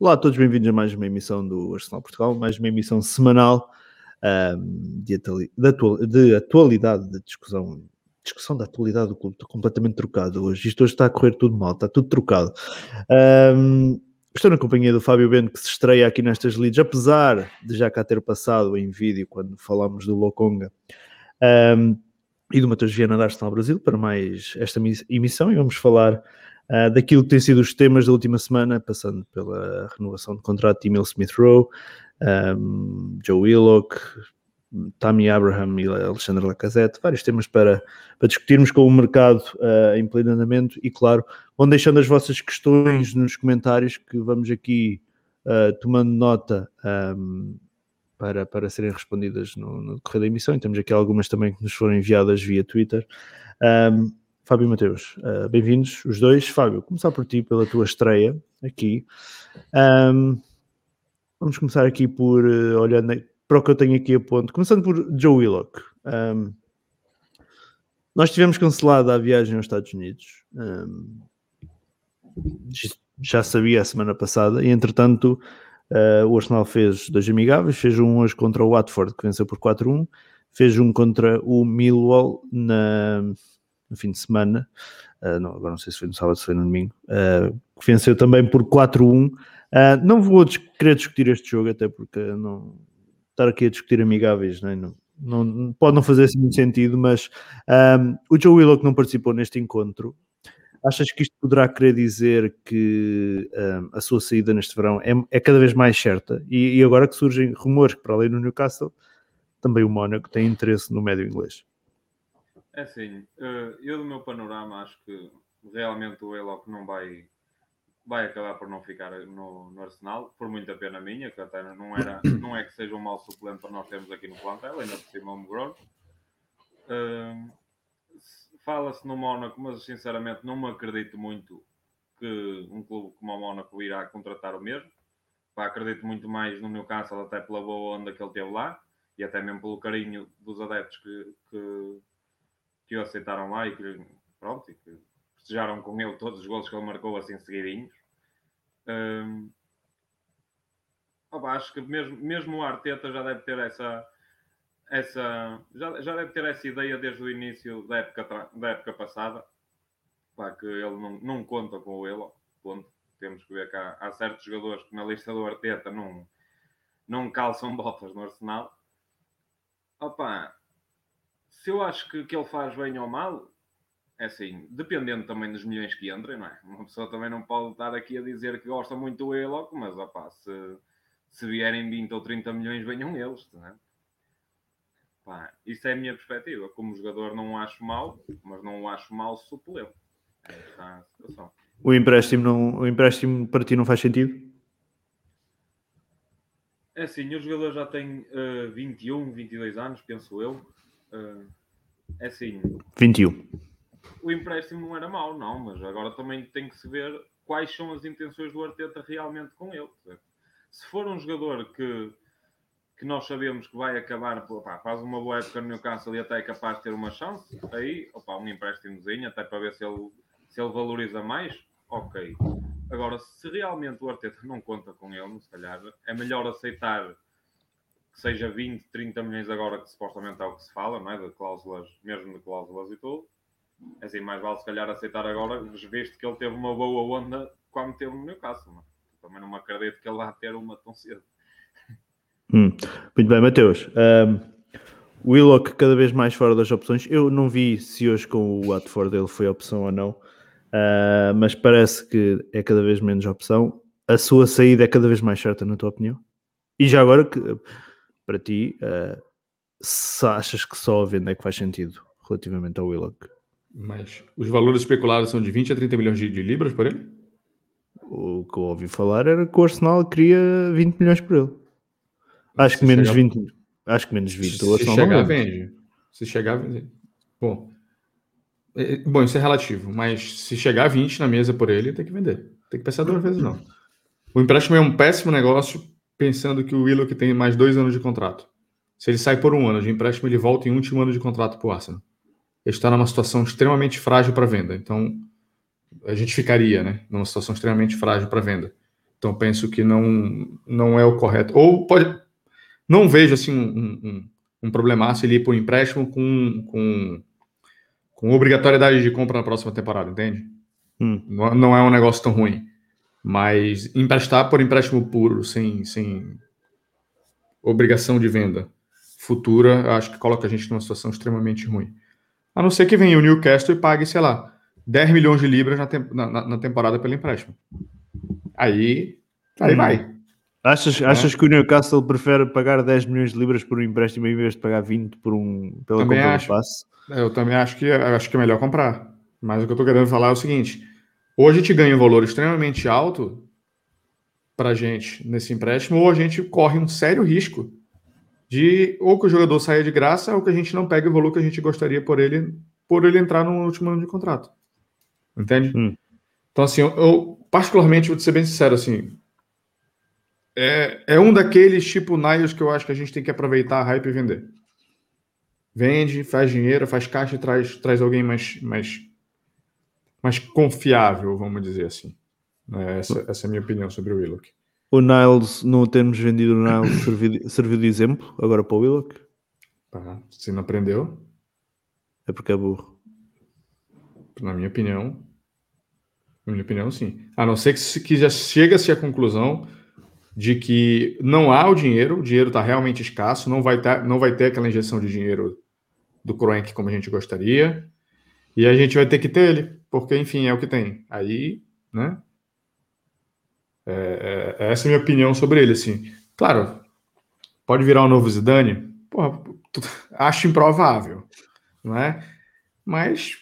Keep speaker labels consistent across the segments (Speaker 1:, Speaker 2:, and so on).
Speaker 1: Olá a todos, bem-vindos a mais uma emissão do Arsenal Portugal, mais uma emissão semanal um, de, atual, de, atualidade, de discussão, discussão da atualidade do clube. Estou completamente trocado hoje. Isto hoje está a correr tudo mal, está tudo trocado. Um, estou na companhia do Fábio Bento, que se estreia aqui nestas leads, apesar de já cá ter passado em vídeo quando falámos do Lokonga. Um, e do Matheus Viana da Arsenal Brasil para mais esta emissão e vamos falar uh, daquilo que tem sido os temas da última semana, passando pela renovação de contrato de Emil Smith Rowe, um, Joe Willock, Tammy Abraham e Alexandre Lacazette, vários temas para, para discutirmos com o mercado uh, em pleno andamento e, claro, vão deixando as vossas questões nos comentários que vamos aqui uh, tomando nota um, para, para serem respondidas no, no decorrer da emissão e temos aqui algumas também que nos foram enviadas via Twitter. Um, Fábio e Mateus, uh, bem-vindos os dois. Fábio, começar por ti, pela tua estreia aqui. Um, vamos começar aqui por, uh, olhando para o que eu tenho aqui a ponto, começando por Joe Willock. Um, nós tivemos cancelado a viagem aos Estados Unidos. Um, já sabia a semana passada e, entretanto, uh, o Arsenal fez dois amigáveis, fez um hoje contra o Watford, que venceu por 4-1, fez um contra o Millwall na no fim de semana, uh, não, agora não sei se foi no sábado, se foi no domingo, uh, que venceu também por 4-1. Uh, não vou querer discutir este jogo, até porque não estar aqui a discutir amigáveis, não, é? não, não pode não fazer assim muito sentido, mas um, o Joe Willock não participou neste encontro. Achas que isto poderá querer dizer que um, a sua saída neste verão é, é cada vez mais certa? E, e, agora que surgem rumores que, para além do Newcastle, também o Mónaco tem interesse no médio inglês.
Speaker 2: É assim, eh, eu do meu panorama acho que realmente o Eloc não vai, vai acabar por não ficar no, no, Arsenal, por muita pena minha, que até não, era, não é que seja um mau suplente para nós termos aqui no plantel, ainda por cima homegrown. Uh, Fala-se no Mónaco, mas sinceramente não me acredito muito que um clube como o Mónaco irá contratar o mesmo. Pá, acredito muito mais no Newcastle, até pela boa onda que ele teve lá e até mesmo pelo carinho dos adeptos que, que que o aceitaram lá e que, pronto, e que festejaram com ele todos os gols que ele marcou assim seguidinhos. Um, opa, acho que mesmo, mesmo o Arteta já deve ter essa, essa já, já deve ter essa ideia desde o início da época, da época passada, pá, que ele não, não conta com o ponto. Temos que ver que há, há certos jogadores que na lista do Arteta não, não calçam botas no Arsenal. Opa, se eu acho que, que ele faz bem ou mal, é assim, dependendo também dos milhões que entrem, não é? Uma pessoa também não pode estar aqui a dizer que gosta muito do Eloc, mas opá, se, se vierem 20 ou 30 milhões, venham eles, não é? Pá, isso é a minha perspectiva. Como jogador, não o acho mal, mas não o acho mal suplente. É a situação.
Speaker 1: O empréstimo, não, o empréstimo para ti não faz sentido?
Speaker 2: É assim, o jogador já tem uh, 21, 22 anos, penso eu. Uh, é assim.
Speaker 1: 21.
Speaker 2: O empréstimo não era mau, não, mas agora também tem que se ver quais são as intenções do Arteta realmente com ele. Se for um jogador que, que nós sabemos que vai acabar, opa, faz uma boa época no Newcastle e até é capaz de ter uma chance, aí, opa, um empréstimozinho, até para ver se ele, se ele valoriza mais, ok. Agora, se realmente o Arteta não conta com ele, se calhar é melhor aceitar seja 20, 30 milhões agora, que supostamente é o que se fala, não é? De cláusulas, mesmo de cláusulas e tudo. É assim, mais vale se calhar aceitar agora, visto que ele teve uma boa onda quando teve no Newcastle. Não? É? Também não acredito que ele vá ter uma tão cedo.
Speaker 1: Hum. Muito bem, Mateus. Um, Willock cada vez mais fora das opções. Eu não vi se hoje com o Watford ele foi opção ou não, uh, mas parece que é cada vez menos opção. A sua saída é cada vez mais certa, na tua opinião? E já agora, que para ti, uh, se achas que só a venda é que faz sentido relativamente ao Willock?
Speaker 3: Mas os valores especulados são de 20 a 30 milhões de, de libras por ele?
Speaker 1: O que eu ouvi falar era que o Arsenal queria 20 milhões por ele. Acho se que menos chegar... 20. Acho que menos 20.
Speaker 3: Se, se chegar, vende. Se chegar, vende. Bom. É, é, bom, isso é relativo, mas se chegar a 20 na mesa por ele, tem que vender. Tem que pensar duas vezes, não. O empréstimo é um péssimo negócio pensando que o Willock tem mais dois anos de contrato. Se ele sai por um ano de empréstimo, ele volta em último ano de contrato para o Arsenal. Ele está numa situação extremamente frágil para venda. Então, a gente ficaria né, numa situação extremamente frágil para venda. Então penso que não, não é o correto. Ou pode. Não vejo assim um, um, um problemaço ele ir por empréstimo com, com, com obrigatoriedade de compra na próxima temporada, entende? Hum. Não, não é um negócio tão ruim. Mas emprestar por empréstimo puro, sem, sem obrigação de venda futura, acho que coloca a gente numa situação extremamente ruim. A não ser que venha o Newcastle e pague, sei lá, 10 milhões de libras na, na, na temporada pelo empréstimo. Aí, aí hum. vai.
Speaker 1: Achas, é. achas que o Newcastle prefere pagar 10 milhões de libras por um empréstimo em vez de pagar 20 por um, pela também compra acho, do passe?
Speaker 3: Eu também acho que, acho que é melhor comprar. Mas o que eu estou querendo falar é o seguinte: hoje a gente ganha um valor extremamente alto para a gente nesse empréstimo, ou a gente corre um sério risco de ou que o jogador saia de graça, ou que a gente não pegue o valor que a gente gostaria por ele, por ele entrar no último ano de contrato. Entende? Hum. Então, assim, eu, eu, particularmente, vou ser bem sincero, assim, é, é um daqueles tipo Niles que eu acho que a gente tem que aproveitar a hype e vender. Vende, faz dinheiro, faz caixa e traz, traz alguém mais, mais, mais confiável, vamos dizer assim. É, essa, essa é a minha opinião sobre o Willock.
Speaker 1: O Niles, não termos vendido o Niles, serviu, serviu de exemplo agora para o Willock?
Speaker 3: se não aprendeu.
Speaker 1: É porque é burro.
Speaker 3: Na minha opinião, na minha opinião, sim. A não ser que, se, que já chega-se à conclusão de que não há o dinheiro, o dinheiro está realmente escasso, não vai, ter, não vai ter aquela injeção de dinheiro do Kroenk como a gente gostaria, e a gente vai ter que ter ele, porque, enfim, é o que tem. Aí, né? É, é, essa é a minha opinião sobre ele, assim. Claro, pode virar um novo Zidane? Porra, acho improvável, não é? Mas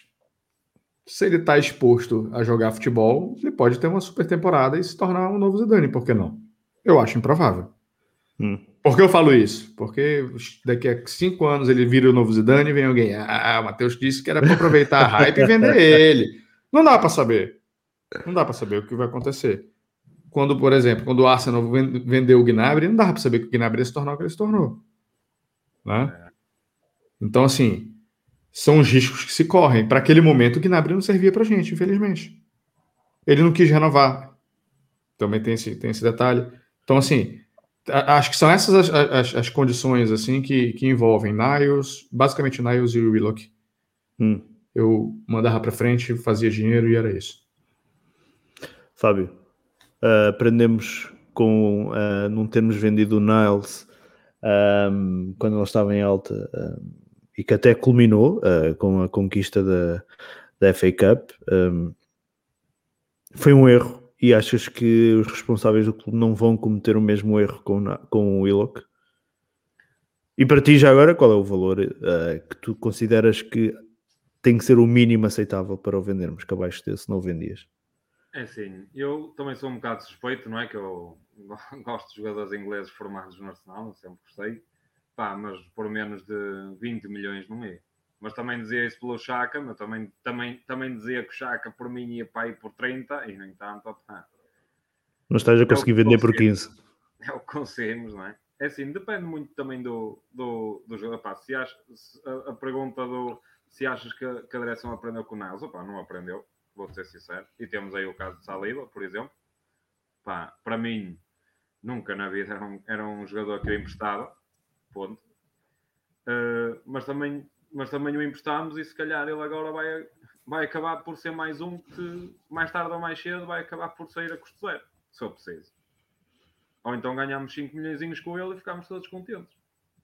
Speaker 3: se ele está exposto a jogar futebol, ele pode ter uma super temporada e se tornar um novo Zidane, por que não? Eu acho improvável. Hum. Por que eu falo isso? Porque daqui a cinco anos ele vira o novo Zidane e vem alguém. Ah, o Matheus disse que era para aproveitar a hype e vender ele. Não dá para saber. Não dá para saber o que vai acontecer. Quando, por exemplo, quando o Arsenal vendeu o Gnabry, não dá para saber que o Gnabry ia se tornar o que ele se tornou. Né? Então, assim, são os riscos que se correm. Para aquele momento, o Gnabry não servia para gente, infelizmente. Ele não quis renovar. Também tem esse, tem esse detalhe. Então, assim, acho que são essas as, as, as, condições assim que, que envolvem Niles, basicamente Niles e o Willock. Hum. Eu mandava para frente, fazia dinheiro e era isso.
Speaker 1: Fábio, uh, aprendemos com uh, não termos vendido o Niles um, quando ele estava em alta e que até culminou uh, com a conquista da, da FA Cup. Um, foi um erro e achas que os responsáveis do clube não vão cometer o mesmo erro com, com o Willock? E para ti, já agora, qual é o valor uh, que tu consideras que tem que ser o mínimo aceitável para o vendermos? Que abaixo desse não vendias?
Speaker 2: É sim, eu também sou um bocado suspeito, não é? Que eu gosto de jogadores ingleses formados no Arsenal, sempre gostei pá, mas por menos de 20 milhões não é. Mas também dizia isso pelo Chaka, mas também, também, também dizia que o Chaka por mim ia para aí por 30 e no entanto, pá.
Speaker 1: Mas estás a conseguir é vender por 15.
Speaker 2: É o que conseguimos, não é? É assim, depende muito também do, do, do jogo. Se ach, se, a, a, pergunta do se achas que, a, que a direção aprendeu com o Niles, não aprendeu, vou ser sincero. E temos aí o caso de Saliba, por exemplo. Pá, para mim, nunca na vida era um, era um jogador que eu emprestava ponto. Uh, mas, também, mas também o emprestámos e se calhar ele agora vai, vai acabar por ser mais um que mais tarde ou mais cedo vai acabar por sair a custo zero, se eu preciso. Ou então ganhamos 5 milhões com ele e ficamos todos contentes.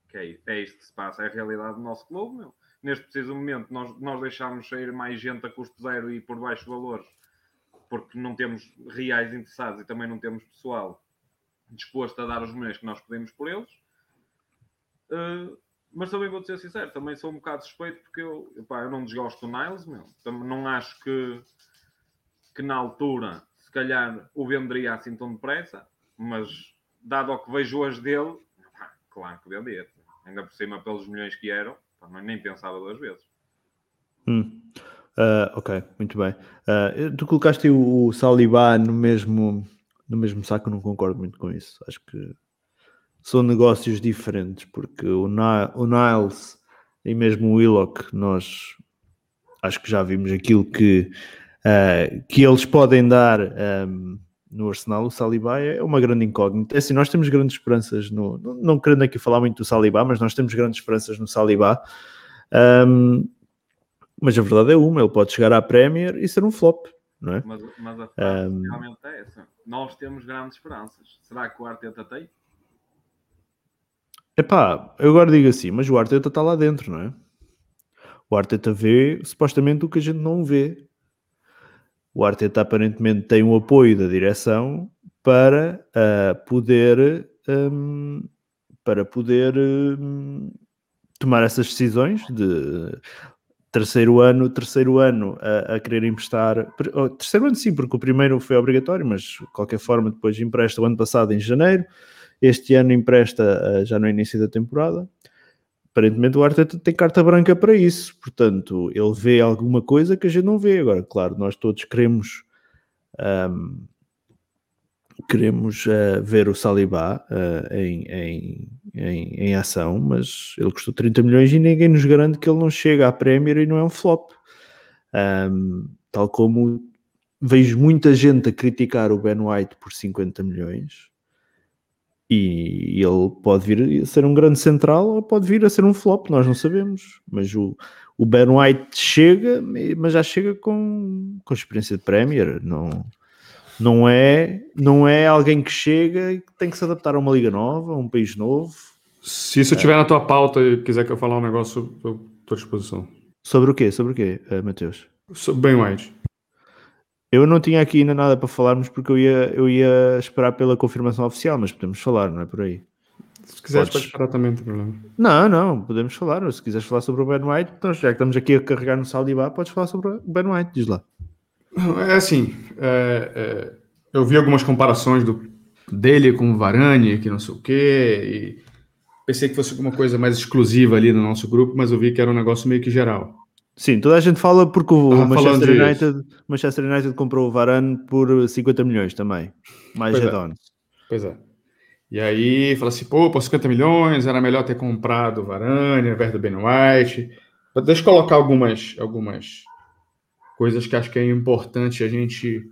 Speaker 2: Que é, é isto que se passa, é a realidade do nosso clube. Meu. Neste preciso momento, nós, nós deixamos sair mais gente a custo zero e por baixo valores, porque não temos reais interessados e também não temos pessoal disposto a dar os milhões que nós pedimos por eles. Uh, mas também vou ser sincero, também sou um bocado suspeito porque eu, epá, eu não desgosto do Niles, meu. Também não acho que, que na altura se calhar o venderia assim tão depressa, mas dado ao que vejo hoje dele, claro que vendia. Ainda por cima pelos milhões que eram, nem pensava duas vezes.
Speaker 1: Hum. Uh, ok, muito bem. Uh, tu colocaste o, o no mesmo, no mesmo saco, não concordo muito com isso. Acho que são negócios diferentes, porque o, o Niles e mesmo o Willock, nós acho que já vimos aquilo que, uh, que eles podem dar um, ehm, no Arsenal, o Saliba é uma grande incógnita. É assim, nós temos grandes esperanças no. Não, não querendo aqui falar muito do Saliba, mas nós temos grandes esperanças no Saliba. Um, mas a verdade é uma, ele pode chegar à Premier e ser um flop, não é?
Speaker 4: Mas, mas a frase um... realmente é essa. Nós temos grandes esperanças. Será que o Arteta tem?
Speaker 1: Epá, eu agora digo assim, mas o Arteta está lá dentro, não é? O Arteta vê supostamente o que a gente não vê. O Arteta aparentemente tem o apoio da direção para uh, poder um, para poder um, tomar essas decisões de terceiro ano, terceiro ano a, a querer emprestar, terceiro ano sim, porque o primeiro foi obrigatório, mas de qualquer forma depois empresta o ano passado em janeiro, este ano empresta uh, já no início da temporada. Aparentemente o Arteta tem carta branca para isso, portanto ele vê alguma coisa que a gente não vê. Agora, claro, nós todos queremos um, queremos uh, ver o Saliba uh, em, em, em, em, ação, mas ele custou 30 milhões e ninguém nos garante que ele não chega à Premier e não é um flop. Um, tal como vejo muita gente a criticar o Ben White por 50 milhões e ele pode vir a ser um grande central ou pode vir a ser um flop, nós não sabemos. Mas o, o Ben White chega, mas já chega com, com experiência de Premier, não não é, não é alguém que chega e que tem que se adaptar a uma liga nova, a um país novo.
Speaker 3: Se isso estiver é. na tua pauta e quiser que eu falar um negócio, eu estou à disposição.
Speaker 1: Sobre o quê? Sobre o quê, uh, Matheus?
Speaker 3: Sobre Ben White.
Speaker 1: Eu não tinha aqui ainda nada para falarmos porque eu ia, eu ia esperar pela confirmação oficial, mas podemos falar, não é por aí?
Speaker 3: Se quiseres, podes esperar também, não tem problema.
Speaker 1: Não, não, podemos falar. Se quiseres falar sobre o Ben White, então, já que estamos aqui a carregar no Saliba, podes falar sobre o Ben White, diz lá.
Speaker 3: É assim, é, é, eu vi algumas comparações do, dele com o Varane, que não sei o quê, e pensei que fosse alguma coisa mais exclusiva ali no nosso grupo, mas eu vi que era um negócio meio que geral.
Speaker 1: Sim, toda a gente fala porque o ah, Manchester United, Manchester United comprou o Varane por 50 milhões também, mais pois
Speaker 3: é. Pois é. E aí fala assim, pô, por 50 milhões era melhor ter comprado o Varane ao invés do Ben White. Deixa eu colocar algumas, algumas coisas que acho que é importante a gente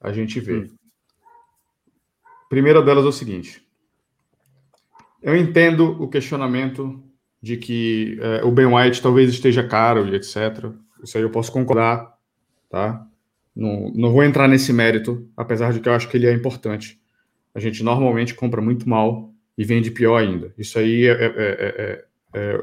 Speaker 3: a gente ver. Hum. Primeira delas é o seguinte: eu entendo o questionamento de que é, o Ben White talvez esteja caro e etc. Isso aí eu posso concordar, tá? Não, não vou entrar nesse mérito, apesar de que eu acho que ele é importante. A gente normalmente compra muito mal e vende pior ainda. Isso aí é, é, é, é, é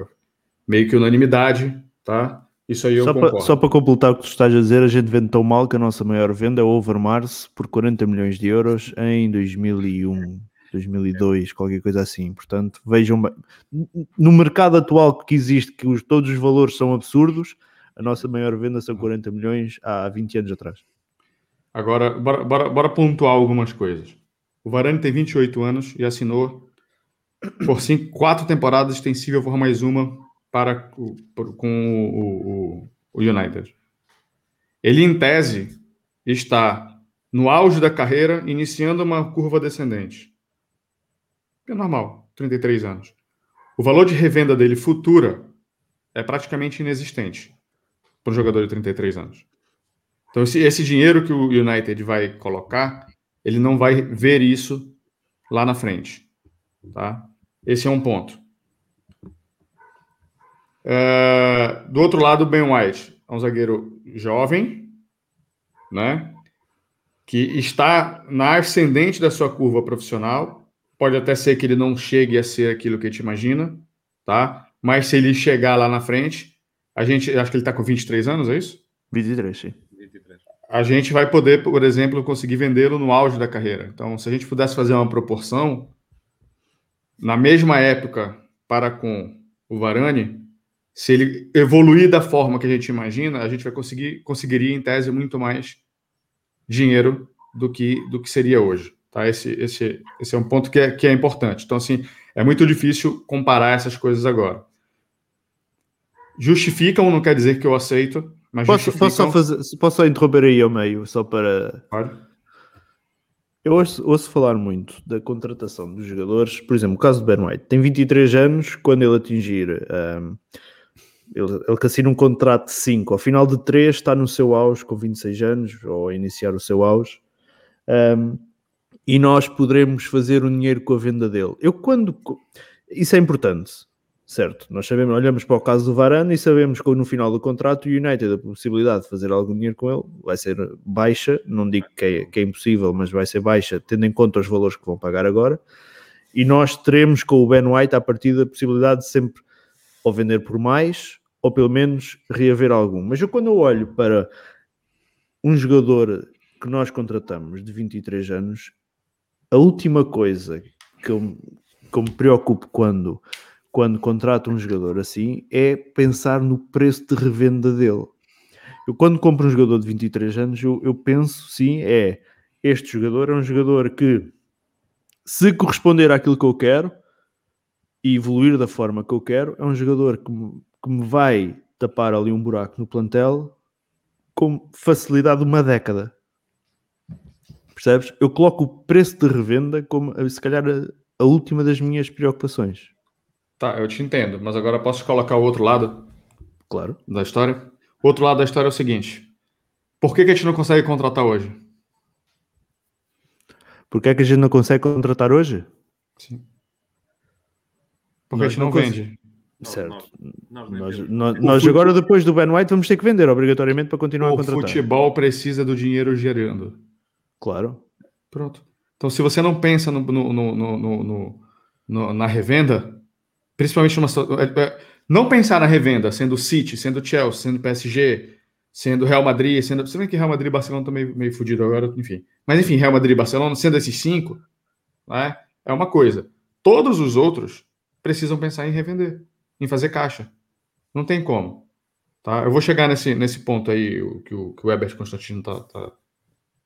Speaker 3: meio que unanimidade, tá? Isso aí eu
Speaker 1: só
Speaker 3: concordo.
Speaker 1: Para, só para completar o que tu estás a dizer, a gente vende tão mal que a nossa maior venda é o Overmars por 40 milhões de euros em 2001, 2002, qualquer coisa assim. Portanto, vejam no mercado atual que existe, que os, todos os valores são absurdos, a nossa maior venda são 40 milhões há 20 anos atrás.
Speaker 3: Agora, bora, bora, bora pontuar algumas coisas. O Varane tem 28 anos e assinou por cinco, quatro temporadas extensível por mais uma para com o, o, o United. Ele, em tese, está no auge da carreira, iniciando uma curva descendente. É normal, 33 anos. O valor de revenda dele futura é praticamente inexistente para um jogador de 33 anos. Então, esse, esse dinheiro que o United vai colocar, ele não vai ver isso lá na frente. Tá? Esse é um ponto. Uh, do outro lado, Ben White é um zagueiro jovem, né? Que está na ascendente da sua curva profissional. Pode até ser que ele não chegue a ser aquilo que a gente imagina, tá? Mas se ele chegar lá na frente, a gente, acho que ele está com 23 anos, é isso?
Speaker 1: 23, sim.
Speaker 3: A gente vai poder, por exemplo, conseguir vendê-lo no auge da carreira. Então, se a gente pudesse fazer uma proporção, na mesma época para com o Varane, se ele evoluir da forma que a gente imagina, a gente vai conseguir conseguiria em tese muito mais dinheiro do que do que seria hoje, tá? Esse esse esse é um ponto que é, que é importante. Então assim, é muito difícil comparar essas coisas agora. Justificam não quer dizer que eu aceito, mas
Speaker 1: posso, posso só fazer, posso só interromper aí ao meio só para Pode? Eu ouço, ouço, falar muito da contratação dos jogadores, por exemplo, o caso do Ben White, tem 23 anos, quando ele atingir um, ele, ele que assina um contrato de 5, ao final de 3 está no seu auge com 26 anos, ou a iniciar o seu auge. um, e nós poderemos fazer o dinheiro com a venda dele. Eu quando... Isso é importante, certo? Nós sabemos, olhamos para o caso do Varane e sabemos que no final do contrato o United a possibilidade de fazer algum dinheiro com ele vai ser baixa, não digo que é, que é impossível, mas vai ser baixa, tendo em conta os valores que vão pagar agora, e nós teremos com o Ben White a partir da possibilidade de sempre ou vender por mais, ou pelo menos reaver algum. Mas eu quando eu olho para um jogador que nós contratamos de 23 anos, a última coisa que eu, que eu me preocupo quando, quando contrato um jogador assim é pensar no preço de revenda dele. Eu quando compro um jogador de 23 anos, eu, eu penso sim, é este jogador é um jogador que se corresponder àquilo que eu quero, e evoluir da forma que eu quero, é um jogador que me, que me vai tapar ali um buraco no plantel com facilidade de uma década. Percebes? Eu coloco o preço de revenda como, se calhar, a, a última das minhas preocupações.
Speaker 3: Tá, eu te entendo, mas agora posso colocar o outro lado?
Speaker 1: Claro.
Speaker 3: Da história? O outro lado da história é o seguinte: por que, que a gente não consegue contratar hoje?
Speaker 1: Por que, é que a gente não consegue contratar hoje?
Speaker 3: Sim. Porque a gente não, vende.
Speaker 1: Certo. Nós, nós, nós, nós agora, depois do Ben White, vamos ter que vender obrigatoriamente para continuar
Speaker 3: o
Speaker 1: a contratar.
Speaker 3: O futebol precisa do dinheiro gerando.
Speaker 1: Claro.
Speaker 3: Pronto. Então, se você não pensa no, no, no, na revenda, principalmente numa é, é, não pensar na revenda, sendo City, sendo Chelsea, sendo PSG, sendo Real Madrid, sendo. Se bem que Real Madrid e Barcelona estão meio, meio agora, enfim. Mas enfim, Real Madrid e Barcelona, sendo esses cinco, né, é uma coisa. Todos os outros precisam pensar em revender, em fazer caixa. Não tem como. Tá? Eu vou chegar nesse, nesse ponto aí que, o, que o Herbert Constantino está tá,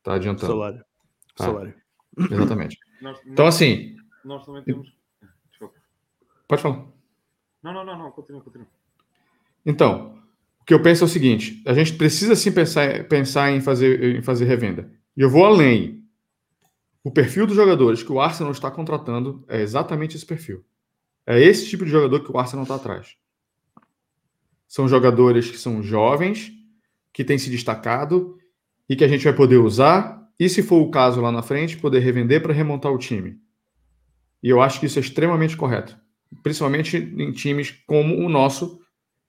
Speaker 3: tá adiantando.
Speaker 1: Salário. Tá? Salário.
Speaker 3: Exatamente. Nós, então, nós, assim.
Speaker 4: Nós também temos. Desculpa.
Speaker 3: Pode falar.
Speaker 4: Não, não, não, não. Continua, continua.
Speaker 3: Então, o que eu penso é o seguinte: a gente precisa sim pensar, pensar em, fazer, em fazer revenda. E eu vou além. O perfil dos jogadores que o Arsenal está contratando é exatamente esse perfil. É esse tipo de jogador que o Arsenal está atrás. São jogadores que são jovens, que têm se destacado e que a gente vai poder usar e, se for o caso lá na frente, poder revender para remontar o time. E eu acho que isso é extremamente correto, principalmente em times como o nosso,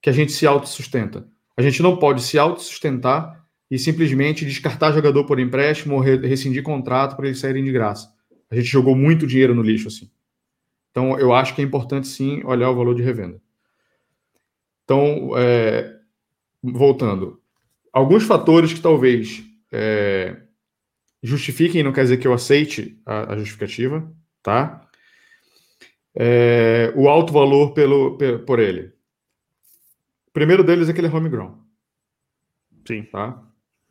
Speaker 3: que a gente se autossustenta. A gente não pode se autossustentar e simplesmente descartar jogador por empréstimo ou rescindir contrato para eles saírem de graça. A gente jogou muito dinheiro no lixo assim. Então, eu acho que é importante sim olhar o valor de revenda. Então, é, voltando, alguns fatores que talvez é, justifiquem, não quer dizer que eu aceite a, a justificativa, tá? É, o alto valor pelo, por ele. O primeiro deles é que ele é homegrown.
Speaker 1: Sim.
Speaker 3: Tá?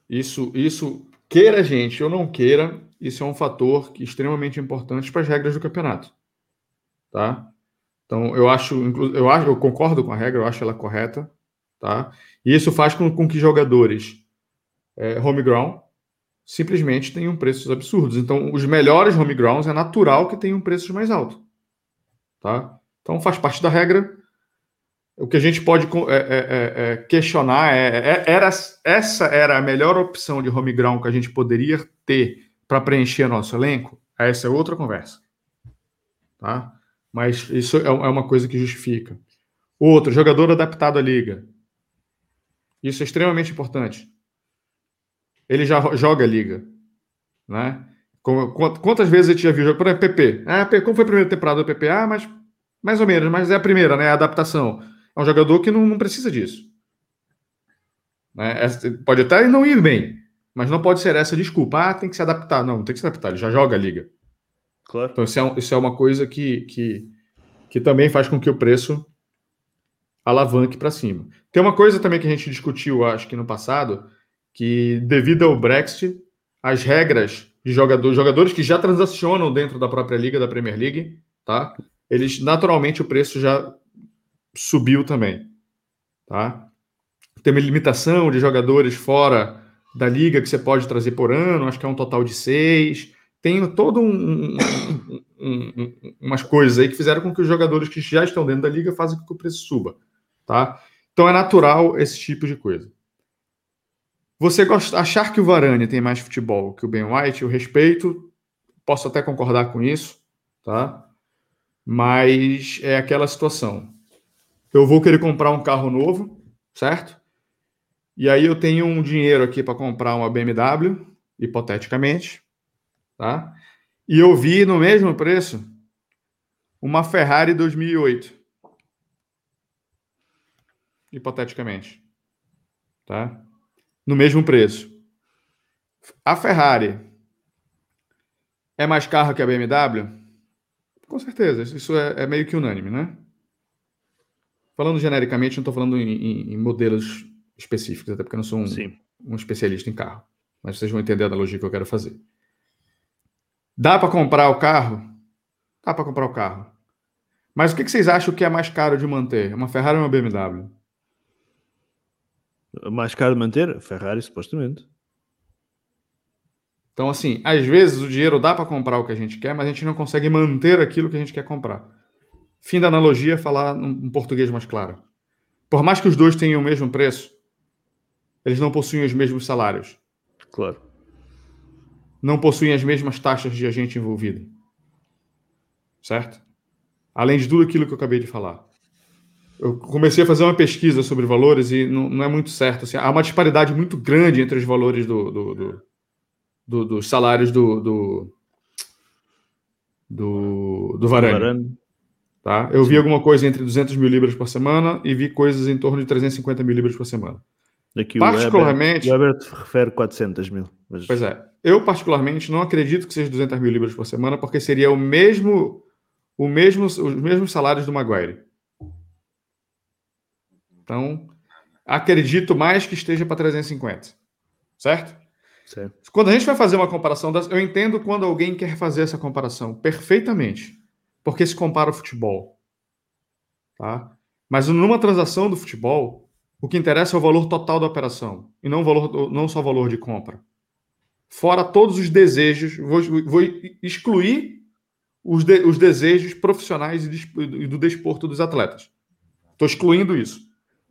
Speaker 3: Isso, isso, queira a gente ou não queira, isso é um fator que, extremamente importante para as regras do campeonato tá? Então, eu acho, eu acho, eu concordo com a regra, eu acho ela correta, tá? E isso faz com, com que jogadores é, homegrown simplesmente tenham preços absurdos. Então, os melhores homegrowns é natural que tenham preços mais altos, tá? Então, faz parte da regra. O que a gente pode é, é, é, é questionar é, era, essa era a melhor opção de homegrown que a gente poderia ter para preencher nosso elenco? Essa é outra conversa, tá? Mas isso é, é uma coisa que justifica. Outro, jogador adaptado à liga. Isso é extremamente importante. Ele já joga a liga. Né? Quantas vezes a gente já viu jogo? Por exemplo, PP. Ah, como foi a primeira temporada do PP? Ah, mas mais ou menos, mas é a primeira, né? A adaptação. É um jogador que não, não precisa disso. Né? É, pode até não ir bem, mas não pode ser essa desculpa. Ah, tem que se adaptar. Não, não tem que se adaptar, ele já joga a liga.
Speaker 1: Claro.
Speaker 3: Então, isso é, isso é uma coisa que, que, que também faz com que o preço alavanque para cima. Tem uma coisa também que a gente discutiu, acho que no passado, que devido ao Brexit, as regras de jogadores, jogadores que já transacionam dentro da própria liga, da Premier League, tá? Eles, naturalmente, o preço já subiu também, tá? Tem uma limitação de jogadores fora da liga que você pode trazer por ano, acho que é um total de seis tem todo um, um, um, umas coisas aí que fizeram com que os jogadores que já estão dentro da liga façam com que o preço suba, tá? Então é natural esse tipo de coisa. Você achar que o Varane tem mais futebol que o Ben White, eu respeito, posso até concordar com isso, tá? Mas é aquela situação. Eu vou querer comprar um carro novo, certo? E aí eu tenho um dinheiro aqui para comprar uma BMW, hipoteticamente, tá? E eu vi no mesmo preço uma Ferrari 2008. Hipoteticamente. Tá? No mesmo preço. A Ferrari é mais carro que a BMW? Com certeza, isso é, é meio que unânime, né? Falando genericamente, não estou falando em, em, em, modelos específicos, até porque eu não sou um, um, especialista em carro. Mas vocês vão entender a analogia que eu quero fazer. Dá para comprar o carro? Dá para comprar o carro. Mas o que, que vocês acham que é mais caro de manter? Uma Ferrari ou uma BMW?
Speaker 1: Mais caro de manter? Ferrari, supostamente.
Speaker 3: Então, assim, às vezes o dinheiro dá para comprar o que a gente quer, mas a gente não consegue manter aquilo que a gente quer comprar. Fim da analogia, falar um português mais claro. Por mais que os dois tenham o mesmo preço, eles não possuem os mesmos salários.
Speaker 1: Claro.
Speaker 3: Não possuem as mesmas taxas de agente envolvido. Certo? Além de tudo aquilo que eu acabei de falar. Eu comecei a fazer uma pesquisa sobre valores e não, não é muito certo. Assim, há uma disparidade muito grande entre os valores do, do, do do, dos salários do, do, do, do Varane. Varane. Tá? Eu Sim. vi alguma coisa entre 200 mil libras por semana e vi coisas em torno de 350 mil libras por semana.
Speaker 1: Aqui particularmente, o Herbert, refere 400 mil.
Speaker 3: Mas... Pois é. Eu, particularmente, não acredito que seja 200 mil libras por semana, porque seria o mesmo, o mesmo, os mesmos salários do Maguire. Então, acredito mais que esteja para 350. Certo?
Speaker 1: Certo.
Speaker 3: Quando a gente vai fazer uma comparação, das, eu entendo quando alguém quer fazer essa comparação perfeitamente, porque se compara o futebol. Tá? Mas numa transação do futebol, o que interessa é o valor total da operação e não, o valor, não só o valor de compra. Fora todos os desejos, vou, vou excluir os, de, os desejos profissionais e do desporto dos atletas. Estou excluindo isso.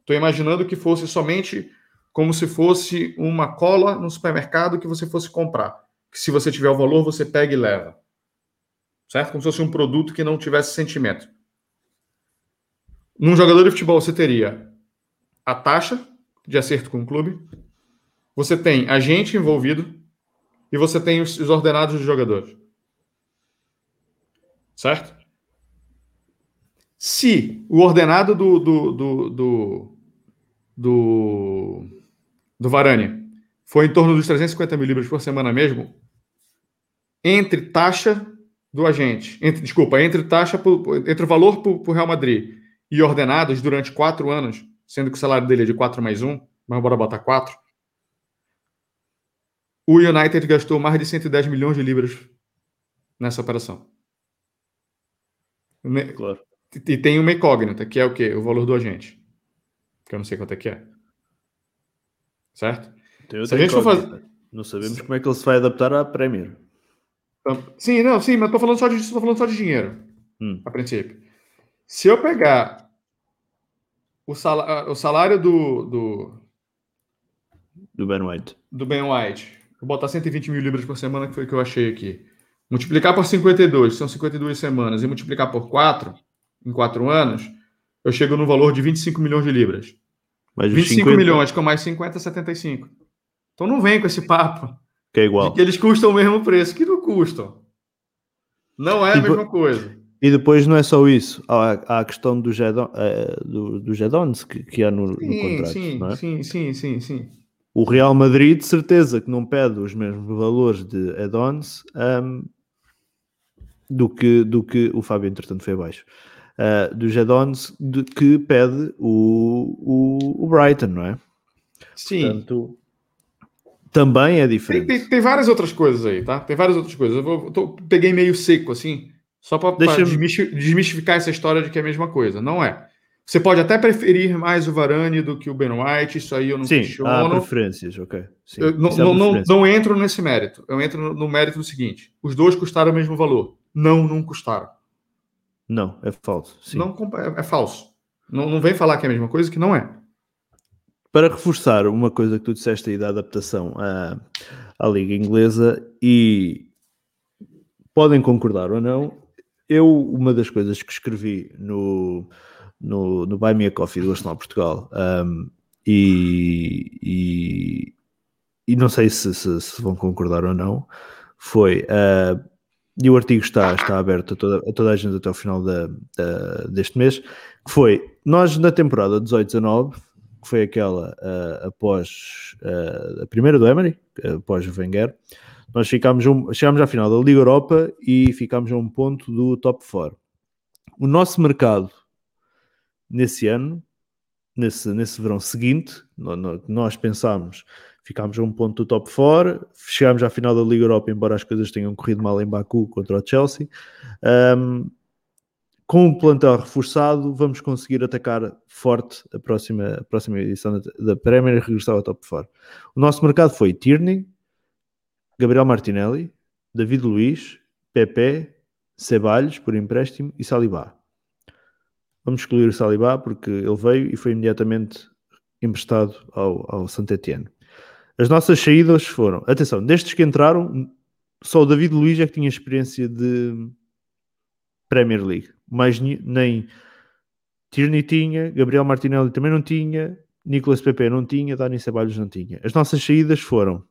Speaker 3: Estou imaginando que fosse somente como se fosse uma cola no supermercado que você fosse comprar. Que se você tiver o valor, você pega e leva. Certo? Como se fosse um produto que não tivesse sentimento. Num jogador de futebol, você teria a taxa de acerto com o clube, você tem agente envolvido e você tem os, ordenados dos jogadores. Certo? Se o ordenado do, do, do, do, do do Varane foi em torno dos 350 mil libras por semana mesmo, entre taxa do agente, entre, desculpa, entre taxa por, entre o valor para o Real Madrid e ordenados durante quatro anos, sendo que o salário dele é de 4 mais 1, mas bora botar 4. O United gastou mais de 110 milhões de libras nessa operação. Claro. E tem uma incógnita, que é o quê? O valor do agente. Que eu não sei quanto é que é certo?
Speaker 1: Se a gente for fazer... Não sabemos como é que ele se vai adaptar à Premier.
Speaker 3: Então, sim, não, sim, mas estou falando só de, estou falando só de dinheiro, hum. a princípio. Se eu pegar o salário, o salário do, do
Speaker 1: do Ben White,
Speaker 3: do Ben White, vou botar 120 mil libras por semana que foi o que eu achei aqui. Multiplicar por 52, são 52 semanas, e multiplicar por 4 em 4 anos, eu chego no valor de 25 milhões de libras. Mas 25 50... milhões com mais 50, 75. Então não vem com esse papo.
Speaker 1: Que é igual.
Speaker 3: que eles custam o mesmo preço, que não custam. Não é a e mesma coisa.
Speaker 1: E depois não é só isso. Há, há a questão do Gedon, uh, do, do Gedons que, que há no, sim, no contrato.
Speaker 3: Sim,
Speaker 1: é?
Speaker 3: sim, sim, sim, sim.
Speaker 1: O Real Madrid, de certeza, que não pede os mesmos valores de add-ons um, do, que, do que o Fábio, entretanto, foi abaixo uh, do Jadons que pede o, o, o, Brighton, não é?
Speaker 3: Sim. Portanto,
Speaker 1: também é diferente.
Speaker 3: Tem, tem, tem, várias outras coisas aí, tá? Tem várias outras coisas. Eu vou, tô, peguei meio seco assim, só para desmistificar essa história de que é a mesma coisa. Não é. Você pode até preferir mais o Varane do que o Ben White, isso aí eu não
Speaker 1: Sim, questiono. Há preferências, ok.
Speaker 3: Sim, eu não, é não, não, não, entro nesse mérito. Eu entro no, no mérito do seguinte: os dois custaram o mesmo valor. Não, não custaram.
Speaker 1: Não, é falso. Sim.
Speaker 3: Não é, é falso. Não, não vem falar que é a mesma coisa, que não é.
Speaker 1: para reforçar uma coisa que tu disseste aí da adaptação à, à Liga Inglesa, e podem concordar ou não, eu, uma das coisas que escrevi no, no, no Buy Me a Coffee do Arsenal Portugal, um, e, e, e, não sei se, se, se, vão concordar ou não, foi. Uh, e o artigo está, está aberto a toda, a toda a gente até o final da, da, deste mês, que foi, nós na temporada 18-19, que foi aquela uh, após uh, a primeira do Emery, após o Wenger, nós ficámos um, chegámos à final da Liga Europa e ficámos a um ponto do top 4. O nosso mercado nesse ano, nesse, nesse verão seguinte, nós pensámos ficámos a um ponto do top 4, chegámos à final da Liga Europa, embora as coisas tenham corrido mal em Baku contra o Chelsea. Um, com o plantel reforçado, vamos conseguir atacar forte a próxima, a próxima edição da, Premier e regressar ao top 4. O nosso mercado foi Tierney, Gabriel Martinelli, David Luiz, Pepe, Ceballos por empréstimo e Salibá. Vamos excluir o Salibá porque ele veio e foi imediatamente emprestado ao, ao Saint-Etienne. As nossas saídas foram, atenção, destes que entraram, só o David Luiz é que tinha experiência de Premier League, mas nem Tierney tinha, Gabriel Martinelli também não tinha, Nicolas Pepe não tinha, Dani Ceballos não tinha. As nossas saídas foram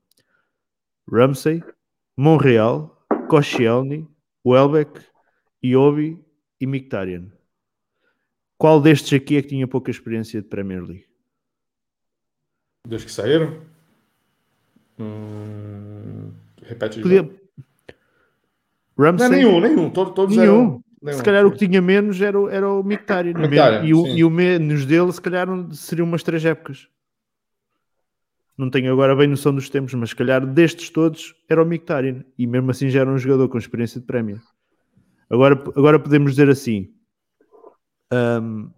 Speaker 1: Ramsey, Monreal, Koscielny, Welbeck, Iobi e Mkhitaryan. Qual destes aqui é que tinha pouca experiência de Premier League?
Speaker 3: Dos que saíram? Hum, repete
Speaker 1: Podia...
Speaker 3: Ramsey... Não, nenhum, nenhum. Todos, todos
Speaker 1: nenhum. Eram... Nenhum. Se calhar o que tinha menos era, era o Mkhitaryan. E, o, e o menos dele, se calhar, seriam umas três épocas. Não tenho agora bem noção dos tempos, mas se calhar destes todos era o Mkhitaryan. E mesmo assim já era um jogador com experiência de prémio. Agora, agora podemos dizer assim. Um,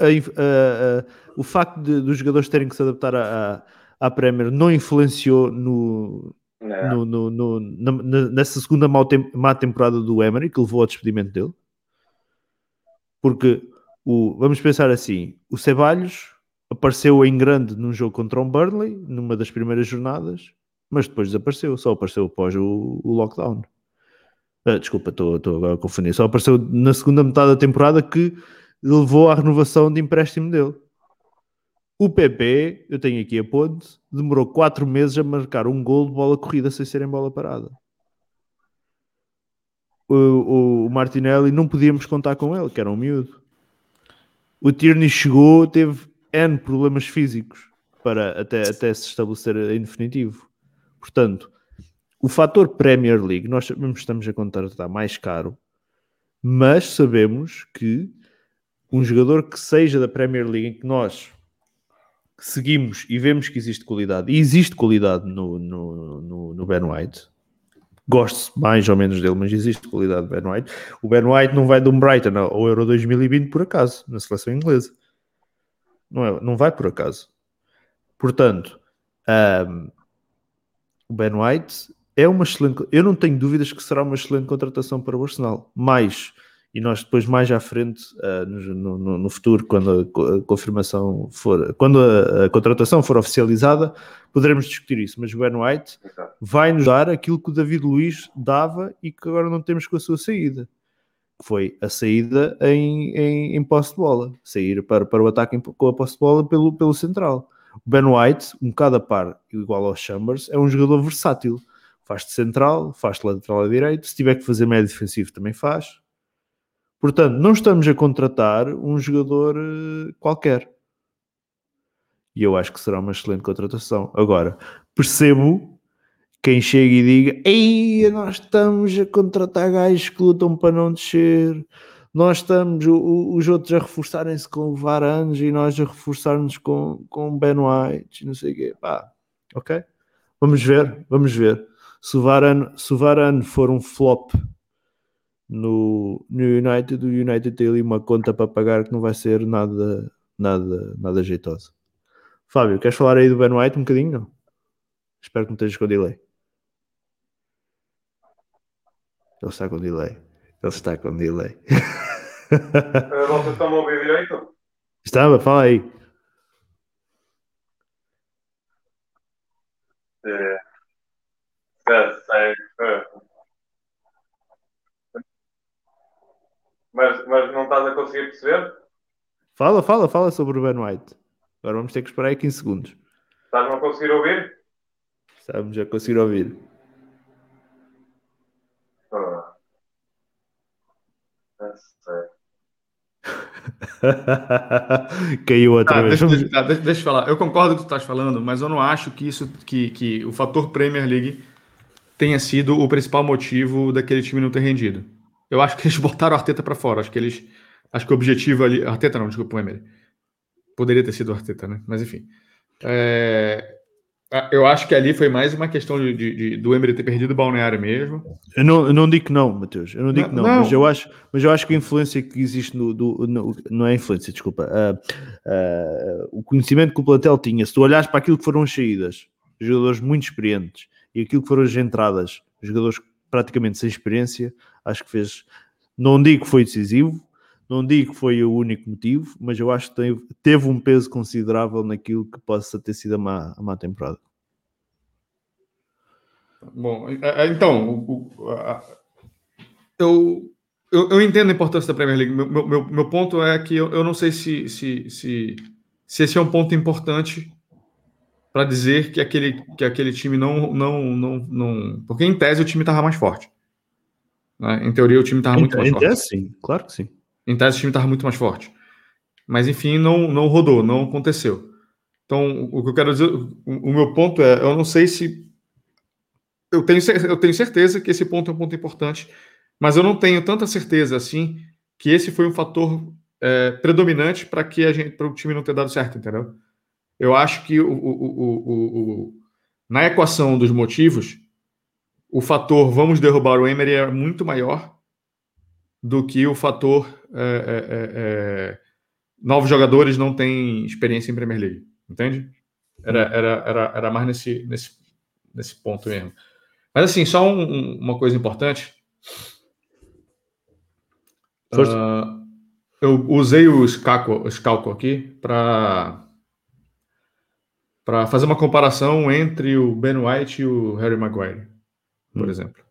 Speaker 1: a, a, a, o facto de, dos jogadores terem que se adaptar à, à Premier não influenciou no, no, no, no na, nessa segunda má, má, temporada do Emery, que levou ao despedimento dele. Porque, o, vamos pensar assim, o Ceballos apareceu em grande num jogo contra o um Burnley, numa das primeiras jornadas, mas depois desapareceu, só apareceu após o, o lockdown. Uh, desculpa, estou agora a confundir. Só apareceu na segunda metade da temporada que levou à renovação de empréstimo dele. O PP, eu tenho aqui a ponte, demorou 4 meses a marcar um gol de bola corrida sem ser em bola parada. O, o, o, Martinelli não podíamos contar com ele, que era um miúdo. O Tierney chegou, teve N problemas físicos para até, até se estabelecer em definitivo. Portanto, o fator Premier League, nós sabemos que estamos a contratar mais caro, mas sabemos que um jogador que seja da Premier League em que nós seguimos e vemos que existe qualidade, e existe qualidade no, no, no, no Ben White, gosto mais ou menos dele, mas existe qualidade Ben White. O Ben White não vai de um Brighton ao Euro 2020 por acaso, na seleção inglesa. Não, é, não vai por acaso. Portanto, um, o Ben White é uma excelente. Eu não tenho dúvidas que será uma excelente contratação para o Arsenal. Mais e nós depois mais à frente, uh, no, no, no, futuro, quando a confirmação for, quando a, a, contratação for oficializada, poderemos discutir isso. Mas o Ben White vai nos dar aquilo que o David Luiz dava e que agora não temos com a sua saída. Que foi a saída em, em, em posse de bola, sair para, para o ataque em, com a posse de bola pelo, pelo central. O Ben White, um bocado a par, igual ao Chambers, é um jogador versátil. Faz de central, faz de lateral a direito, se tiver que fazer médio defensivo também faz Portanto, não estamos a contratar um jogador eh, qualquer. E eu acho que será uma excelente contratação. Agora, percebo quem chega e diga: Ei, nós estamos a contratar gajos que lutam para não descer. Nós estamos, o, os outros a reforçarem-se com o Varange e nós a reforçar-nos com, com Ben White, não sei o quê. Pá, ok? Vamos ver, vamos ver. Se o Varane, se o Varane for um flop no, no United, o United tem ali uma conta para pagar que não vai ser nada, nada, nada jeitosa. Fábio, queres falar aí do Ben White um bocadinho? Não? Espero que não estejas com delay. Ele está com delay. Ele está com delay.
Speaker 4: Eh, vocês estão a ouvir direito?
Speaker 1: Estava, fala aí.
Speaker 4: É. É, é. Mas, mas não estás a conseguir perceber?
Speaker 1: Fala, fala, fala sobre o Ben White. Agora vamos ter que esperar aí 15 segundos.
Speaker 4: Estás-me a conseguir ouvir?
Speaker 1: Estamos a conseguir ouvir.
Speaker 4: Ah. É, sei.
Speaker 1: Caiu outra
Speaker 3: Ah,
Speaker 1: vez.
Speaker 3: deixa, deixa- deixa- deixa eu falar. Eu concordo com o que tu estás falando, mas eu não acho que isso, que, que o fator Premier League tenha sido o principal motivo daquele time não ter rendido. Eu acho que eles botaram o Arteta para fora. Acho que eles, acho que o objetivo ali, Arteta não, desculpa, o Emery. Poderia ter sido o Arteta, né? Mas enfim, É, eu acho que ali foi mais uma questão de, de- de- do Emery ter perdido o balneário mesmo.
Speaker 1: Eu não, eu não digo que não, Matheus. Eu não digo que não,
Speaker 3: Não, não.
Speaker 1: Mas, eu acho, mas eu acho que a influência que existe no. do- no- não é influência, desculpa. ah, ah, o conhecimento que o plantel tinha. Se tu olhares para aquilo que foram as saídas, jogadores muito experientes, e aquilo que foram as entradas, jogadores praticamente sem experiência, acho que fez. Não digo que foi decisivo, não digo que foi o único motivo, mas eu acho que teve, teve um peso considerável naquilo que possa ter sido a má, a má temporada.
Speaker 3: Bom, é, é, então, eu, eu, eu entendo a importância da Premier League. Meu- meu, meu ponto é que eu, eu não sei se, se, se, se esse é um ponto importante para dizer que aquele, que aquele time não, não, não, não. Porque em tese o time estava mais forte. né? Em teoria o time estava muito mais
Speaker 1: Em
Speaker 3: forte.
Speaker 1: tese, sim, claro que sim.
Speaker 3: Em tese, o time estava muito mais forte. Mas, enfim, não, não rodou, não aconteceu. Então, o que eu quero dizer, o, o meu ponto é: eu não sei se. Eu tenho, eu tenho certeza que esse ponto é um ponto importante, mas eu não tenho tanta certeza assim que esse foi um fator é, predominante para que a gente, para o time não ter dado certo, entendeu? Eu acho que o, o, o, na equação dos motivos, o fator vamos derrubar o Emery é muito maior do que o fator é, é, é, é, novos jogadores não têm experiência em Premier League, entende? Era, era, era, era mais nesse, nesse, nesse ponto mesmo. Mas assim, só um- um- uma coisa importante. Ah, eu usei o Scalco, o Scalco aqui para para fazer uma comparação entre o Ben White e o Harry Maguire, por
Speaker 1: Hum.
Speaker 3: exemplo.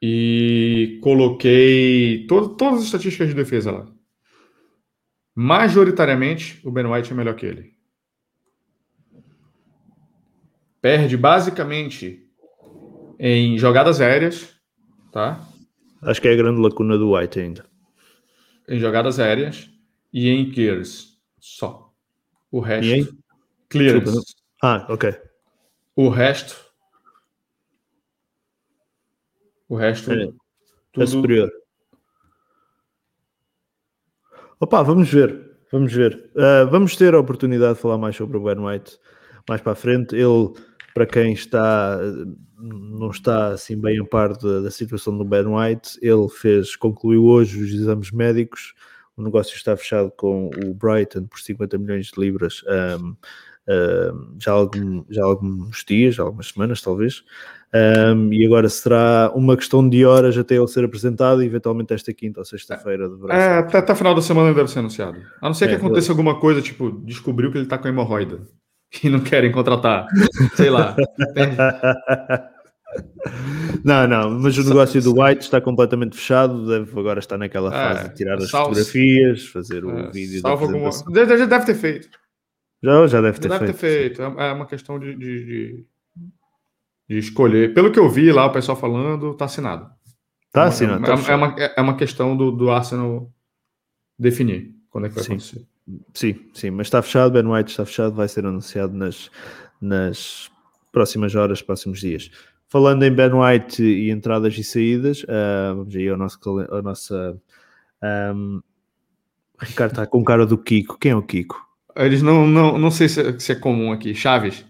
Speaker 3: E coloquei to- todas as estatísticas de defesa lá. Majoritariamente, o Ben White é melhor que ele. Perde basicamente em jogadas aéreas, tá?
Speaker 1: Acho que é a grande lacuna do White ainda.
Speaker 3: Em jogadas aéreas e em clears. Só. O resto.
Speaker 1: E em?
Speaker 3: Clearance.
Speaker 1: Desculpa, Ah, ok.
Speaker 3: O resto. O resto.
Speaker 1: É, É
Speaker 3: tudo-
Speaker 1: superior. Opa, vamos ver. Vamos ver. Ah, vamos ter a oportunidade de falar mais sobre o Ben White mais para a frente. Ele, para quem está não está assim bem a par da, da situação do Ben White, ele fez, concluiu hoje os exames médicos. O negócio está fechado com o Brighton por 50 milhões de libras ahm, já, há algum, já alguns dias, já algumas semanas talvez. Um, e agora será uma questão de horas até ele ser apresentado eventualmente esta quinta ou sexta-feira deverá
Speaker 3: É, até, até final da semana deve ser anunciado. A não ser que
Speaker 1: É,
Speaker 3: aconteça alguma coisa, tipo, descobriu que ele tá com hemorroida e não querem contratar. Sei lá.
Speaker 1: Não, não, mas o negócio do White está completamente fechado, deve agora estar naquela
Speaker 3: É,
Speaker 1: fase de tirar as
Speaker 3: salvo-
Speaker 1: fotografias, fazer o
Speaker 3: É,
Speaker 1: vídeo
Speaker 3: salvo alguma... já deve ter feito.
Speaker 1: Já, já deve ter
Speaker 3: Já deve
Speaker 1: feito.
Speaker 3: ter feito. É é uma questão de, de, de- de escolher. Pelo que eu vi lá, o pessoal falando, tá assinado.
Speaker 1: Está
Speaker 3: É
Speaker 1: assinado.
Speaker 3: É,
Speaker 1: tá
Speaker 3: é, uma, é uma questão do, do Arsenal definir quando é que vai
Speaker 1: Sim.
Speaker 3: acontecer.
Speaker 1: Sim, sim, mas está fechado, Ben White está fechado, vai ser anunciado nas, nas próximas horas, próximos dias. Falando em Ben White e entradas e saídas, ah, vamos aí ao nosso, ao nossa. ahm, Ricardo está com cara do Kiko. Quem é o Kiko?
Speaker 3: Eles não, não, não sei se é, se é comum aqui. Chaves.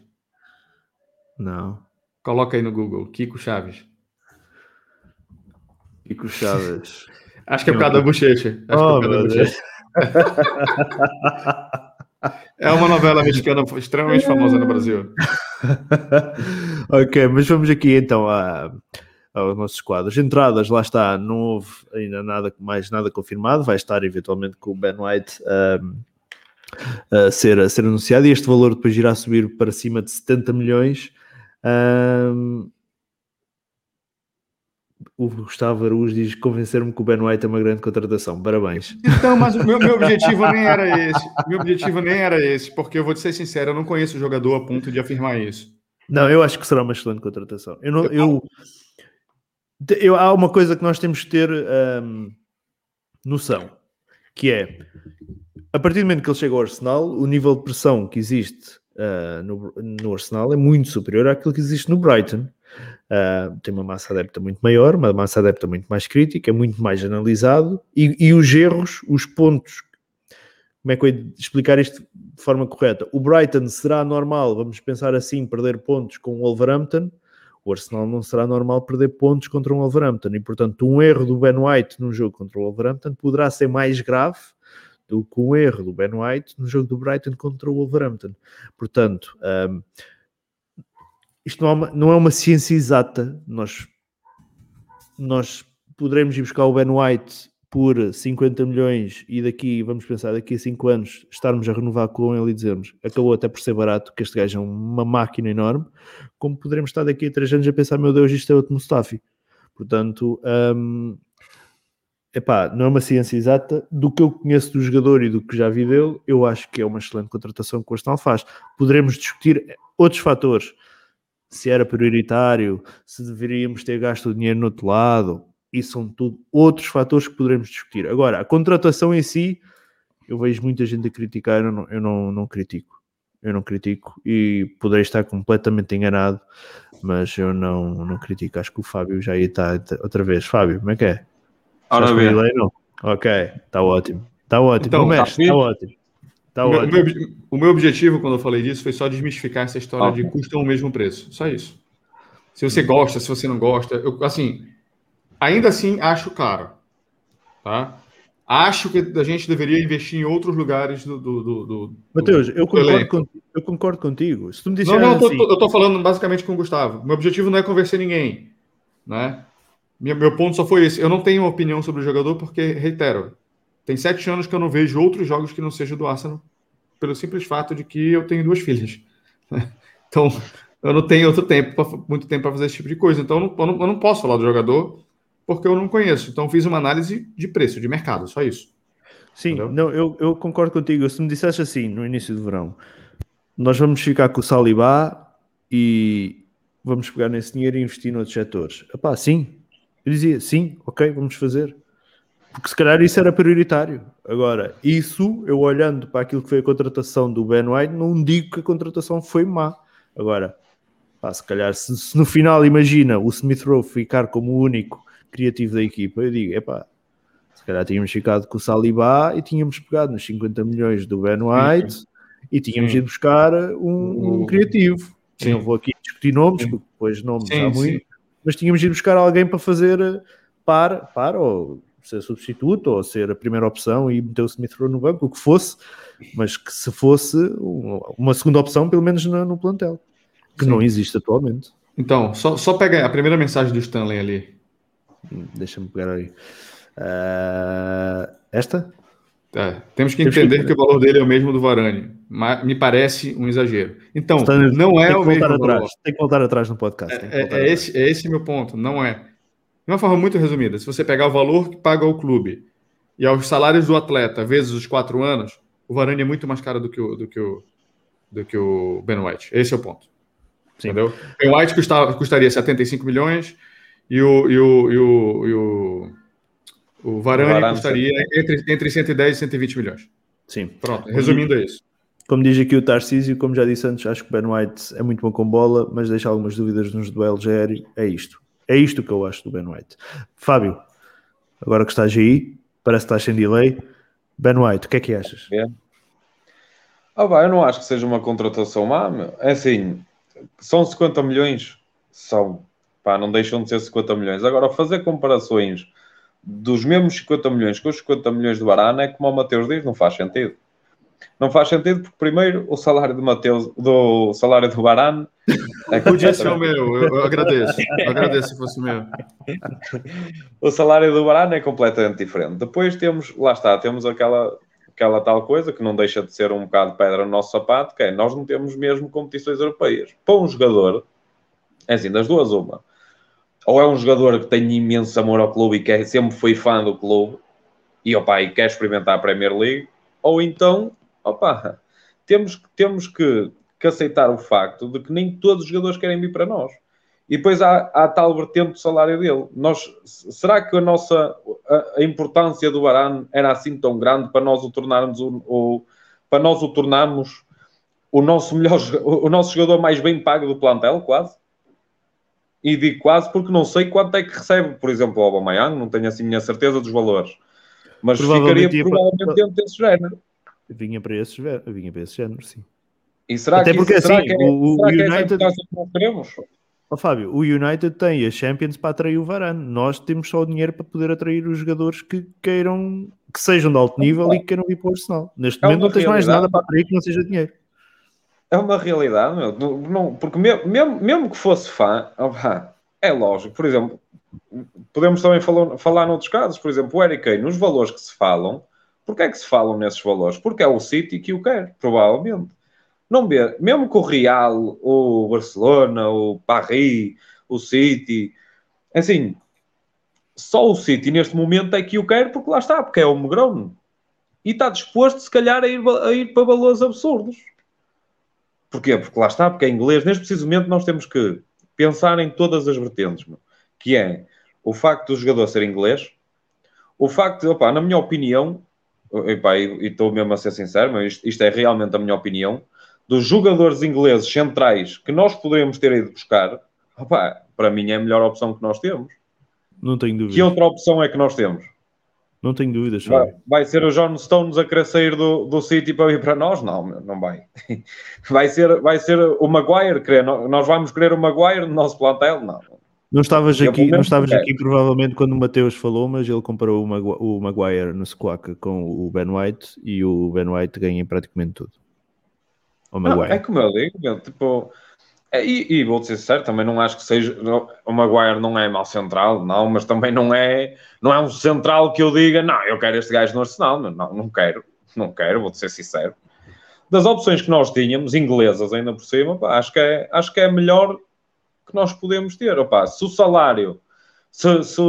Speaker 1: Não.
Speaker 3: Coloca aí no Google. Kiko Chaves.
Speaker 1: Kiko Chaves.
Speaker 3: Acho que é por causa da bochecha. Acho que é
Speaker 1: Oh,
Speaker 3: por causa da bochecha. É uma novela mexicana extremamente famosa no Brasil.
Speaker 1: ok, mas vamos aqui então a, aos nossos quadros. Entradas, lá está, não houve ainda nada, mais nada confirmado, vai estar eventualmente com o Ben White ahm, a, ser, a ser anunciado e este valor depois irá subir para cima de 70 milhões. Um, o Gustavo Araújo diz convencer-me que o Ben White é uma grande contratação. Parabéns.
Speaker 3: Então, mas o meu, meu objetivo nem era esse. Meu objetivo nem era esse, porque eu vou te ser sincero, eu não conheço o jogador a ponto de afirmar isso.
Speaker 1: Não, eu acho que será uma excelente contratação. Eu não, eu, eu, há uma coisa que nós temos que ter um, noção, que é a partir do momento que ele chega ao Arsenal, o nível de pressão que existe uh, no, no Arsenal é muito superior àquilo que existe no Brighton. Uh, tem uma massa adepta muito maior, uma massa adepta muito mais crítica, é muito mais analisado e, e, os erros, os pontos. Como é que eu ia explicar isto de forma correta? O Brighton será normal, vamos pensar assim, perder pontos com o Wolverhampton. O Arsenal não será normal perder pontos contra um Wolverhampton e, portanto, um erro do Ben White num jogo contra o Wolverhampton poderá ser mais grave do que um erro do Ben White no jogo do Brighton contra o Wolverhampton. Portanto, um, isto não é, uma, não é uma ciência exata. Nós, nós poderemos ir buscar o Ben White por 50 milhões e daqui, vamos pensar, daqui a 5 anos estarmos a renovar com ele e dizermos acabou até por ser barato, que este gajo é uma máquina enorme, como poderemos estar daqui a 3 anos a pensar, meu Deus, isto é outro Mustafi. Portanto, um, epá, não é uma ciência exata. Do que eu conheço do jogador e do que já vi dele, eu acho que é uma excelente contratação que o Arsenal faz. Poderemos discutir outros fatores se era prioritário, se deveríamos ter gasto o dinheiro no outro lado. Isso são tudo outros fatores que poderemos discutir. Agora, a contratação em si, eu vejo muita gente a criticar, eu não, eu não, não critico. Eu não critico e poderei estar completamente enganado, mas eu não, não critico. Acho que o Fábio já ia estar outra vez. Fábio, como é que é?
Speaker 4: Ora bem.
Speaker 1: Ok, está ótimo. Está ótimo. Então, está tá ótimo.
Speaker 3: Tá o, meu, o, meu, objetivo, quando eu falei disso, foi só desmistificar essa história ah. de custam o mesmo preço. Só isso. Se você gosta, se você não gosta, eu, assim, ainda assim acho caro. Tá? Acho que a gente deveria investir em outros lugares do. do, do, do
Speaker 1: Matheus, eu, concordo contigo, eu concordo contigo. Se tu me
Speaker 3: não, não, assim... eu estou falando basicamente com o Gustavo. Meu objetivo não é convencer ninguém. Né? Meu, meu ponto só foi esse. Eu não tenho opinião sobre o jogador, porque, reitero, tem sete anos que eu não vejo outros jogos que não sejam do Arsenal, pelo simples fato de que eu tenho duas filhas. Então, eu não tenho outro tempo, muito tempo para fazer esse tipo de coisa. Então, eu não, eu não, eu não posso falar do jogador porque eu não conheço. Então, fiz uma análise de preço, de mercado, só isso.
Speaker 1: Sim, não, eu, eu concordo contigo. Se me dissesse assim no início do verão, nós vamos ficar com o Salibá e vamos pegar nesse dinheiro e investir noutros setores. Epá, sim. Eu dizia, sim, ok, vamos fazer. Porque se calhar isso era prioritário. Agora, isso, eu olhando para aquilo que foi a contratação do Ben White, não digo que a contratação foi má. Agora, pá, se calhar, se, se, no final, imagina o Smith Rowe ficar como o único criativo da equipa, eu digo, epá, se calhar tínhamos ficado com o Salibá e tínhamos pegado nos 50 milhões do Ben White sim, sim. e tínhamos sim. ido buscar um, um criativo. Sim. Não vou aqui discutir nomes, porque depois nomes há muito, mas tínhamos ido buscar alguém para fazer par, par ou ser substituto ou ser a primeira opção e meter o Smith Rowe no banco, o que fosse, mas que se fosse uma segunda opção, pelo menos no, no plantel, que Sim. não existe atualmente.
Speaker 3: Então, só, só pega a primeira mensagem do Stanley ali.
Speaker 1: Hum, deixa-me pegar aí. Uh, esta?
Speaker 3: É, temos que entender que... que... o valor dele é o mesmo do Varane. Mas me parece um exagero. Então, Stanley, não é o mesmo
Speaker 1: atrás, valor. Tem que voltar atrás no podcast.
Speaker 3: É, é, é esse, é esse meu ponto. Não é. De uma forma muito resumida, se você pegar o valor que paga o clube e aos salários do atleta vezes os quatro anos, o Varane é muito mais caro do que o, do que o, do que o Ben White. Esse é o ponto. Sim. Entendeu? Ben White custava, custaria 75 milhões e o, e o, e o, e o, o Varane, Varane custaria entre, entre 110 e 120 milhões.
Speaker 1: Sim.
Speaker 3: Pronto, resumindo é isso.
Speaker 1: Como diz aqui o Tarcísio, como já disse antes, acho que Ben White é muito bom com bola, mas deixa algumas dúvidas nos duelos aéreos. É isto. É isto que eu acho do Ben White. Fábio, agora que estás aí, parece que estás sem delay. Ben White, o que é que achas? É.
Speaker 4: Ah, eu não acho que seja uma contratação má. Meu. É assim, são 50 milhões, são, pá, não deixam de ser 50 milhões. Agora, fazer comparações dos mesmos 50 milhões com os 50 milhões do Barana é como o Mateus diz, não faz sentido. Não faz sentido porque, primeiro, o salário do Mateus, do salário do Barane.
Speaker 3: É Podia ser o meu, eu, agradeço. Eu agradeço se fosse o meu.
Speaker 4: o salário do Barane é completamente diferente. Depois temos, lá está, temos aquela, aquela tal coisa que não deixa de ser um bocado de pedra no nosso sapato, que é nós não temos mesmo competições europeias. Para um jogador,
Speaker 2: É assim, das duas, uma. Ou é um jogador que tem imenso amor ao clube e que sempre foi fã do clube e, opa, e quer experimentar a Premier League, ou então, opa, temos, temos que, que aceitar o facto de que nem todos os jogadores querem vir para nós. E depois há, há tal vertente do salário dele. Nós, será que a nossa a, a importância do Varane era assim tão grande para nós o tornarmos o, o, para nós o tornarmos o nosso melhor o nosso jogador mais bem pago do plantel, quase? E digo quase porque não sei quanto é que recebe, por exemplo, o Aubameyang, não tenho assim minha certeza dos valores. Mas ficaria provavelmente dentro desse género.
Speaker 1: Vinha para esse género, vinha para esse género, sim.
Speaker 2: E será
Speaker 1: Até
Speaker 2: que
Speaker 1: porque
Speaker 2: isso,
Speaker 1: assim,
Speaker 2: que é,
Speaker 1: o, o
Speaker 2: que é
Speaker 1: United...
Speaker 2: que nós queremos?
Speaker 1: Oh, Fábio, o United tem a Champions para atrair o Varane. Nós temos só o dinheiro para poder atrair os jogadores que queiram, que sejam de alto nível e que queiram vir para o Arsenal. Neste
Speaker 2: É
Speaker 1: momento não tens mais nada para atrair que não seja dinheiro.
Speaker 2: É uma realidade, meu. Não, porque mesmo, mesmo, mesmo que fosse fã, é lógico. Por exemplo, podemos também falar, falar noutros casos. Por exemplo, o Eric Kane, nos valores que se falam, porquê é que se falam nesses valores? Porque é o City que o quer, provavelmente. Não vê, mesmo que o Real, o Barcelona, o Paris, o City, assim, só o City neste momento é que o quer porque lá está, porque é o Megrone. E está disposto, se calhar, a ir, a ir para valores absurdos. Porquê? Porque lá está, porque é inglês. Neste preciso momento nós temos que pensar em todas as vertentes, meu. que é o facto do jogador ser inglês, o facto de, opá, na minha opinião, e estou mesmo a ser sincero, mas isto, isto é realmente a minha opinião, dos jogadores ingleses centrais que nós poderíamos ter ido buscar, opá, para mim é a melhor opção que nós temos.
Speaker 1: Não tenho
Speaker 2: Que
Speaker 1: dúvidas.
Speaker 2: outra opção é que nós temos?
Speaker 1: Não tenho dúvidas,
Speaker 2: Vai, vai ser o John Stones a querer sair do, do City para vir para nós? Não, não vai. Vai ser, vai ser o Maguire querer. Nós vamos querer o Maguire no nosso plantel? Não.
Speaker 1: Não estavas
Speaker 2: Eu,
Speaker 1: aqui, não estavas
Speaker 2: não
Speaker 1: aqui provavelmente quando o Mateus falou, mas ele comparou o, Magu- o Maguire no Squawka com o Ben White e o Ben White ganha praticamente tudo. O
Speaker 2: Não,
Speaker 1: Maguire.
Speaker 2: é como eu digo, meu, tipo. É, e, e vou ser sincero, também não acho que seja. o Maguire não é mau central, não, mas também não é, não é um central que eu diga, não, eu quero este gajo no Arsenal. Não, não, não quero, não quero, vou ser sincero. Das opções que nós tínhamos, inglesas ainda por cima, pá, acho, que é, acho que é melhor que nós podemos ter. Opá, se o salário, se, se,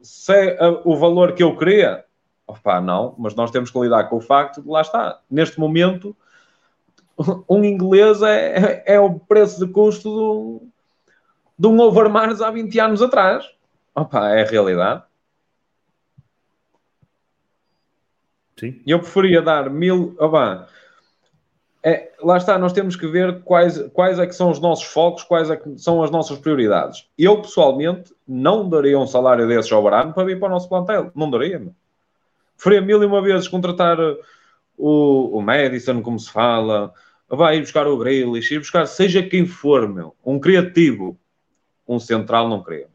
Speaker 2: se é o valor que eu queria, opá, não, mas nós temos que lidar com o facto de lá está, neste momento um inglês é, é, é o preço de custo de um, de um Overmars há 20 anos atrás. Opa, é a realidade.
Speaker 1: Sim.
Speaker 2: E eu preferia dar mil. Opa, é, lá está, nós temos que ver quais, quais é que são os nossos focos, quais é que são as nossas prioridades. Eu, pessoalmente, não daria um salário desses ao Barano para vir para o nosso plantel. Não daria, meu. Preferia mil e uma vezes contratar o, o Madison, como se fala, vai ir buscar o Grealish, ir buscar seja quem for, meu, um criativo, um central, não creio.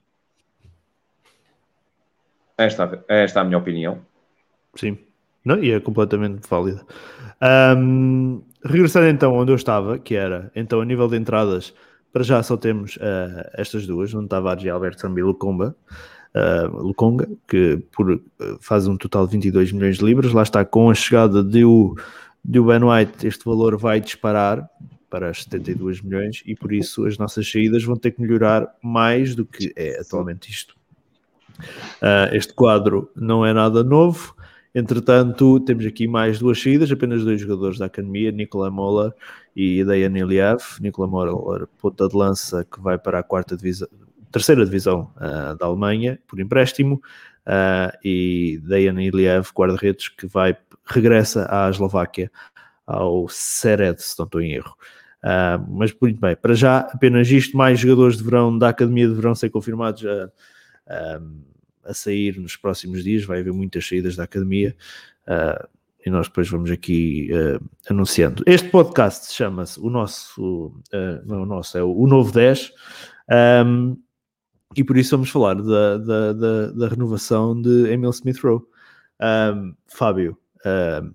Speaker 2: Esta, esta é a minha opinião.
Speaker 1: Sim. Não, e é completamente válida. Ahm, regressando então onde eu estava, que era, então a nível de entradas, para já só temos ah, estas duas, Nuno Tavares e Alberto Sambi Lucomba, ah, Luconga, que por, ah, faz um total de 22 milhões de libras. Lá está, com a chegada de o, Ben White, este valor vai disparar para as 72 milhões e por isso as nossas saídas vão ter que melhorar mais do que é atualmente isto. Ah, este quadro não é nada novo. Entretanto, temos aqui mais duas saídas, apenas dois jogadores da academia, Nikola Moller e Dejan Iliev. Nikola Moller, ponta de lança, que vai para a quarta divisão, terceira divisão ah, da Alemanha, por empréstimo, ah, e Dejan Iliev, guarda-redes, que vai, regressa à Eslováquia, ao Sered, se não estou em erro. Ah, mas muito bem, para já apenas isto, mais jogadores de verão da academia de verão ser confirmados a, a, a sair nos próximos dias, vai haver muitas saídas da academia ah, e nós depois vamos aqui ah, anunciando. Este podcast chama-se o nosso, não é o nosso, é o, o Novo 10, ahm, e por isso vamos falar da, da, da, da renovação de Emil Smith Rowe. Ahm, Fábio, ahm,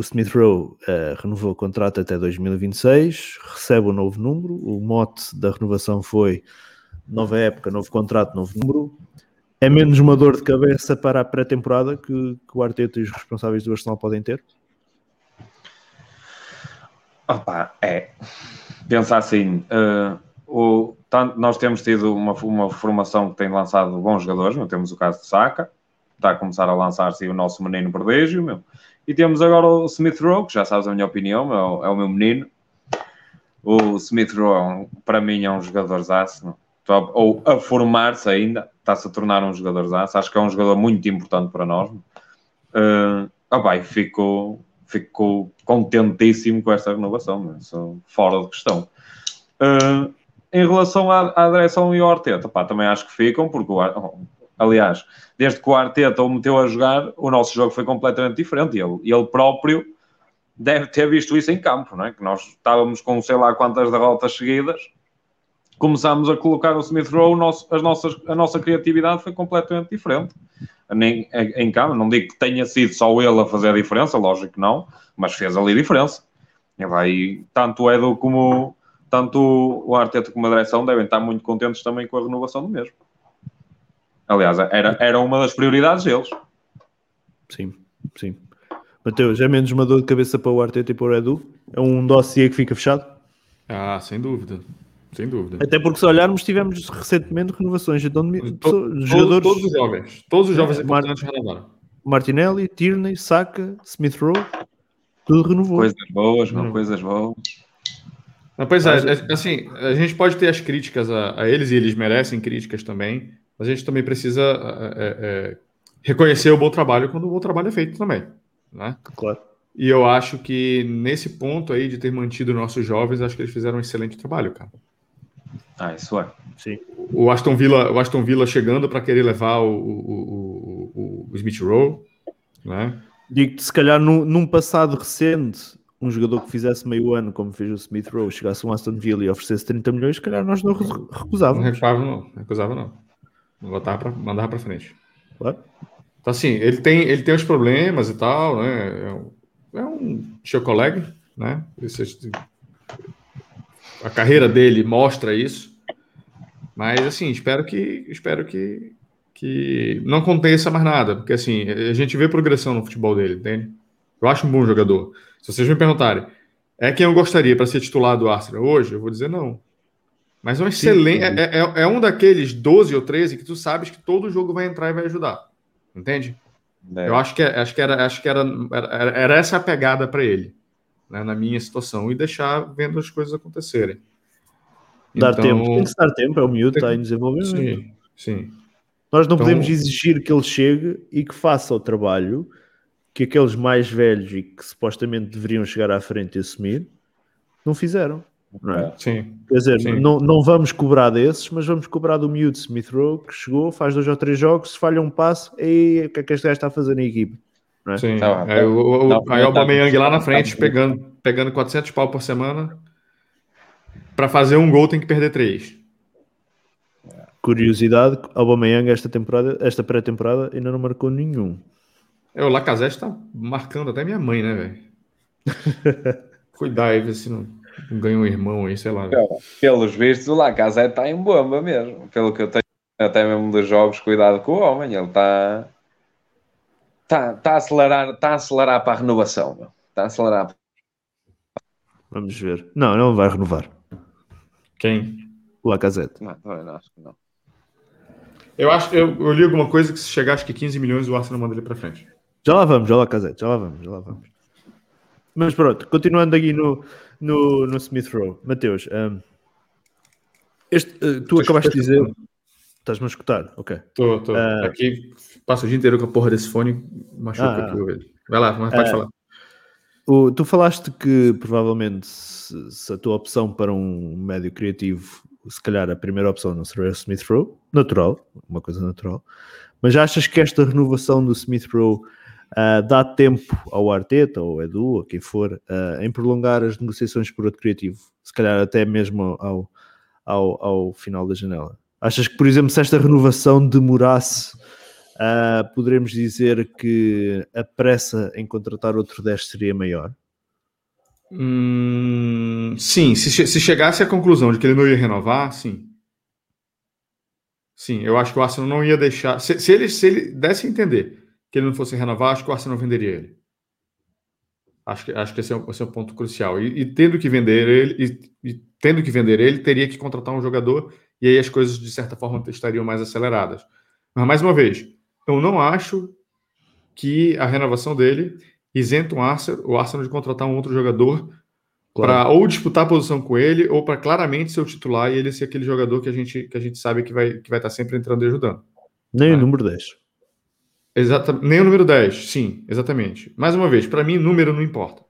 Speaker 1: o Smith Rowe eh, renovou o contrato até 2026, recebe o novo número. O mote da renovação foi nova época, novo contrato, novo número. É menos uma dor de cabeça para a pré-temporada que, que o Arteta e os responsáveis do Arsenal podem ter?
Speaker 2: Opa, é. Pensa assim, uh, o, tanto, nós temos tido uma, uma formação que tem lançado bons jogadores, não temos o caso de Saka, está a começar a lançar-se o nosso menino prodígio, meu. E temos agora o Smith Rowe, que já sabes a minha opinião, meu, é o meu menino. O Smith Rowe, para mim, é um jogador aço, ou a formar-se ainda, está-se a tornar um jogador aço. Acho que é um jogador muito importante para nós. Uh, oh, bem, fico, fico contentíssimo com esta renovação, sou fora de questão. Uh, em relação à, à direção e ao Arteta, pá, também acho que ficam, porque, o, aliás, desde que o Arteta o meteu a jogar, o nosso jogo foi completamente diferente. Ele, ele próprio deve ter visto isso em campo, não é? Que nós estávamos com sei lá quantas derrotas seguidas, começámos a colocar o Smith Rowe, as nossas, a nossa criatividade foi completamente diferente. Nem, em campo, não digo que tenha sido só ele a fazer a diferença, lógico que não, mas fez ali diferença. E vai, tanto o Edu como tanto o Arteta como a direção devem estar muito contentes também com a renovação do mesmo. Aliás, era, era uma das prioridades deles.
Speaker 1: Sim, sim. Mateus, é menos uma dor de cabeça para o Arteta e para o Edu? É um dossiê que fica fechado?
Speaker 3: Ah, sem dúvida. Sem dúvida.
Speaker 1: Até porque se olharmos, tivemos recentemente renovações então, de
Speaker 3: todos, jogadores. Todos os jovens. Todos os jovens é, importantes
Speaker 1: renovaram. Martinelli, Tierney, Saka, Smith Rowe, tudo renovou.
Speaker 2: Coisas boas, não, coisas boas.
Speaker 3: Não, pois é, é, assim, a gente pode ter as críticas a, a, eles e eles merecem críticas também, mas a gente também precisa é, é, reconhecer o bom trabalho quando o bom trabalho é feito também, né?
Speaker 1: Claro.
Speaker 3: E eu acho que nesse ponto aí de ter mantido nossos jovens, acho que eles fizeram um excelente trabalho, cara.
Speaker 2: Ah, isso é.
Speaker 3: Sim. O Aston Villa, o Aston Villa chegando para querer levar o, o, o, o Smith Rowe, né?
Speaker 1: Digo-te, se calhar num, num passado recente, um jogador que fizesse meio ano, como fez o Smith Rowe, chegasse um Aston Villa e oferecesse 30 milhões, se calhar nós não recusávamos.
Speaker 3: Não recusava, não. Recusava, não. Botava pra, mandava para frente.
Speaker 1: Claro.
Speaker 3: Então, assim, ele tem, ele tem os problemas e tal, né? É um, é um seu colega, né? a carreira dele mostra isso. Mas, assim, espero que, espero que, que não aconteça mais nada, porque, assim, a gente vê progressão no futebol dele, entende? Eu acho um bom jogador. Se vocês me perguntarem, é quem eu gostaria para ser titular do Arsenal hoje? Eu vou dizer não. Mas é um excelente. É, é, é, um daqueles 12 ou 13 que tu sabes que todo jogo vai entrar e vai ajudar. Entende? É. Eu acho que, é, acho que, era, acho que era, era, era essa a pegada para ele, né, na minha situação, e deixar vendo as coisas acontecerem.
Speaker 1: Dar então, tempo, tem que dar tempo, é o miúdo, está em desenvolvimento.
Speaker 3: Sim, sim.
Speaker 1: Nós não então, podemos exigir que ele chegue e que faça o trabalho que aqueles mais velhos e que supostamente deveriam chegar à frente e assumir, não fizeram. Não é?
Speaker 3: Sim.
Speaker 1: Quer dizer, sim. Não, não vamos cobrar desses, mas vamos cobrar do miúdo Smith Rowe, que chegou, faz dois ou três jogos, se falha um passo, e o que é que este gajo está a fazer na equipe?
Speaker 3: Não é? Sim. Não, é, o, o, não, aí o Aubameyang lá na frente, pegando, pegando 400 pau por semana, para fazer um gol tem que perder três.
Speaker 1: Curiosidade, Aubameyang esta temporada, esta pré-temporada ainda não marcou nenhum.
Speaker 3: É, o Lacazette tá marcando até minha mãe, né, velho? Cuidar aí, ver se não, não ganha um irmão aí, sei lá.
Speaker 2: Pelos vistos, o Lacazette tá em bomba mesmo. Pelo que eu tenho até mesmo dos jogos, cuidado com o homem. Ele tá. Tá, tá, a, acelerar, tá a acelerar para a renovação. Meu. Tá a acelerar.
Speaker 1: Vamos ver. Não, não vai renovar.
Speaker 3: Quem?
Speaker 1: O Lacazette.
Speaker 2: Não, não, acho que não.
Speaker 3: Eu acho eu, eu li alguma coisa que se chegar acho que 15 milhões o Arsenal manda ele para frente.
Speaker 1: Já lá vamos, já lá, Casete, já lá vamos, já lá vamos. Mas pronto, continuando aqui no, no, no Smith Row, Mateus, um, este, uh, tu acabaste de dizer. Estás-me a escutar? Ok.
Speaker 3: Estou, estou. Uh, aqui passo o dia inteiro com a porra desse fone, machuca ah, aqui o ouvido. Vai lá, mas pode uh, falar.
Speaker 1: O, tu falaste que provavelmente se, se, a tua opção para um médio criativo, se calhar a primeira opção não seria o Smith Row, natural, uma coisa natural, mas achas que esta renovação do Smith Row uh, dá tempo ao Arteta, ou Edu, ou quem for, uh, em prolongar as negociações por outro criativo, se calhar até mesmo ao, ao, ao final da janela. Achas que, por exemplo, se esta renovação demorasse, uh, poderemos dizer que a pressa em contratar outro 10 seria maior?
Speaker 3: Hum, sim, se, se chegasse à conclusão de que ele não ia renovar, sim. Sim, eu acho que o Arsenal não ia deixar. Se, se, ele, se ele desse a entender que ele não fosse renovar, acho que o Arsenal venderia ele. Acho que, acho que esse, é, esse é um ponto crucial. E, e tendo que vender ele, e, e, tendo que vender ele, teria que contratar um jogador, e aí as coisas, de certa forma, estariam mais aceleradas. Mas, mais uma vez, eu não acho que a renovação dele isenta o Arsenal, o Arsenal de contratar um outro jogador claro. para ou disputar a posição com ele, ou para claramente ser o titular e ele ser aquele jogador que a gente, que a gente sabe que vai, que vai estar sempre entrando e ajudando.
Speaker 1: Nem né? o número 10.
Speaker 3: Exata, nem o número 10, sim, exatamente. Mais uma vez, para mim, número não importa.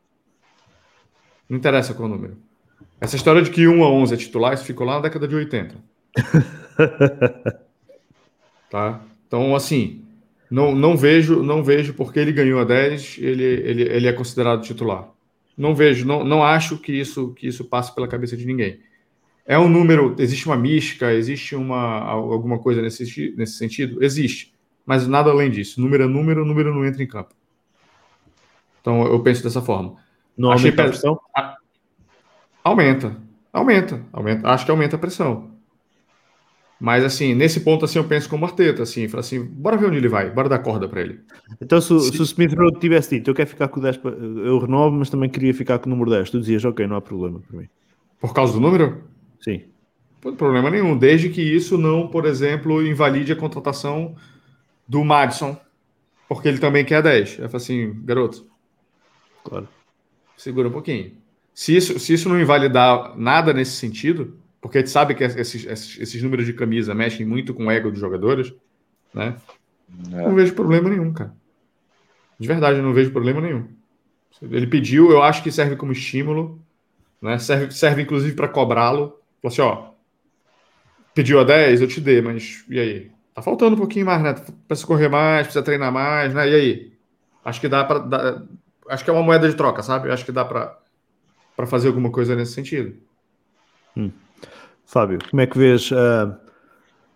Speaker 3: Não interessa qual número. Essa história de que 1 a 11 é titular, isso ficou lá na década de 80. tá? Então, assim, não, não vejo não vejo porque ele ganhou a 10, ele, ele, ele é considerado titular. Não vejo, não, não acho que isso que isso passe pela cabeça de ninguém. É um número, existe uma mística, existe uma alguma coisa nesse, nesse sentido? Existe. Mas nada além disso. Número é número, número não entra em campo. Então eu penso dessa forma.
Speaker 1: Não Achei aumenta a pressão?
Speaker 3: Aumenta. Aumenta. Aumenta. Acho que aumenta a pressão. Mas, assim, nesse ponto, assim, eu penso como Arteta, assim, fala assim, bora ver onde ele vai, bora dar corda para ele.
Speaker 1: Então, se, se, o Smith Rowe tivesse dito, eu quero ficar com o 10, eu renovo, mas também queria ficar com o número 10, tu dizias, ok, não há problema para mim.
Speaker 3: Por causa do número?
Speaker 1: Sim.
Speaker 3: Não problema nenhum, desde que isso não, por exemplo, invalide a contratação do Madison, porque ele também quer 10. Eu falo assim, garoto.
Speaker 1: Claro.
Speaker 3: Segura um pouquinho. Se isso, se isso não invalidar nada nesse sentido, porque a gente sabe que esses, esses, esses, números de camisa mexem muito com o ego dos jogadores, né? É. Não vejo problema nenhum, cara. De verdade, não vejo problema nenhum. Ele pediu, eu acho que serve como estímulo, né? Serve, serve inclusive para cobrá-lo. Falou assim, ó, pediu a 10, eu te dei, mas e aí? Tá faltando um pouquinho mais, né? Precisa correr mais, precisa treinar mais, né? E aí? Acho que dá para acho que é uma moeda de troca, sabe? Acho que dá para para fazer alguma coisa nesse sentido.
Speaker 1: Hum. Fábio, como é que vês uh,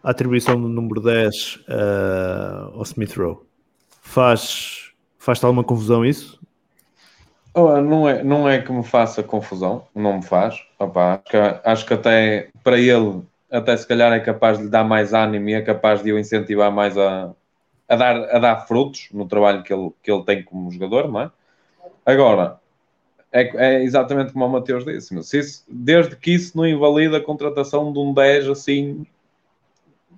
Speaker 1: a atribuição do número 10 uh, ao Smith Rowe? Faz, faz-te alguma confusão isso?
Speaker 2: Oh, não, é, não é que me faça confusão, não me faz. Opa, acho, que, acho que até para ele, até se calhar é capaz de lhe dar mais ânimo e é capaz de o incentivar mais a, a, dar, a dar frutos no trabalho que ele, que ele tem como jogador, não é? Agora, é, é exatamente como o Mateus disse, se isso, desde que isso não invalida a contratação de um 10 assim,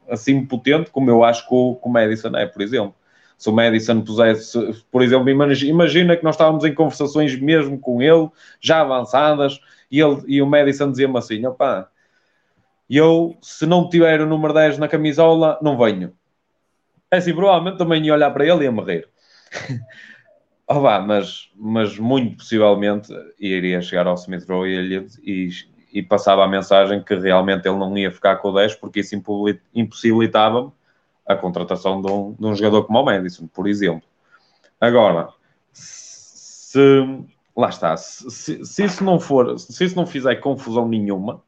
Speaker 2: assim potente, como eu acho que o, que o Madison é, por exemplo. Se o Madison pusesse, por exemplo, imagina que nós estávamos em conversações mesmo com ele, já avançadas, e, ele, e o Madison dizia-me assim: opá, eu, se não tiver o número 10 na camisola, não venho. É assim, provavelmente também ia olhar para ele e ia morrer. Oh, vá, mas, mas muito possivelmente iria chegar ao Smith Rowe e, e, e, passava a mensagem que realmente ele não ia ficar com o 10 porque isso impossibilitava a contratação de um, de um jogador como o Madison, por exemplo. Agora, se lá está, se, se, isso não for, se isso não fizer confusão nenhuma,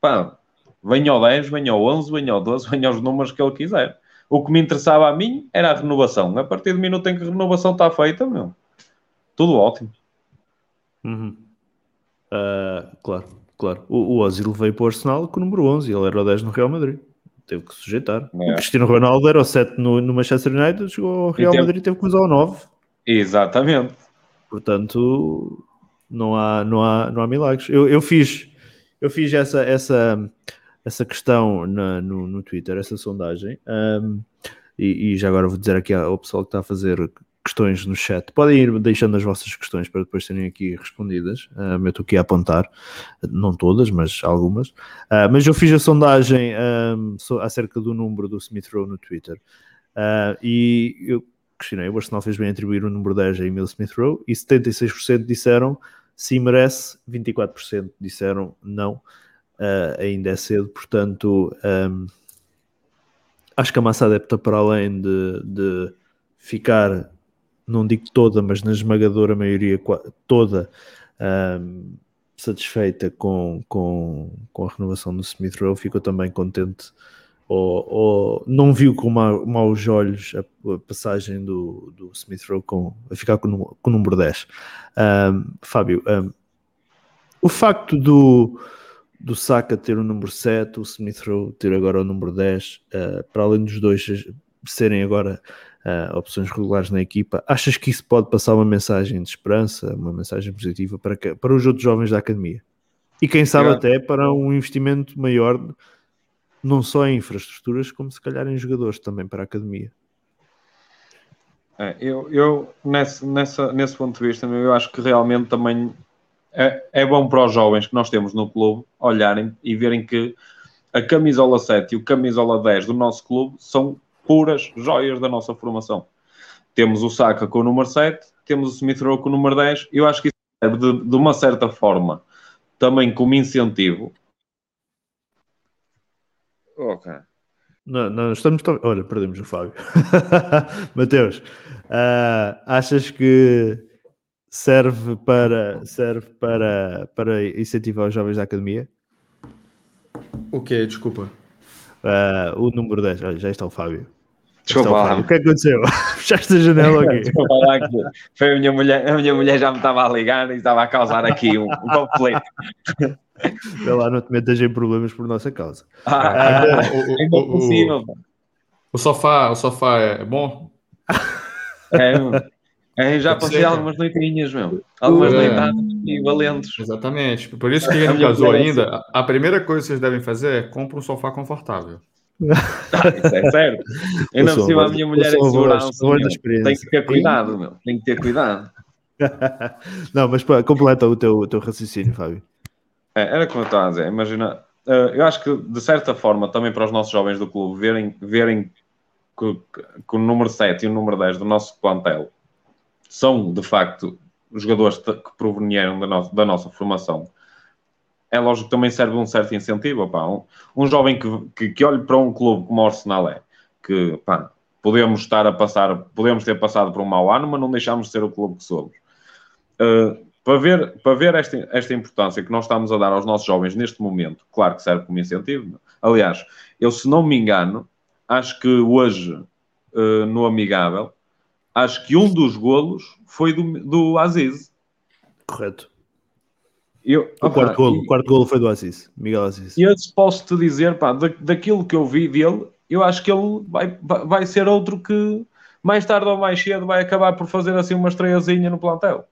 Speaker 2: pá, venha ao 10, venha ao 11, venha ao 12, venha aos números que ele quiser. O que me interessava a mim era a renovação. A partir do minuto em que a renovação está feita, meu, tudo ótimo.
Speaker 1: Uhum. Uh, claro, claro. O, o Ozil veio para o Arsenal com o número 11 ele era o 10 no Real Madrid. Teve que sujeitar. É. O Cristiano Ronaldo era o 7 no, no Manchester United, chegou ao Real teve... Madrid e teve que usar o 9.
Speaker 2: Exatamente.
Speaker 1: Portanto, não há, não há, não há milagres. Eu, eu fiz, eu fiz essa, essa, essa questão na, no, no Twitter, essa sondagem. Um, e, e, já agora vou dizer aqui ao pessoal que está a fazer questões no chat. Podem ir deixando as vossas questões para depois serem aqui respondidas. Um, eu estou aqui a apontar, não todas, mas algumas. Uh, mas eu fiz a sondagem um, acerca do número do Smith Rowe no Twitter. Uh, e eu questionei, o Arsenal fez bem atribuir o número 10 a Emil Smith Rowe e 76% disseram sim merece, 24% disseram não uh, ainda é cedo, portanto um, acho que a massa adepta para além de, de ficar, não digo toda, mas na esmagadora maioria toda um, satisfeita com, com, com a renovação do Smith Rowe, ficou também contente ou, ou, não viu com ma, maus olhos a, passagem do, do Smith Rowe com, a ficar com, com o número 10. Um, Fábio, um, o facto do, do Saka ter o número 7, o Smith Rowe ter agora o número 10, uh, eh, para além dos dois serem agora uh, opções regulares na equipa. Achas que isso pode passar uma mensagem de esperança, uma mensagem positiva para, que, para os outros jovens da academia? E quem sabe até para um investimento maior, não só em infraestruturas, como se calhar em jogadores também para a academia.
Speaker 2: É, eu, eu nesse, nessa, nesse ponto de vista, eu acho que realmente também é, é bom para os jovens que nós temos no clube olharem e verem que a camisola 7 e o camisola 10 do nosso clube são puras joias da nossa formação. Temos o Saka com o número 7, temos o Smith Rowe com o número 10. Eu acho que isso serve de, de uma certa forma também como incentivo.
Speaker 1: Ok. Não, não estamos. Tão... Olha, perdemos o Fábio. Mateus, uh, achas que serve para, serve para, para incentivar os jovens da academia?
Speaker 3: O quê? Desculpa.
Speaker 1: Uh, o número 10, Olha, já está o Fábio.
Speaker 2: Desculpa lá.
Speaker 1: O que é que aconteceu? Fechaste a janela aqui.
Speaker 2: Desculpa lá que foi a minha mulher, a minha mulher já me estava a ligar e estava a causar aqui um, um conflito.
Speaker 1: Vê lá, não te metas em problemas por nossa causa.
Speaker 3: Ah, ah, o, o, o, o, sofá, o sofá é bom?
Speaker 2: É, é já passei algumas noitinhas, meu. Algumas é. noitadas e valentes.
Speaker 3: Exatamente. Por isso que ele não casou ainda, a primeira coisa que vocês devem fazer é comprar um sofá confortável.
Speaker 2: Ah, isso é certo. Eu não sei, a minha mulher é segurança. Tem que ter cuidado, meu. Tem que ter cuidado.
Speaker 1: não, mas pá, completa o teu, o teu raciocínio, Fábio.
Speaker 2: É, era como eu estava a dizer. Imagina, uh, eu acho que de certa forma, também para os nossos jovens do clube, verem, verem que, que o número 7 e o número 10 do nosso plantel são de facto jogadores que provenieram da nossa, da nossa formação é lógico que também serve um certo incentivo. Pá. Um, um jovem que, que, que, olhe para um clube como o Arsenal é, que podemos estar a passar, podemos ter passado por um mau ano, mas não deixamos de ser o clube que somos. Uh, para ver, para ver esta, esta importância que nós estamos a dar aos nossos jovens neste momento, claro que serve como incentivo. Aliás, eu, se não me engano, acho que hoje, uh, no Amigável, acho que um dos golos foi do, do Aziz.
Speaker 1: Correto. Eu, o, opa, quarto golo, e, o quarto golo foi do Assis, Miguel.
Speaker 2: E eu posso te dizer, pá, da, daquilo que eu vi dele, eu acho que ele vai, vai ser outro que mais tarde ou mais cedo vai acabar por fazer assim uma estreiazinha no plantel.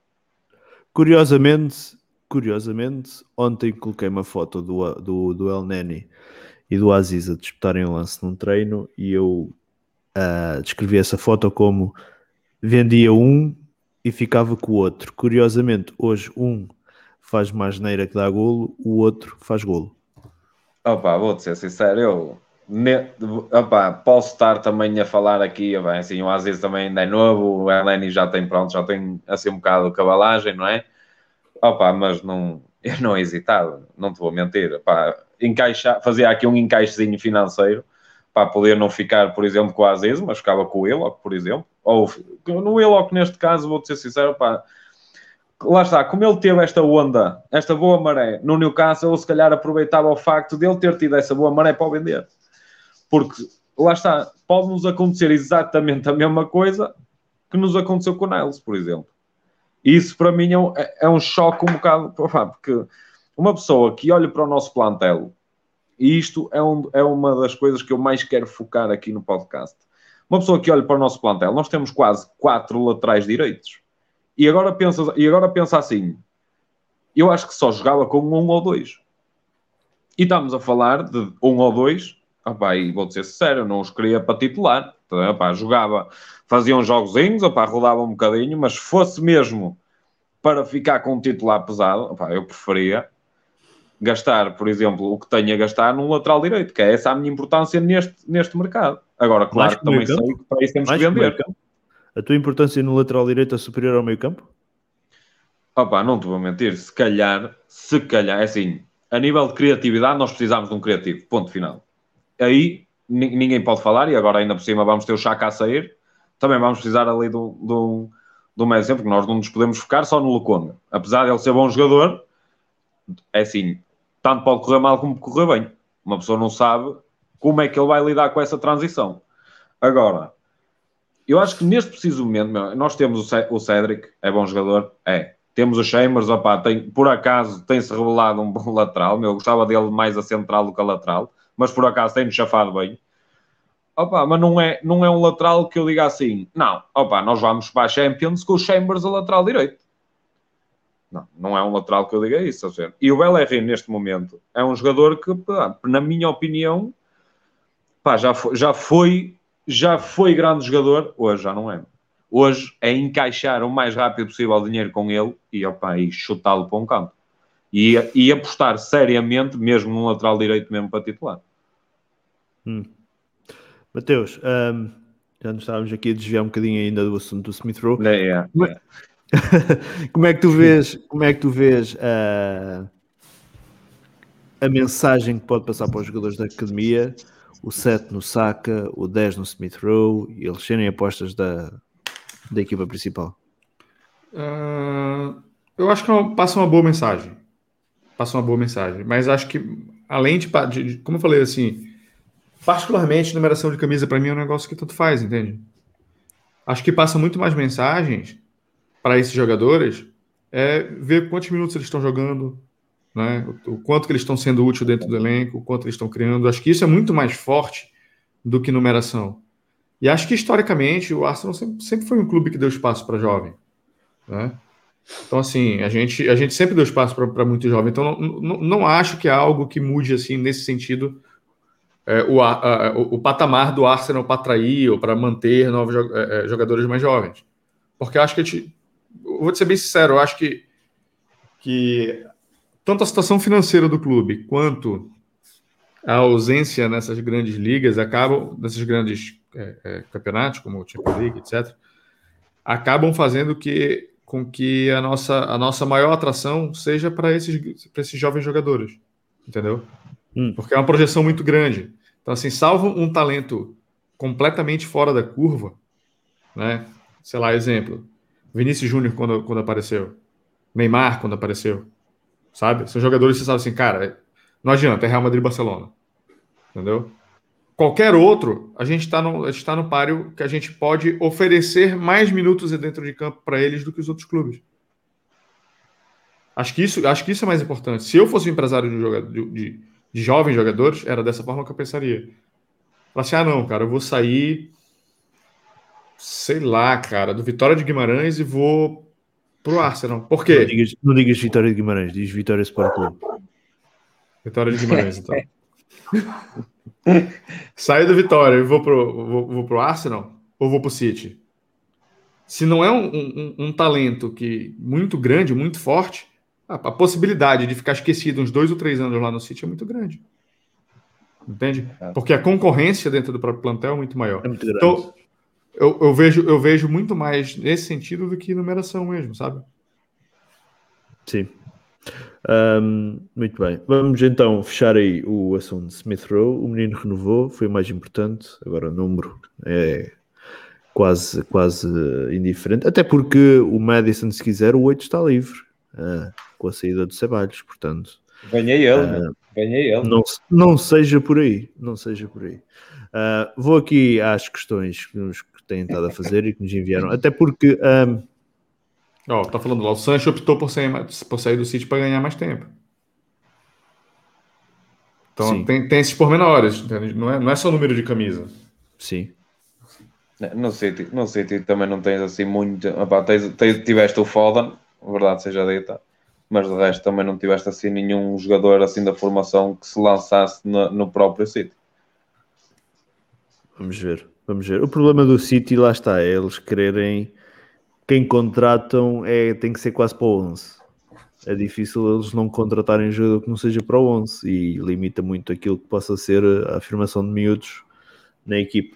Speaker 1: Curiosamente, curiosamente, ontem coloquei uma foto do, do, do El Neni e do Aziz a disputarem um lance num treino e eu uh, descrevi essa foto como vendia um e ficava com o outro. Curiosamente, hoje um faz mais neira que dá golo, o outro faz golo.
Speaker 2: Opa, vou-te ser sincero, eu ne, opa, posso estar também a falar aqui, bem, assim, o Aziz também ainda é novo, o Eleni já tem, pronto, já tem assim um bocado de cabalagem, não é? Opa, mas não, eu não hesitava, não te vou mentir, opa, encaixar, fazia aqui um encaixezinho financeiro para poder não ficar, por exemplo, com o Aziz, mas ficava com Eloc, por exemplo, ou no Eloc neste caso, vou-te ser sincero, opa, lá está, como ele teve esta onda, esta boa maré no Newcastle, ele se calhar aproveitava o facto de ele ter tido essa boa maré para o vender. Porque, lá está, pode-nos acontecer exatamente a mesma coisa que nos aconteceu com o Niles, por exemplo. Isso para mim é um, é um choque um bocado, porque uma pessoa que olha para o nosso plantel, e isto é, um, é uma das coisas que eu mais quero focar aqui no podcast. Uma pessoa que olha para o nosso plantel, nós temos quase quatro laterais direitos e agora pensa, e agora pensa assim: eu acho que só jogava com um ou dois. E estamos a falar de um ou dois. Opa, e vou dizer sério, não os queria para titular. Então, jogava, faziam jogozinhos, opa, rodava um bocadinho, mas fosse mesmo para ficar com um titular pesado, opa, eu preferia gastar, por exemplo, o que tenho a gastar num lateral direito, que é essa a minha importância neste, neste mercado. Agora, claro que também sei que para isso temos Mais que vender
Speaker 1: a tua importância no lateral direito é superior ao meio campo?
Speaker 2: Opa, não te vou mentir, se calhar, se calhar, é assim, a nível de criatividade nós precisamos de um criativo, ponto final. Aí ninguém pode falar, e agora ainda por cima vamos ter o Chaka a sair, também vamos precisar ali do, do, do meio sempre, porque nós não nos podemos focar só no Luconga. Apesar de ele ser bom jogador, é assim, tanto pode correr mal como correr bem. Uma pessoa não sabe como é que ele vai lidar com essa transição. Agora, eu acho que neste preciso momento, nós temos o Cedric, é bom jogador, é. Temos o Chambers, opá, tem, por acaso tem-se revelado um bom lateral, meu, eu gostava dele mais a central do que a lateral, mas por acaso tem-nos chafado bem. Opa, mas não é, não é um lateral que eu diga assim, não, opa, nós vamos para a Champions com o Chambers a lateral direito. Não, não é um lateral que eu diga isso. E o Bellerin, neste momento, é um jogador que, na minha opinião, pá, já, foi, já, foi, já foi grande jogador, hoje já não é. Hoje é encaixar o mais rápido possível o dinheiro com ele e, opa, e chutá-lo para um campo. E, e apostar seriamente, mesmo no lateral direito mesmo para titular.
Speaker 1: Hum. Mateus, um, já nos estávamos aqui a desviar um bocadinho ainda do assunto do Smith Rowe.
Speaker 2: É, é, é.
Speaker 1: como é que tu vês, como é que tu vês uh, a mensagem que pode passar para os jogadores da academia, o 7 no Saka, o 10 no Smith Rowe e eles serem apostas da, da equipa principal?
Speaker 3: Uh, eu acho que passa uma boa mensagem. Passa uma boa mensagem. Mas acho que, além de, de como eu falei assim, particularmente, numeração de camisa para mim é um negócio que tanto faz, entende? Acho que passa muito mais mensagens para esses jogadores é ver quantos minutos eles estão jogando, né? o, quanto que eles estão sendo úteis dentro do elenco, o quanto eles estão criando. Acho que isso é muito mais forte do que numeração. E acho que historicamente o Arsenal sempre, sempre foi um clube que deu espaço para jovem. Né? Então, assim, a gente, a gente sempre deu espaço para muito jovem. Então, não, não, não acho que é algo que mude assim nesse sentido é, o, a, o, o, patamar do Arsenal para atrair ou para manter novos é, é, jogadores mais jovens. Porque acho que a gente, vou ser bem sincero, eu acho que, que tanto a situação financeira do clube quanto a ausência nessas grandes ligas acabam, nesses grandes é, é, campeonatos, como o Champions League, etc., acabam fazendo que, com que a nossa, a nossa maior atração seja para esses, esses jovens jogadores, entendeu? Hum. Porque é uma projeção muito grande. Então, assim, salvo um talento completamente fora da curva, né? Sei lá, exemplo, Vinícius Júnior quando, quando apareceu, Neymar quando apareceu, sabe? São jogadores que você sabe assim, cara, não adianta, é Real Madrid e Barcelona, entendeu? Qualquer outro, a gente está no, a tá no páreo que a gente pode oferecer mais minutos dentro de campo para eles do que os outros clubes. Acho que isso, acho que isso é mais importante. Se eu fosse um empresário de, jogador, de, de, de jovens jogadores, era dessa forma que eu pensaria. Falar assim, ah, não, cara, eu vou sair sei lá, cara, do Vitória de Guimarães e vou pro Arsenal. Por quê?
Speaker 1: Não digas, não digas Vitória de Guimarães, diz Vitória Sport Clube.
Speaker 3: Vitória de Guimarães, então. Saio do Vitória e vou pro, vou, vou pro Arsenal ou vou pro City? Se não é um, um, um talento que muito grande, muito forte, a, a, possibilidade de ficar esquecido uns dois ou três anos lá no City é muito grande. Entende? É. Porque a concorrência dentro do próprio plantel é muito maior. É muito grande. Então, eu, eu, vejo, eu vejo muito mais nesse sentido do que numeração mesmo, sabe?
Speaker 1: Sim. Um, muito bem. Vamos então fechar aí o assunto de Smith Rowe. O menino renovou, foi o mais importante. Agora o número é quase, quase indiferente. Até porque o Madison, se quiser, o 8 está livre uh, com a saída do Ceballos. Portanto,
Speaker 2: ganhei ele. Uh, ganhei ele.
Speaker 1: Não, não seja por aí. Não seja por aí. Uh, vou aqui às questões que nos têm estado a fazer e que nos enviaram. Até porque. Um...
Speaker 3: Oh, tá falando lá, o Sancho optou por sair, por sair do City para ganhar mais tempo. Então tem, tem esses pormenores, não é, não é só o número de camisa.
Speaker 1: Sim.
Speaker 2: No City, no City também não tens assim muito. Opa, tens, tens, tiveste o Foden, verdade seja dita, mas de resto também não tiveste assim nenhum jogador assim da formação que se lançasse no, no próprio City.
Speaker 1: Vamos ver. Vamos ver. O problema do City, lá está, é eles quererem. Quem contratam é, tem que ser quase para o 11. É difícil eles não contratarem jogador que não seja para o 11 e limita muito aquilo que possa ser a afirmação de miúdos na equipe.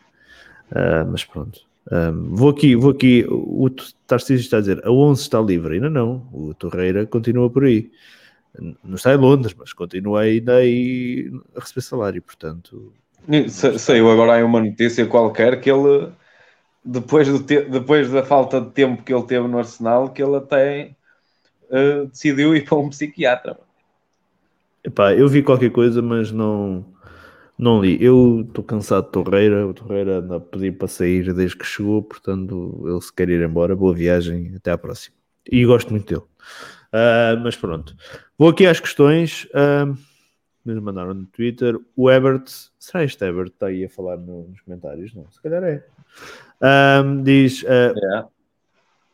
Speaker 1: Uh, mas pronto. Um, vou aqui, vou aqui. O Tarcísio está a dizer a 11 está livre, ainda não. O Torreira continua por aí. Não está em Londres, mas continua ainda aí a receber salário, portanto
Speaker 2: Saiu agora aí uma notícia qualquer que ele, depois, do te... depois da falta de tempo que ele teve no Arsenal, que ele até uh, decidiu ir para um psiquiatra.
Speaker 1: Epá, eu vi qualquer coisa, mas não, não li. Eu estou cansado de Torreira. O Torreira anda a pedir para sair desde que chegou, portanto, ele se quer ir embora. Boa viagem, até à próxima. E gosto muito dele. Uh, mas pronto, vou aqui às questões. Uh, nos mandaram no Twitter. O Ebert, será este Ebert que está aí a falar no- nos comentários? Não, se calhar é. Ahm, diz: ah,
Speaker 2: É.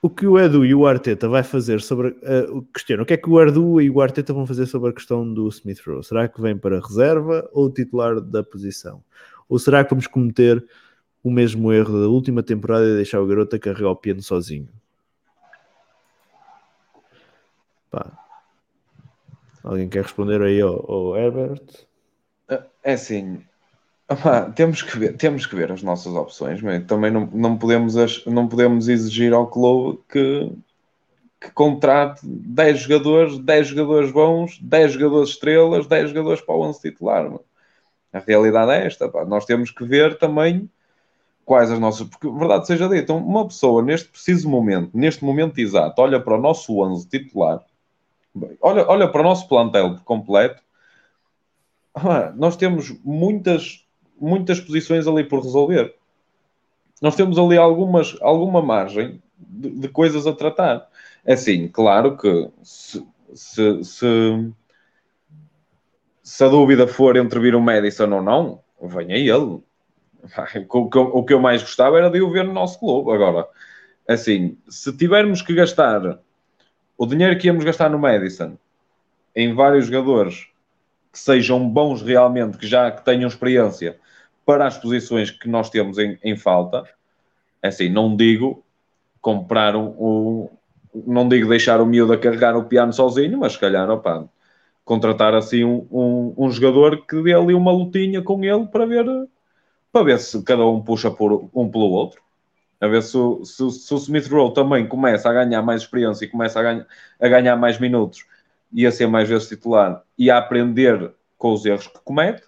Speaker 1: o que o Edu e o Arteta vai fazer sobre. Uh, questiona, o que é que o Edu e o Arteta vão fazer sobre a questão do Smith Rowe? Será que vem para reserva ou titular da posição? Ou será que vamos cometer o mesmo erro da última temporada e deixar o garoto a carregar o piano sozinho? Alguém quer responder aí ao, ao Herbert?
Speaker 2: É assim, opá, temos, que ver, temos que ver as nossas opções, mas também não, não, podemos, não podemos exigir ao clube que, que contrate 10 jogadores, 10 jogadores bons, 10 jogadores estrelas, 10 jogadores para o 11 titular. A realidade é esta, pá. nós temos que ver também quais as nossas. Porque, verdade seja dita, uma pessoa neste preciso momento, neste momento exato, olha para o nosso 11 titular, olha, olha para o nosso plantel completo. Ah, nós temos muitas, muitas posições ali por resolver. Nós temos ali algumas, alguma margem de, de coisas a tratar. Assim, claro que se, se, se, se a dúvida for entre vir o Madison ou não, venha ele. O que, eu, o que eu mais gostava era de o ver no nosso clube. Agora, assim, se tivermos que gastar o dinheiro que íamos gastar no Madison em vários jogadores que sejam bons realmente, que já que tenham experiência para as posições que nós temos em, em falta, é assim, não digo comprar um, um- não digo deixar o miúdo a carregar o piano sozinho, mas se calhar, opa, contratar assim um, um, um jogador que dê ali uma lutinha com ele para ver, para ver se cada um puxa por, um pelo outro. A ver se, o- se, se o Smith Rowe também começa a ganhar mais experiência e começa a ganhar, a ganhar mais minutos e a ser mais vezes titular e a aprender com os erros que comete.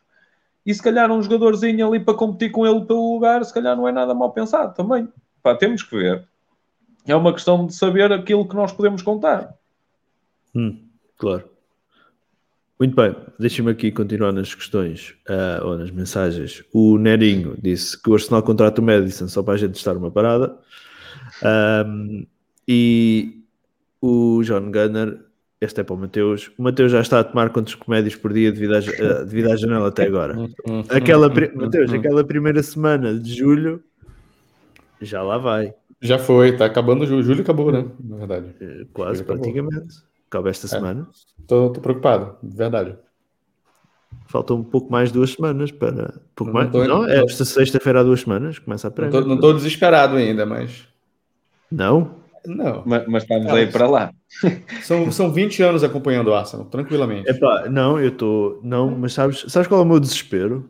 Speaker 2: E se calhar um jogadorzinho ali para competir com ele pelo lugar, se calhar não é nada mal pensado também. Pá, temos que ver. É uma questão de saber aquilo que nós podemos contar.
Speaker 1: Hum, claro. Muito bem, deixa-me aqui continuar nas questões ah, ou nas mensagens. O Nerinho disse que o Arsenal contrata o Madison só para a gente estar uma parada. Ahm, e o John Gunner, este é para o Mateus. O Mateus já está a tomar quantos comédios por dia devido à, ah, devido à janela até agora. Aquela, Mateus, aquela primeira semana de julho já lá vai.
Speaker 3: Já foi, tá acabando o julho. Julho acabou, né? Na verdade.
Speaker 1: Eh, Quase
Speaker 3: Acabou.
Speaker 1: praticamente. Acaba esta semana.
Speaker 3: Tô, tô preocupado, de verdade.
Speaker 1: Faltam um pouco mais de duas semanas para. Pouco
Speaker 3: Não
Speaker 1: mais.
Speaker 3: tô-
Speaker 1: não, é esta sexta-feira há duas semanas. Começa a prémio.
Speaker 3: não tô desesperado ainda, mas.
Speaker 1: Não?
Speaker 3: Não.
Speaker 2: Mas, mas estamos
Speaker 3: Não,
Speaker 2: aí para lá.
Speaker 3: São, são 20 anos acompanhando o Arsenal, tranquilamente.
Speaker 1: Epá, não, eu estou. Não, mas sabes, sabes qual é o meu desespero?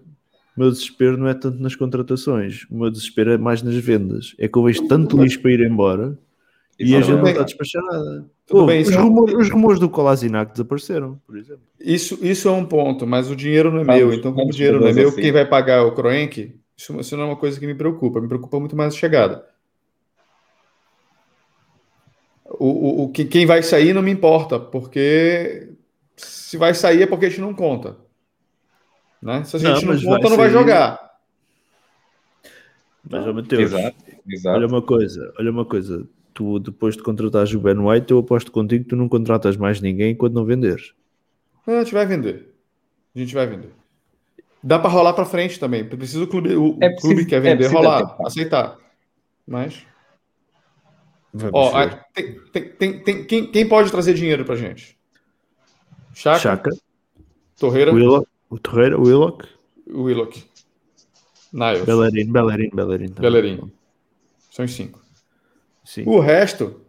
Speaker 1: O meu desespero não é tanto nas contratações. O meu desespero é mais nas vendas. É que eu vejo tanto lixo para ir embora e a
Speaker 2: Isso
Speaker 1: gente
Speaker 2: é
Speaker 1: não está a despachar nada.
Speaker 3: Tudo
Speaker 1: Pô,
Speaker 3: bem,
Speaker 1: os,
Speaker 3: é-
Speaker 1: rumores, os rumores do Kolasinac desapareceram, por exemplo.
Speaker 3: Isso, isso é um ponto, mas o dinheiro não é
Speaker 2: Vamos-
Speaker 3: meu. Então, como o
Speaker 2: vamos
Speaker 3: dinheiro não é meu,
Speaker 2: assim.
Speaker 3: quem vai pagar o Kroenke? Isso, isso não é uma coisa que me preocupa. Me preocupa muito mais a chegada. O, o, o- que- quem vai sair não me importa, porque se vai sair é porque a gente não conta. Né? Se a
Speaker 1: Não,
Speaker 3: gente não,
Speaker 1: mas
Speaker 3: conta,
Speaker 1: vai
Speaker 3: não vai
Speaker 1: sair-
Speaker 3: jogar.
Speaker 1: Mas, Mateus,
Speaker 2: Exato, exato.
Speaker 1: olha uma coisa, olha uma coisa. Tu, depois de contratares o Ben White, eu aposto contigo que tu não contratas mais ninguém enquanto não venderes.
Speaker 3: Não, a gente vai vender. A gente vai vender. Dá para rolar para frente também. Precisa o clube, o,
Speaker 2: É preciso-
Speaker 3: clube quer
Speaker 2: é
Speaker 3: vender,
Speaker 2: preciso
Speaker 3: rolar,
Speaker 2: aceitar.
Speaker 3: aceitar. Mas Ó, tem, tem, tem, tem- quem, quem pode trazer dinheiro pra gente? Chaka,
Speaker 1: Chaka,
Speaker 3: Torreira,
Speaker 1: Willock, o Torreira, Willock,
Speaker 3: Willock, Niles,
Speaker 1: Bellerin, Bellerin, Bellerin. também.
Speaker 3: Bellerin. São os cinco.
Speaker 1: Sim.
Speaker 3: O resto,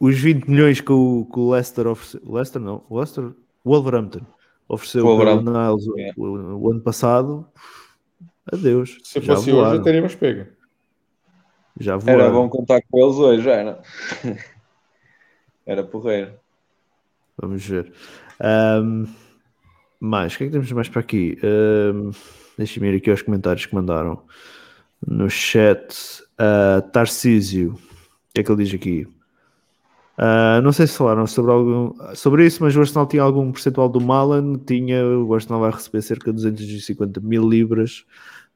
Speaker 1: Os 20 milhões que o, que o Leicester ofereceu. o Leicester não, o Leicester, o Wolverhampton ofereceu pelo
Speaker 2: Wolverhampton,
Speaker 1: Niles o,
Speaker 2: é.
Speaker 1: o- o ano passado. Adeus.
Speaker 3: se fosse
Speaker 1: voaram,
Speaker 3: hoje, já teríamos pego.
Speaker 1: Já voaram.
Speaker 2: Era bom contar com eles hoje, era. Era porreiro.
Speaker 1: Vamos ver. Ahm, mais, o que é que temos mais para aqui? Um, Deixa-me ir aqui aos comentários que mandaram no chat. Uh, Tarcísio, o que é que ele diz aqui? Ah, não sei se falaram sobre, algum, sobre isso, mas o Arsenal tinha algum percentual do Malan. Tinha, o Arsenal vai receber cerca de 250 mil libras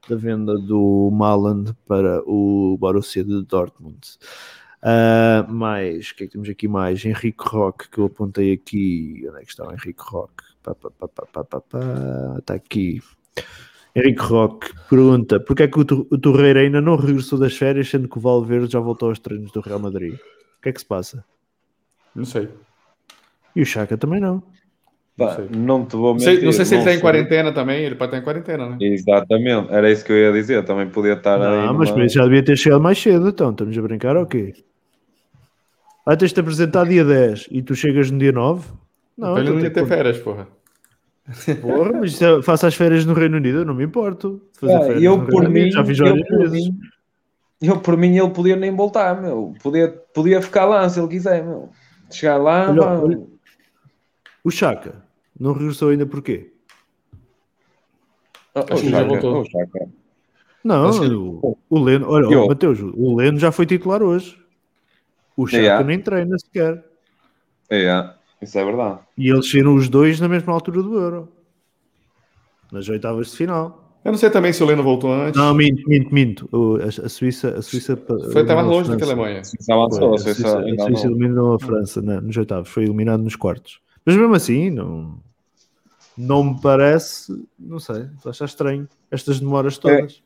Speaker 1: da venda do Malan para o Borussia de Dortmund. Uh, mais, o que é que temos aqui mais? Henrique Roque, que eu apontei aqui. Onde é que está o Henrique Roque? Está aqui. Henrique Roque pergunta: porquê é que o, Tor- o Torreira ainda não regressou das férias, sendo que o Valverde já voltou aos treinos do Real Madrid? O que é que se passa?
Speaker 3: Não sei.
Speaker 1: E o Chaka também não.
Speaker 2: Pá,
Speaker 3: sei.
Speaker 2: não te vou
Speaker 3: Não sei,
Speaker 2: mentir.
Speaker 3: não sei se ele está em quarentena também. Ele pode estar em quarentena, né?
Speaker 2: Exatamente, era isso que eu ia dizer. Também podia estar aí.
Speaker 1: Não, mas
Speaker 2: numa-
Speaker 1: para isso já devia ter chegado mais cedo, então. Estamos a brincar ou quê? Vai teres de te apresentar dia 10 e tu chegas no dia 9? Não,
Speaker 3: Então ele
Speaker 1: então
Speaker 3: não ia ter férias, porra.
Speaker 1: Porra, mas se eu faço as férias no Reino Unido, eu não me importo. fazer
Speaker 2: Ah,
Speaker 1: férias
Speaker 2: eu
Speaker 1: no
Speaker 2: por
Speaker 1: Reino Unido,
Speaker 2: mim,
Speaker 1: já fiz
Speaker 2: eu
Speaker 1: várias
Speaker 2: por
Speaker 1: vezes.
Speaker 2: mim, eu por mim ele podia nem voltar, meu. Podia, podia ficar lá se ele quiser, meu. Chegar lá,
Speaker 1: Olha, olha. O Chaka não regressou ainda porquê?
Speaker 2: Oh,
Speaker 3: Acho que ele já voltou.
Speaker 2: oh.
Speaker 1: Não,
Speaker 3: que-
Speaker 1: o, o Leno, olha,
Speaker 2: Eu-
Speaker 1: oh, Mateus, o Leno já foi titular hoje. O Chaka
Speaker 2: Yeah.
Speaker 1: nem treina sequer.
Speaker 2: É, isso é verdade.
Speaker 1: E eles saíram os dois na mesma altura do Euro. Nas oitavas de final.
Speaker 3: Eu não sei também se o Leno voltou antes.
Speaker 1: Não, minto, minto, minto. A, Suíça. A Suíça
Speaker 3: Foi até mais longe do que a. Alemanha.
Speaker 1: Foi, a Suíça, a Suíça
Speaker 2: não.
Speaker 1: eliminou a França né, nos oitavos, foi eliminado nos quartos. Mas mesmo assim, não, não me parece, não sei, acho estranho estas demoras todas.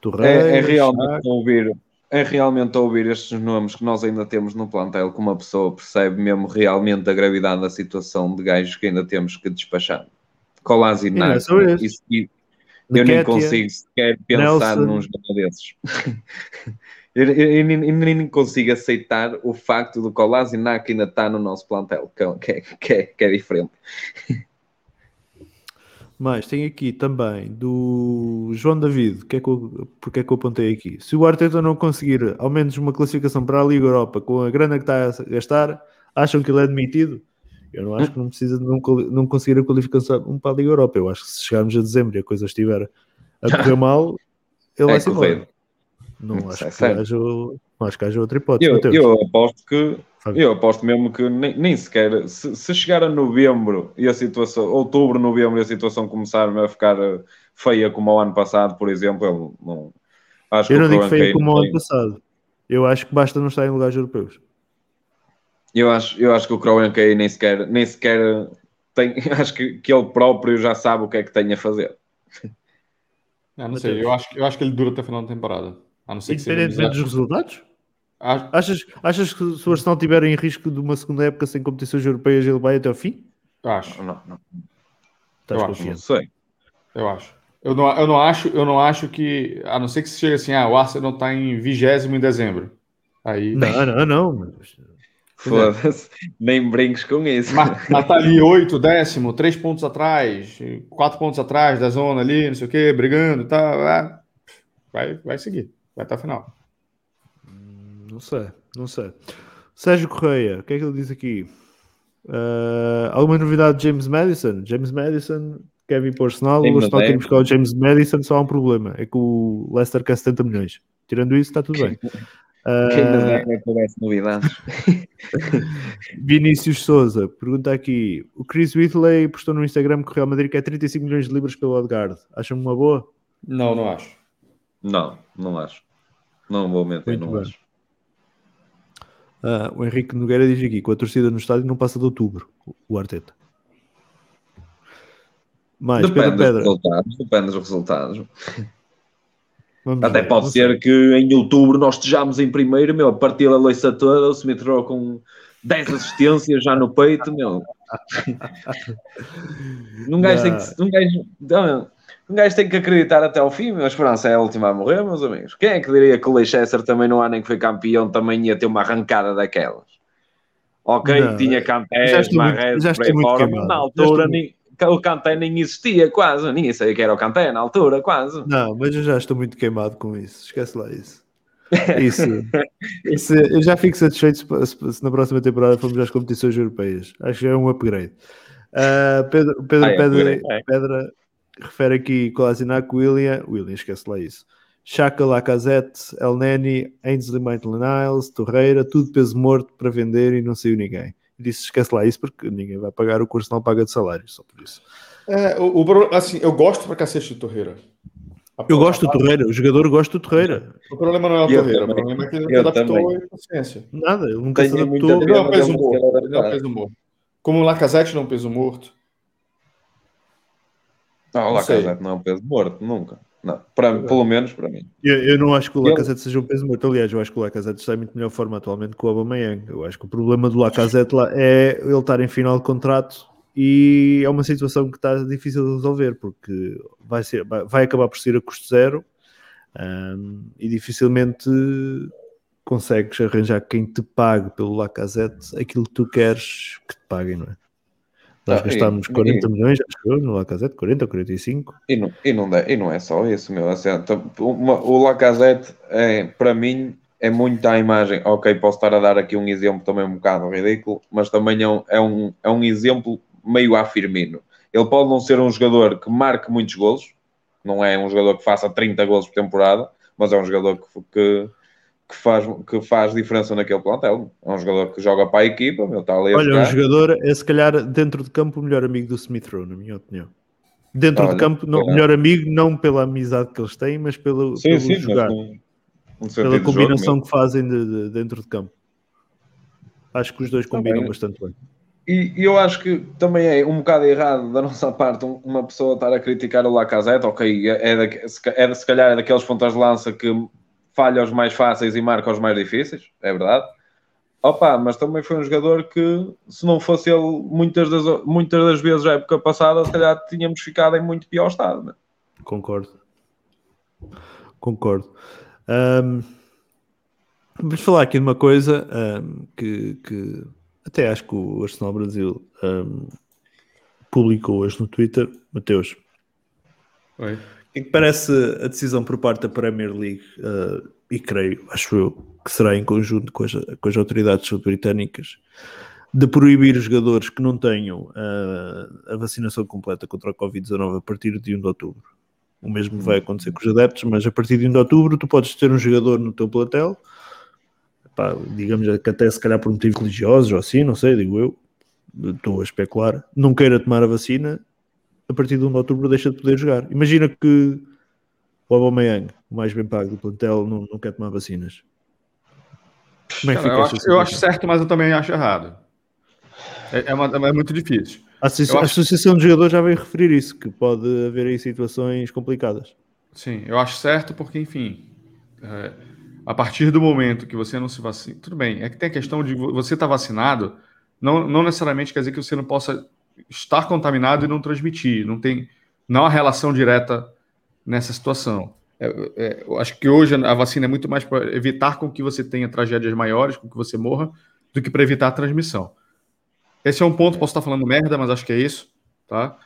Speaker 1: Torreira,
Speaker 2: É, é realmente ouvir, é realmente ouvir estes nomes que nós ainda temos no plantel, que uma pessoa percebe mesmo realmente a gravidade da situação de gajos que ainda temos que despachar. Colasi
Speaker 1: não é
Speaker 2: isso, e- eu nem consigo sequer pensar
Speaker 1: Nelson.
Speaker 2: num jogador desses. eu, eu- eu nem, eu nem consigo aceitar o facto do Kolasinac ainda está no nosso plantel, que, é- que, é- que, que é diferente.
Speaker 1: Mas tem aqui também do João David, que é que eu, porque é que eu apontei aqui? Se o Arteta não conseguir ao menos uma classificação para a Liga Europa com a grana que está a gastar, acham que ele é demitido? Eu não acho que não precisa de não, não conseguir a qualificação para a Liga Europa. Eu acho que se chegarmos a dezembro e a coisa estiver a correr mal, ele
Speaker 2: É
Speaker 1: vai se embora.
Speaker 2: correto.
Speaker 1: Não
Speaker 2: Isso
Speaker 1: acho,
Speaker 2: é
Speaker 1: que haja, acho que haja outra hipótese.
Speaker 2: Eu, eu aposto que
Speaker 1: Fábio.
Speaker 2: eu aposto mesmo que nem, nem sequer se, se chegar a novembro e a situação, outubro, novembro e a situação começar a ficar feia como o ano passado, por exemplo, ele não acho
Speaker 1: Eu
Speaker 2: que
Speaker 1: não digo feio
Speaker 2: Kane
Speaker 1: como o ano passado. Eu acho que basta não estar em lugares europeus.
Speaker 2: eu acho, eu acho que o Croen Kane nem sequer, nem sequer tem, acho que, que ele próprio já sabe o que é que tem a fazer.
Speaker 3: Ah, não sei, eu acho, que- eu acho que ele dura até o final da temporada. A não ser que seja
Speaker 1: Independentemente dos resultados?
Speaker 3: Acho-
Speaker 1: Achas, achas que se o Arsenal estiver em risco de uma segunda época sem competições europeias, ele vai até ao fim?
Speaker 3: Acho,
Speaker 2: Não, não,
Speaker 1: Estás
Speaker 3: Eu acho,
Speaker 2: não sei.
Speaker 3: eu acho. Eu não, eu não acho, eu não acho que, a não ser que chegue assim, ah, o Arsenal está em vigésimo em dezembro. Aí,
Speaker 1: Não, não, não. mas-
Speaker 2: Foda-se, nem brinques com isso.
Speaker 3: mas, mas tá ali oito, décimo, três pontos atrás, quatro pontos atrás da zona ali, não sei o quê, brigando, tá, ah, vai, vai seguir, vai até o final.
Speaker 1: Não sei, não sei. Sérgio Correia, o que é que ele diz aqui? Ah, alguma novidade de James Madison? James Madison quer vir para o Arsenal,
Speaker 2: Tem
Speaker 1: o Arsenal tem
Speaker 2: Madeira.
Speaker 1: que buscar o James Madison, só há um problema, é que o Leicester quer 70 milhões. Tirando isso, está tudo bem. Ah,
Speaker 2: Quem novidades.
Speaker 1: Vinícius Souza pergunta aqui: o Chris Whitley postou no Instagram que o Real Madrid quer 35 milhões de libras pelo Odegaard. Acham uma boa?
Speaker 3: Não, não acho.
Speaker 2: Não, não acho. Não vou mentir,
Speaker 1: Muito
Speaker 2: não
Speaker 1: bem.
Speaker 2: acho.
Speaker 1: Ah, o Henrique Nogueira diz aqui: com a torcida no estádio não passa de outubro, o Arteta. Mais,
Speaker 2: Depende
Speaker 1: Pedro
Speaker 2: dos resultados, depende dos resultados.
Speaker 1: Vamos
Speaker 2: Até
Speaker 1: ver,
Speaker 2: pode ser que em outubro nós estejamos em primeiro, meu, a partir a loiça toda, o Smith Rowe com 10 assistências já no peito, meu. Um gajo tem que, um gajo, não, um gajo tem que acreditar até ao fim, a esperança é a última a morrer, meus amigos. Quem é que diria que o Leicester também no ano em que foi campeão também ia ter uma arrancada daquelas? Ok,
Speaker 1: Não,
Speaker 2: tinha
Speaker 1: já
Speaker 2: Canté,
Speaker 1: estou muito-
Speaker 2: Marrez, por aí fora, mas na altura nem, o Canté nem existia quase, ninguém sabia que era o Canté na altura, quase.
Speaker 1: Não, mas eu já estou muito queimado com isso. Esquece lá isso. Isso, isso- eu já fico satisfeito se, se- na próxima temporada formos às competições europeias. Acho que já é um upgrade. Ah, Pedro, Pedro
Speaker 2: Ah, é
Speaker 1: Pedra,
Speaker 2: é.
Speaker 1: Pedra refere aqui Kolasinac, William, William, esquece lá isso. Chaka, Lacazette, El Neni, Ainsley Maitland-Niles, Torreira, tudo peso morto para vender e não saiu ninguém. Disse esquece lá isso porque ninguém vai pagar o curso não paga de salário, só por isso.
Speaker 3: É, o, o assim, eu gosto pra cacete de Torreira.
Speaker 1: Eu gosto do Torreira, o jogador gosta do Torreira.
Speaker 3: O problema não é o Torreira, o problema é que ele
Speaker 2: Eu
Speaker 3: adaptou
Speaker 2: também.
Speaker 3: a paciência.
Speaker 1: Nada, ele nunca se
Speaker 2: Tenho
Speaker 1: adaptou.
Speaker 3: Ele não é um morto. não é um peso morto. Como o Lacazette não é um peso morto.
Speaker 2: Não, o. Lacazette não é um peso morto, nunca. Não, para, pelo menos para mim.
Speaker 1: Eu, eu não acho que o Lacazette seja um peso morto. Aliás, eu acho que o Lacazette está em muito melhor forma atualmente que o Aubameyang. Eu acho que o problema do Lacazette lá é ele estar em final de contrato e é uma situação que está difícil de resolver porque vai, ser, vai, acabar por ser a custo zero ahm, e dificilmente consegues arranjar quem te pague pelo Lacazette aquilo que tu queres que te paguem, não é? Nós
Speaker 2: Ah, e-
Speaker 1: gastámos
Speaker 2: e-
Speaker 1: 40 milhões, acho no Lacazette, 40 ou 45.
Speaker 2: E não, e não, dá- e não é só isso, meu. Assim, então, uma- o Lacazette, é, para mim, é muito a imagem. Ok, posso estar a dar aqui um exemplo também um bocado ridículo, mas também é um, é um, é um exemplo meio a Firmino. Ele pode não ser um jogador que marque muitos golos, não é um jogador que faça 30 golos por temporada, mas é um jogador que, que, que faz, que faz diferença naquele plantel. É um jogador que joga para a equipa, meu, está ali a
Speaker 1: Olha, um
Speaker 2: jogar.
Speaker 1: jogador é se calhar dentro de campo o melhor amigo do Smith Rowe, na minha opinião. Dentro
Speaker 2: Olha,
Speaker 1: de campo, não, o
Speaker 2: olha.
Speaker 1: melhor amigo não pela amizade que eles têm, mas pelo,
Speaker 2: Sim,
Speaker 1: pelo
Speaker 2: sim, mas
Speaker 1: jogar,
Speaker 2: no- no sentido
Speaker 1: pela
Speaker 2: de
Speaker 1: combinação que fazem de- de- dentro de campo. Acho que os dois combinam
Speaker 2: Também.
Speaker 1: bastante bem.
Speaker 2: E e eu acho que também é um bocado errado da nossa parte um- uma pessoa estar a criticar o Lacazette, ok, é, é, da- é, se calhar é daqueles pontas de lança que falha os mais fáceis e marca os mais difíceis, é verdade. Opa, mas também foi um jogador que, se não fosse ele, muitas das, muitas das vezes a época passada, se calhar tínhamos ficado em muito pior estado. né?
Speaker 1: Concordo. Concordo. Ahm, vamos falar aqui de uma coisa ahm, que, que até acho que o Arsenal Brasil ahm, publicou hoje no Twitter. Mateus,
Speaker 3: Oi.
Speaker 1: Que parece a decisão por parte da Premier League, eh, e creio, acho eu, que será em conjunto com as, com as autoridades britânicas, de proibir os jogadores que não tenham eh, a vacinação completa contra a Covid-19 a partir de 1 de outubro. O mesmo vai acontecer com os adeptos, mas a partir de 1 de outubro tu podes ter um jogador no teu plantel, pá, digamos que até se calhar por motivos religiosos ou assim, não sei, digo eu, estou a especular, não queira tomar a vacina, a partir de 1 de outubro deixa de poder jogar. Imagina que o Aubameyang, o mais bem pago do plantel, não, não quer tomar vacinas. Como é que
Speaker 3: Cara,
Speaker 1: fica
Speaker 3: eu, acho, eu acho certo, mas eu também acho errado. É, é uma- é muito difícil.
Speaker 1: A,
Speaker 3: acho-
Speaker 1: Associação de Jogadores já veio referir isso, que pode haver aí situações complicadas.
Speaker 3: Sim, eu acho certo porque, enfim, é, a partir do momento que você não se vacina, tudo bem, é que tem a questão de vo- você estar vacinado, não, não necessariamente quer dizer que você não possa estar contaminado e não transmitir, não tem não há relação direta nessa situação. É, é, eu acho que hoje a vacina é muito mais para evitar com que você tenha tragédias maiores, com que você morra, do que para evitar a transmissão. Esse é um ponto, posso estar falando merda, mas acho que é isso, tá?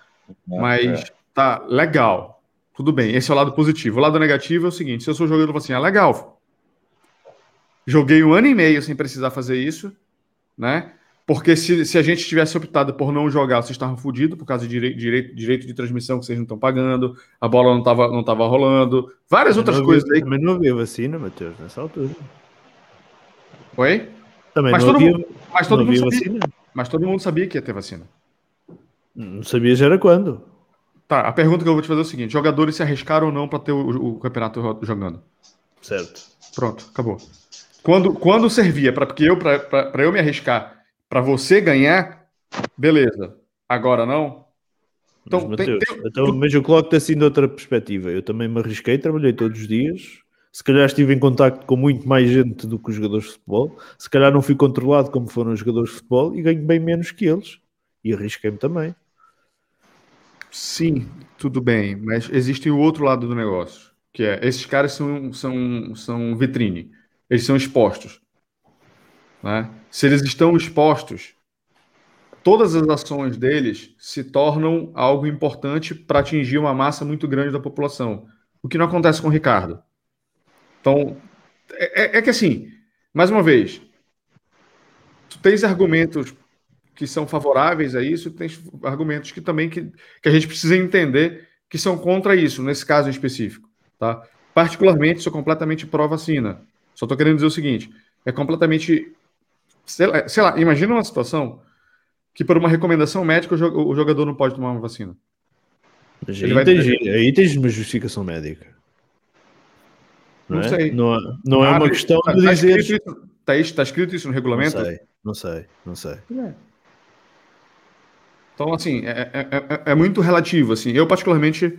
Speaker 3: Mas tá legal. Tudo bem, esse é o lado positivo. O lado negativo é o seguinte: se eu sou jogador, assim, ah, legal. Joguei um ano e meio sem precisar fazer isso, né? Porque se, se a gente tivesse optado por não jogar, vocês estavam fodidos por causa de direi- direito, direito de transmissão que vocês não estão pagando, a bola não estava não tava rolando, várias outras coisas
Speaker 1: havia,
Speaker 3: aí.
Speaker 1: Também não havia vacina, Matheus, nessa altura.
Speaker 3: Oi?
Speaker 1: Também
Speaker 3: Mas
Speaker 1: não
Speaker 3: todo
Speaker 1: havia,
Speaker 3: mundo- Mas todo, mundo sabia,
Speaker 1: vacina.
Speaker 3: mas todo mundo sabia que ia ter vacina.
Speaker 1: Não sabias era quando.
Speaker 3: Tá, a pergunta que eu vou te fazer é o seguinte: jogadores se arriscaram ou não para ter o, o campeonato jogando?
Speaker 1: Certo.
Speaker 3: Pronto, acabou. Quando, quando servia para porque eu para eu me arriscar para você ganhar, beleza. Agora não. Então,
Speaker 1: mas,
Speaker 3: tem-
Speaker 1: Mateus,
Speaker 3: tem-
Speaker 1: então, mas eu coloco-te assim de outra perspectiva. Eu também me arrisquei, trabalhei todos os dias. Se calhar estive em contacto com muito mais gente do que os jogadores de futebol. Se calhar não fui controlado como foram os jogadores de futebol e ganho bem menos que eles. E arrisquei-me também.
Speaker 3: Sim, tudo bem, mas existe o outro lado do negócio, que é esses caras são, são, são vitrine, eles são expostos. Né? Se eles estão expostos, todas as ações deles se tornam algo importante para atingir uma massa muito grande da população, o que não acontece com o Ricardo. Então, é, é- é que assim, mais uma vez, tu tens argumentos que são favoráveis a isso, tem argumentos que também que, que a gente precisa entender que são contra isso, nesse caso específico. Tá? Particularmente, sou completamente pró-vacina. Só estou querendo dizer o seguinte: é completamente. Sei lá, sei lá, imagina uma situação que, por uma recomendação médica, o jo- o jogador não pode tomar uma vacina.
Speaker 1: Mas
Speaker 3: Ele
Speaker 1: aí,
Speaker 3: vai
Speaker 1: tens,
Speaker 3: dizer-
Speaker 1: aí tens uma justificação médica. Não,
Speaker 3: Não
Speaker 1: é?
Speaker 3: sei.
Speaker 1: Não, é- não é uma questão
Speaker 3: tá,
Speaker 1: de
Speaker 3: tá
Speaker 1: dizer.
Speaker 3: escrito isso, tá, tá escrito isso no
Speaker 1: Não
Speaker 3: regulamento?
Speaker 1: sei, não sei, não sei.
Speaker 3: Então, assim, é, é- é- é muito relativo. Assim. Eu, particularmente,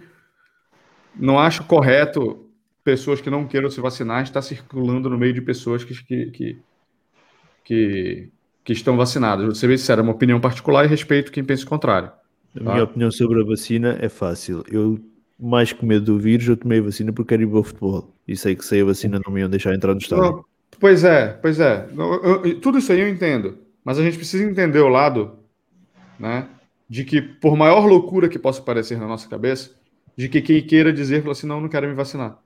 Speaker 3: não acho correto pessoas que não queiram se vacinar estar circulando no meio de pessoas que, que, que, que, que estão vacinadas. Vou ser bem sincero, é uma opinião particular e respeito quem pensa o contrário.
Speaker 1: A minha opinião sobre a vacina é fácil. Eu, mais que medo do vírus, eu tomei a vacina porque quero ir ao futebol. E sei que sem a vacina não me iam deixar entrar no estádio.
Speaker 3: Pois é, pois é. Eu- eu- tudo isso aí eu entendo. Mas a gente precisa entender o lado, né? De que, por maior loucura que possa parecer na nossa cabeça, de que quem queira dizer, fala assim, não, não quero me vacinar.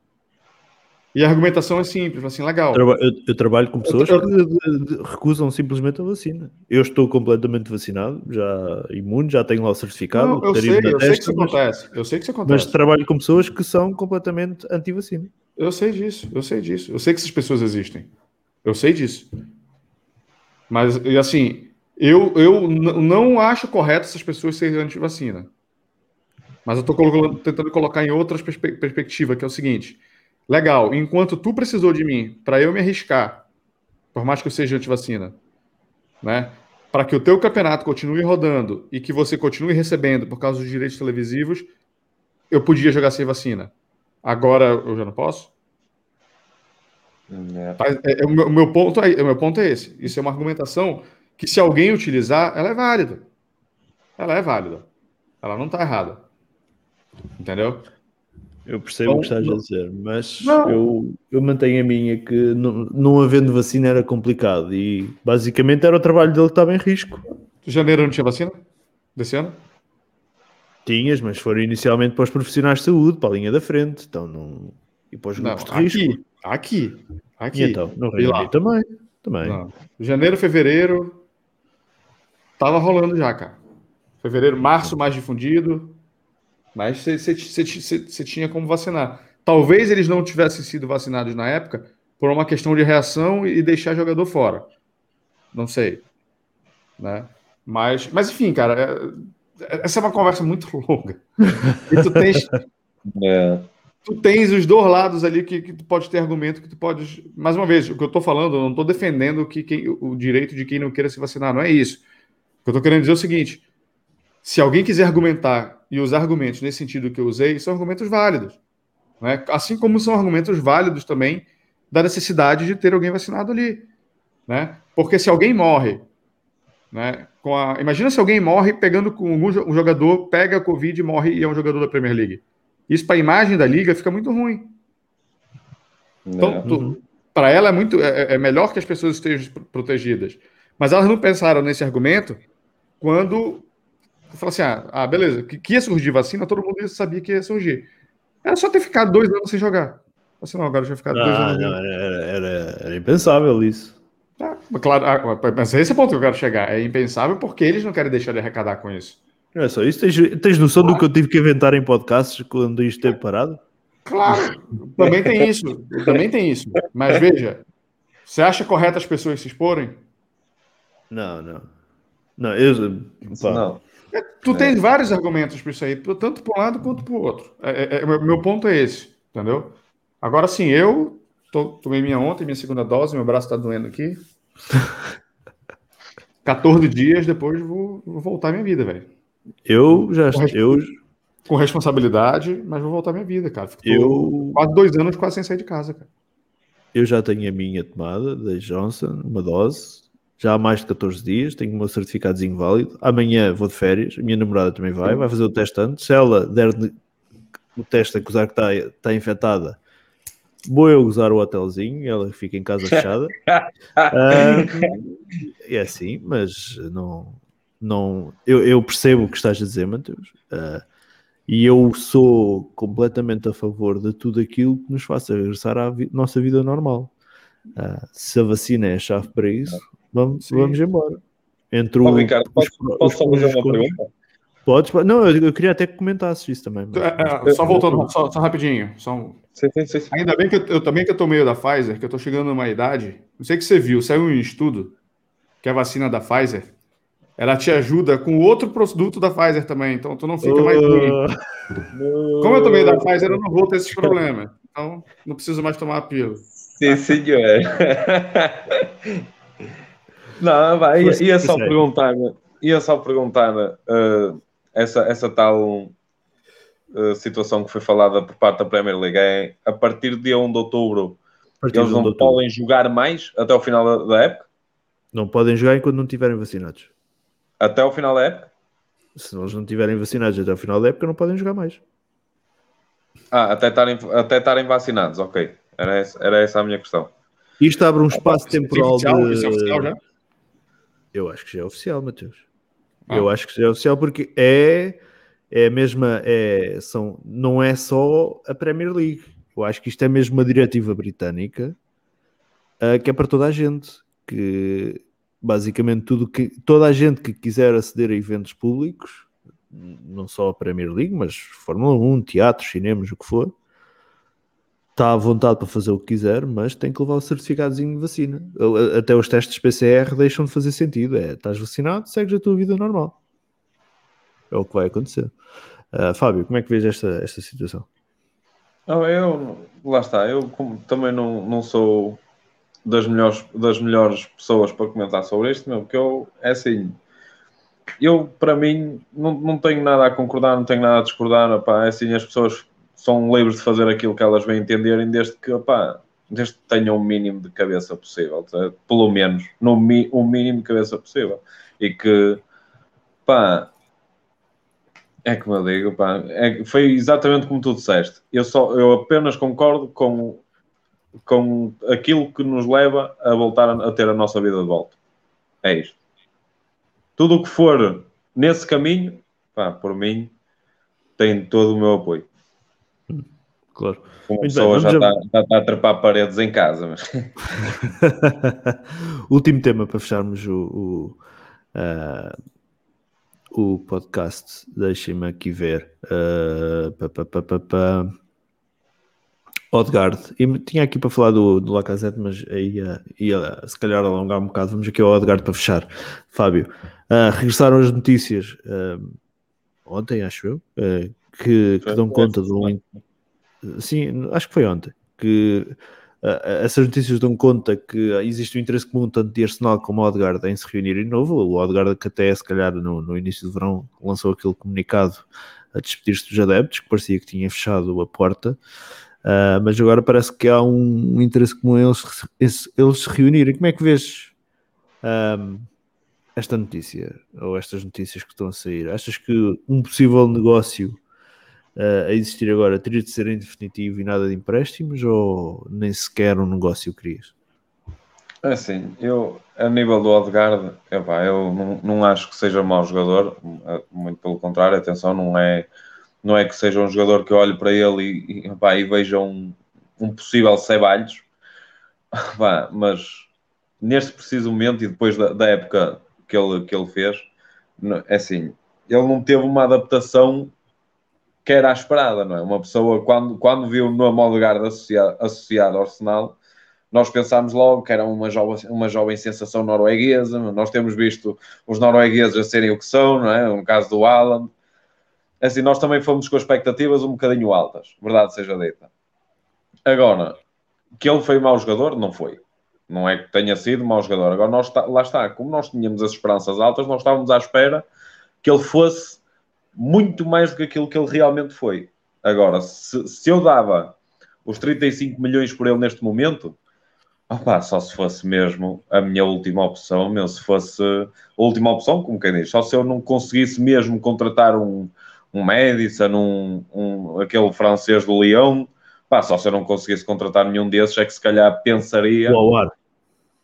Speaker 3: E a argumentação é simples, assim, legal.
Speaker 1: Eu, eu trabalho com pessoas
Speaker 3: eu-
Speaker 1: que de- de- recusam simplesmente a vacina. Eu estou completamente vacinado, já imune, já tenho lá o certificado.
Speaker 3: Não, eu sei, eu sei que
Speaker 1: testa,
Speaker 3: isso
Speaker 1: mas-
Speaker 3: acontece. Eu sei que isso
Speaker 1: Mas
Speaker 3: acontece.
Speaker 1: trabalho com pessoas que são completamente anti-vacina.
Speaker 3: Eu sei disso, eu sei disso. Eu sei que essas pessoas existem. Eu sei disso. Mas, e assim, eu, eu não acho correto essas pessoas serem anti-vacina. Mas eu estou tentando colocar em outras perspe perspectiva, que é o seguinte: legal, enquanto tu precisou de mim para eu me arriscar, por mais que eu seja anti-vacina, né? Para que o teu campeonato continue rodando e que você continue recebendo por causa dos direitos televisivos, eu podia jogar sem vacina. Agora eu já não posso?
Speaker 2: É.
Speaker 3: Tá? É- é o, meu, o meu ponto é, o meu ponto é esse. Isso é uma argumentação que, se alguém utilizar, ela é válida. Ela é válida. Ela não está errada. Entendeu?
Speaker 1: Eu percebo
Speaker 3: Não,
Speaker 1: o que estás a dizer, mas
Speaker 3: Não.
Speaker 1: eu, eu mantenho a minha que não, não havendo vacina era complicado e basicamente era o trabalho dele que estava em risco.
Speaker 3: Janeiro não tinha vacina? Desse ano?
Speaker 1: Tinhas, mas foram inicialmente para os profissionais de saúde, para a linha da frente, então não. E para os
Speaker 3: Não,
Speaker 1: grupos de risco.
Speaker 3: aqui. Aqui. Aqui.
Speaker 1: E então, no Reino
Speaker 3: lá?
Speaker 1: Unido também. também.
Speaker 3: Não. Janeiro, fevereiro. Tava rolando já, cara. Fevereiro, março mais difundido. Mas você tinha como vacinar. Talvez eles não tivessem sido vacinados na época por uma questão de reação e deixar jogador fora. Não sei. Né? Mas, mas enfim, cara, é- essa é uma conversa muito longa. E tu tens,
Speaker 2: É.
Speaker 3: tu tens os dois lados ali que, que tu pode ter argumento, que tu podes. Mais uma vez, o que eu tô falando, eu não tô defendendo que quem, o direito de quem não queira se vacinar, não é isso. O que eu tô querendo dizer é o seguinte: se alguém quiser argumentar e usar argumentos nesse sentido que eu usei, são argumentos válidos. Né? Assim como são argumentos válidos também da necessidade de ter alguém vacinado ali. Né? Porque se alguém morre, né, com a... imagina se alguém morre pegando com um jo- jogador, pega a Covid e morre e é um jogador da Premier League. Isso para a imagem da liga fica muito ruim. Então,
Speaker 2: É.
Speaker 3: tu- para ela é muito é, é melhor que as pessoas estejam pro- protegidas. Mas elas não pensaram nesse argumento quando fala assim: ah, ah, beleza, que, que ia surgir vacina, todo mundo sabia que ia surgir. Era só ter ficado dois anos sem jogar. Assim, não, agora já ficar dois
Speaker 1: Ah,
Speaker 3: anos.
Speaker 1: não, era, era- era- impensável isso.
Speaker 3: Ah, claro, ah, mas esse é o ponto que eu quero chegar. É impensável porque eles não querem deixar de arrecadar com isso.
Speaker 1: Não é só isso. Tens, tens noção do que eu tive que inventar em podcasts quando isto esteve parado?
Speaker 3: Claro, também tem isso. Também tem isso. Mas veja, você acha correto as pessoas se exporem?
Speaker 1: Não, não. Não, eu. pá,
Speaker 2: Não.
Speaker 3: Tu tens vários argumentos para isso aí, tanto para um lado quanto para o outro. É, é- é- meu, ponto é esse, entendeu? Agora sim, eu to- tomei minha ontem, minha segunda dose, meu braço está doendo aqui. 14 dias depois vou, vou voltar à minha vida, velho.
Speaker 1: Eu já. Eu,
Speaker 3: Com responsabilidade, mas vou voltar à minha vida, cara. Fico
Speaker 1: eu,
Speaker 3: quase dois anos quase sem sair de casa, cara.
Speaker 1: eu já tenho a minha tomada da Johnson, uma dose, já há mais de 14 dias. Tenho o meu certificadozinho válido. Amanhã vou de férias. A minha namorada também vai. Vai fazer o teste antes. Se ela der o teste a acusar que está, está infectada, vou eu usar o hotelzinho. Ela fica em casa fechada. Ah, é assim, mas não, não eu, eu percebo o que estás a dizer, Mateus, Ah, e eu sou completamente a favor de tudo aquilo que nos faça regressar à vi- nossa vida normal. Ah, se a vacina é a chave para isso, vamos,
Speaker 3: Sim.
Speaker 1: vamos embora. Entre o,
Speaker 2: Ricardo,
Speaker 1: os
Speaker 2: posso,
Speaker 1: pró-
Speaker 2: posso
Speaker 1: os
Speaker 2: fazer
Speaker 1: os
Speaker 2: uma pergunta?
Speaker 1: Podes, não, eu, eu queria até que comentasses isso também. mas-
Speaker 3: É, é, só voltando, só, só rapidinho. Só um-
Speaker 2: Sim, sim, sim, sim.
Speaker 3: Ainda bem que eu, eu também que eu tomei o da Pfizer, que eu tô chegando numa idade. Não sei que você viu, saiu um estudo que a vacina da Pfizer ela te ajuda com outro produto da Pfizer também, então tu não fica mais ruim. Como eu tomei da Pfizer, eu não vou ter esses problemas. Então, não preciso mais tomar a pílula.
Speaker 2: Sim, senhor. Não, vai, ia, ia só perguntar, ia só perguntar uh, essa, essa tal uh, situação que foi falada por parte da Premier League. É, a partir de 1 de outubro, eles não podem jogar mais até o final da, da época?
Speaker 1: Não podem jogar enquanto não estiverem vacinados.
Speaker 2: Até o final da época?
Speaker 1: Se eles não estiverem vacinados até o final da época, não podem jogar mais.
Speaker 2: Ah, até estarem, até estarem vacinados, ok. Era essa, era essa a minha questão.
Speaker 1: Isto abre um espaço
Speaker 3: é
Speaker 1: temporal
Speaker 3: oficial?
Speaker 1: de...
Speaker 3: Isso é oficial já?
Speaker 1: Eu acho que já é oficial, Matheus.
Speaker 3: Ah.
Speaker 1: Eu acho que já é oficial porque é, é a mesma, é, são, não é só a Premier League. Eu acho que isto é mesmo uma diretiva britânica uh, que é para toda a gente. Que basicamente tudo que toda a gente que quiser aceder a eventos públicos, não só a Premier League, mas Fórmula 1, teatro, cinemas, o que for, está à vontade para fazer o que quiser, mas tem que levar o certificadozinho de vacina. Até os testes PCR deixam de fazer sentido. É, estás vacinado, segues a tua vida normal. É o que vai acontecer. Uh, Fábio, como é que vês esta, esta situação?
Speaker 2: Não, eu, lá está, eu como, também não, não sou das melhores, das melhores pessoas para comentar sobre isto, meu, porque eu, é assim, eu, para mim, não, não tenho nada a concordar, não tenho nada a discordar, opá, é assim, as pessoas são livres de fazer aquilo que elas bem entenderem, desde que, opá, desde que tenham o mínimo de cabeça possível, tá? pelo menos, no mi, o mínimo de cabeça possível, e que, pá, é como eu digo, pá, é, foi exatamente como tu disseste, eu, só, eu apenas concordo com com aquilo que nos leva a voltar a, ter a nossa vida de volta. É isto. Tudo o que for nesse caminho, pá, por mim, tem todo o meu apoio.
Speaker 1: Claro.
Speaker 2: Uma pessoa já, está, está a trepar paredes em casa. Mas...
Speaker 1: Último tema para fecharmos o, o, uh, o podcast. Deixem-me aqui ver. Uh, pa, pa, pa, Odegaard, e tinha aqui para falar do, do Lacazette, mas ia, ia se calhar alongar um bocado. Vamos aqui ao Odegaard para fechar. Fábio, uh, regressaram as notícias uh, ontem, acho eu, que, que, dão conta de um. Sim, acho que foi ontem. Que essas notícias dão conta que existe um interesse comum tanto de Arsenal como o Odegaard em se reunirem de novo. O Odegaard, que até se calhar no, no início do verão lançou aquele comunicado a despedir-se dos adeptos, que parecia que tinha fechado a porta. Uh, mas agora parece que há um, interesse comum eles, eles se reunirem. Como é que vês um, esta notícia, ou estas notícias que estão a sair? Achas que um possível negócio uh, a existir agora teria de ser em definitivo e nada de empréstimos, ou nem sequer um negócio querias?
Speaker 2: É assim, eu, a nível do Odegaard, epá, eu não, não acho que seja mau jogador, muito pelo contrário, atenção, não é não é que seja um jogador que eu olhe para ele e, e, e veja um, um possível Ceballos, pá, mas neste preciso momento e depois da, da, época que ele, que ele fez, é assim, ele não teve uma adaptação que era a esperada, não é? Uma pessoa, quando, quando viu o nome associado, associado ao Arsenal, nós pensámos logo que era uma jovem, uma jovem sensação norueguesa, nós temos visto os noruegueses a serem o que são, não é? No caso do Alan, assim, nós também fomos com expectativas um bocadinho altas, verdade seja dita. Agora, que ele foi mau jogador, não foi. Não é que tenha sido mau jogador. Agora, nós lá está, como nós tínhamos as esperanças altas, nós estávamos à espera que ele fosse muito mais do que aquilo que ele realmente foi. Agora, se, se eu dava os 35 milhões por ele neste momento, opa, só se fosse mesmo a minha última opção, mesmo se fosse a última opção, como quem diz, só se eu não conseguisse mesmo contratar um, um Madison, um, um, aquele francês do Lyon. Pá, só se eu não conseguisse contratar nenhum desses, é que se calhar pensaria.
Speaker 1: O Awar.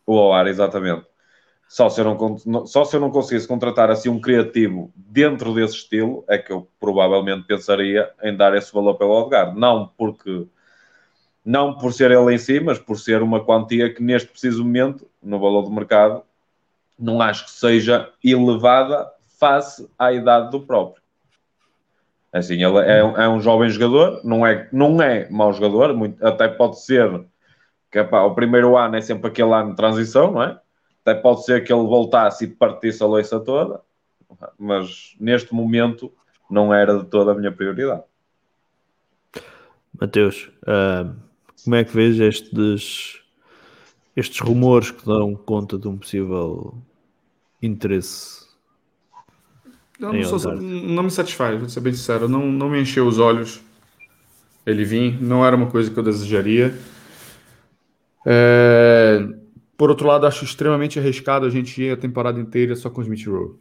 Speaker 2: O Awar, exatamente. Só se, eu não, só se eu não conseguisse contratar assim um criativo dentro desse estilo, é que eu provavelmente pensaria em dar esse valor pelo Odegaard. Não porque. Não por ser ele em si, mas por ser uma quantia que neste preciso momento, no valor do mercado, não acho que seja elevada face à idade do próprio. Assim, ele é, é, um jovem jogador, não é, não é mau jogador, muito, até pode ser que o primeiro ano é sempre aquele ano de transição, não é? Até pode ser que ele voltasse e partisse a loiça toda, mas neste momento não era de toda a minha prioridade.
Speaker 1: Mateus, ah, como é que vês estes, estes rumores que dão conta de um possível interesse? Em
Speaker 3: não, sou- não me satisfaz, vou ser bem sincero. Não, não me encheu os olhos ele vir. Não era uma coisa que eu desejaria. É, Por outro lado, acho extremamente arriscado a gente ir a temporada inteira só com o Smith Rowe.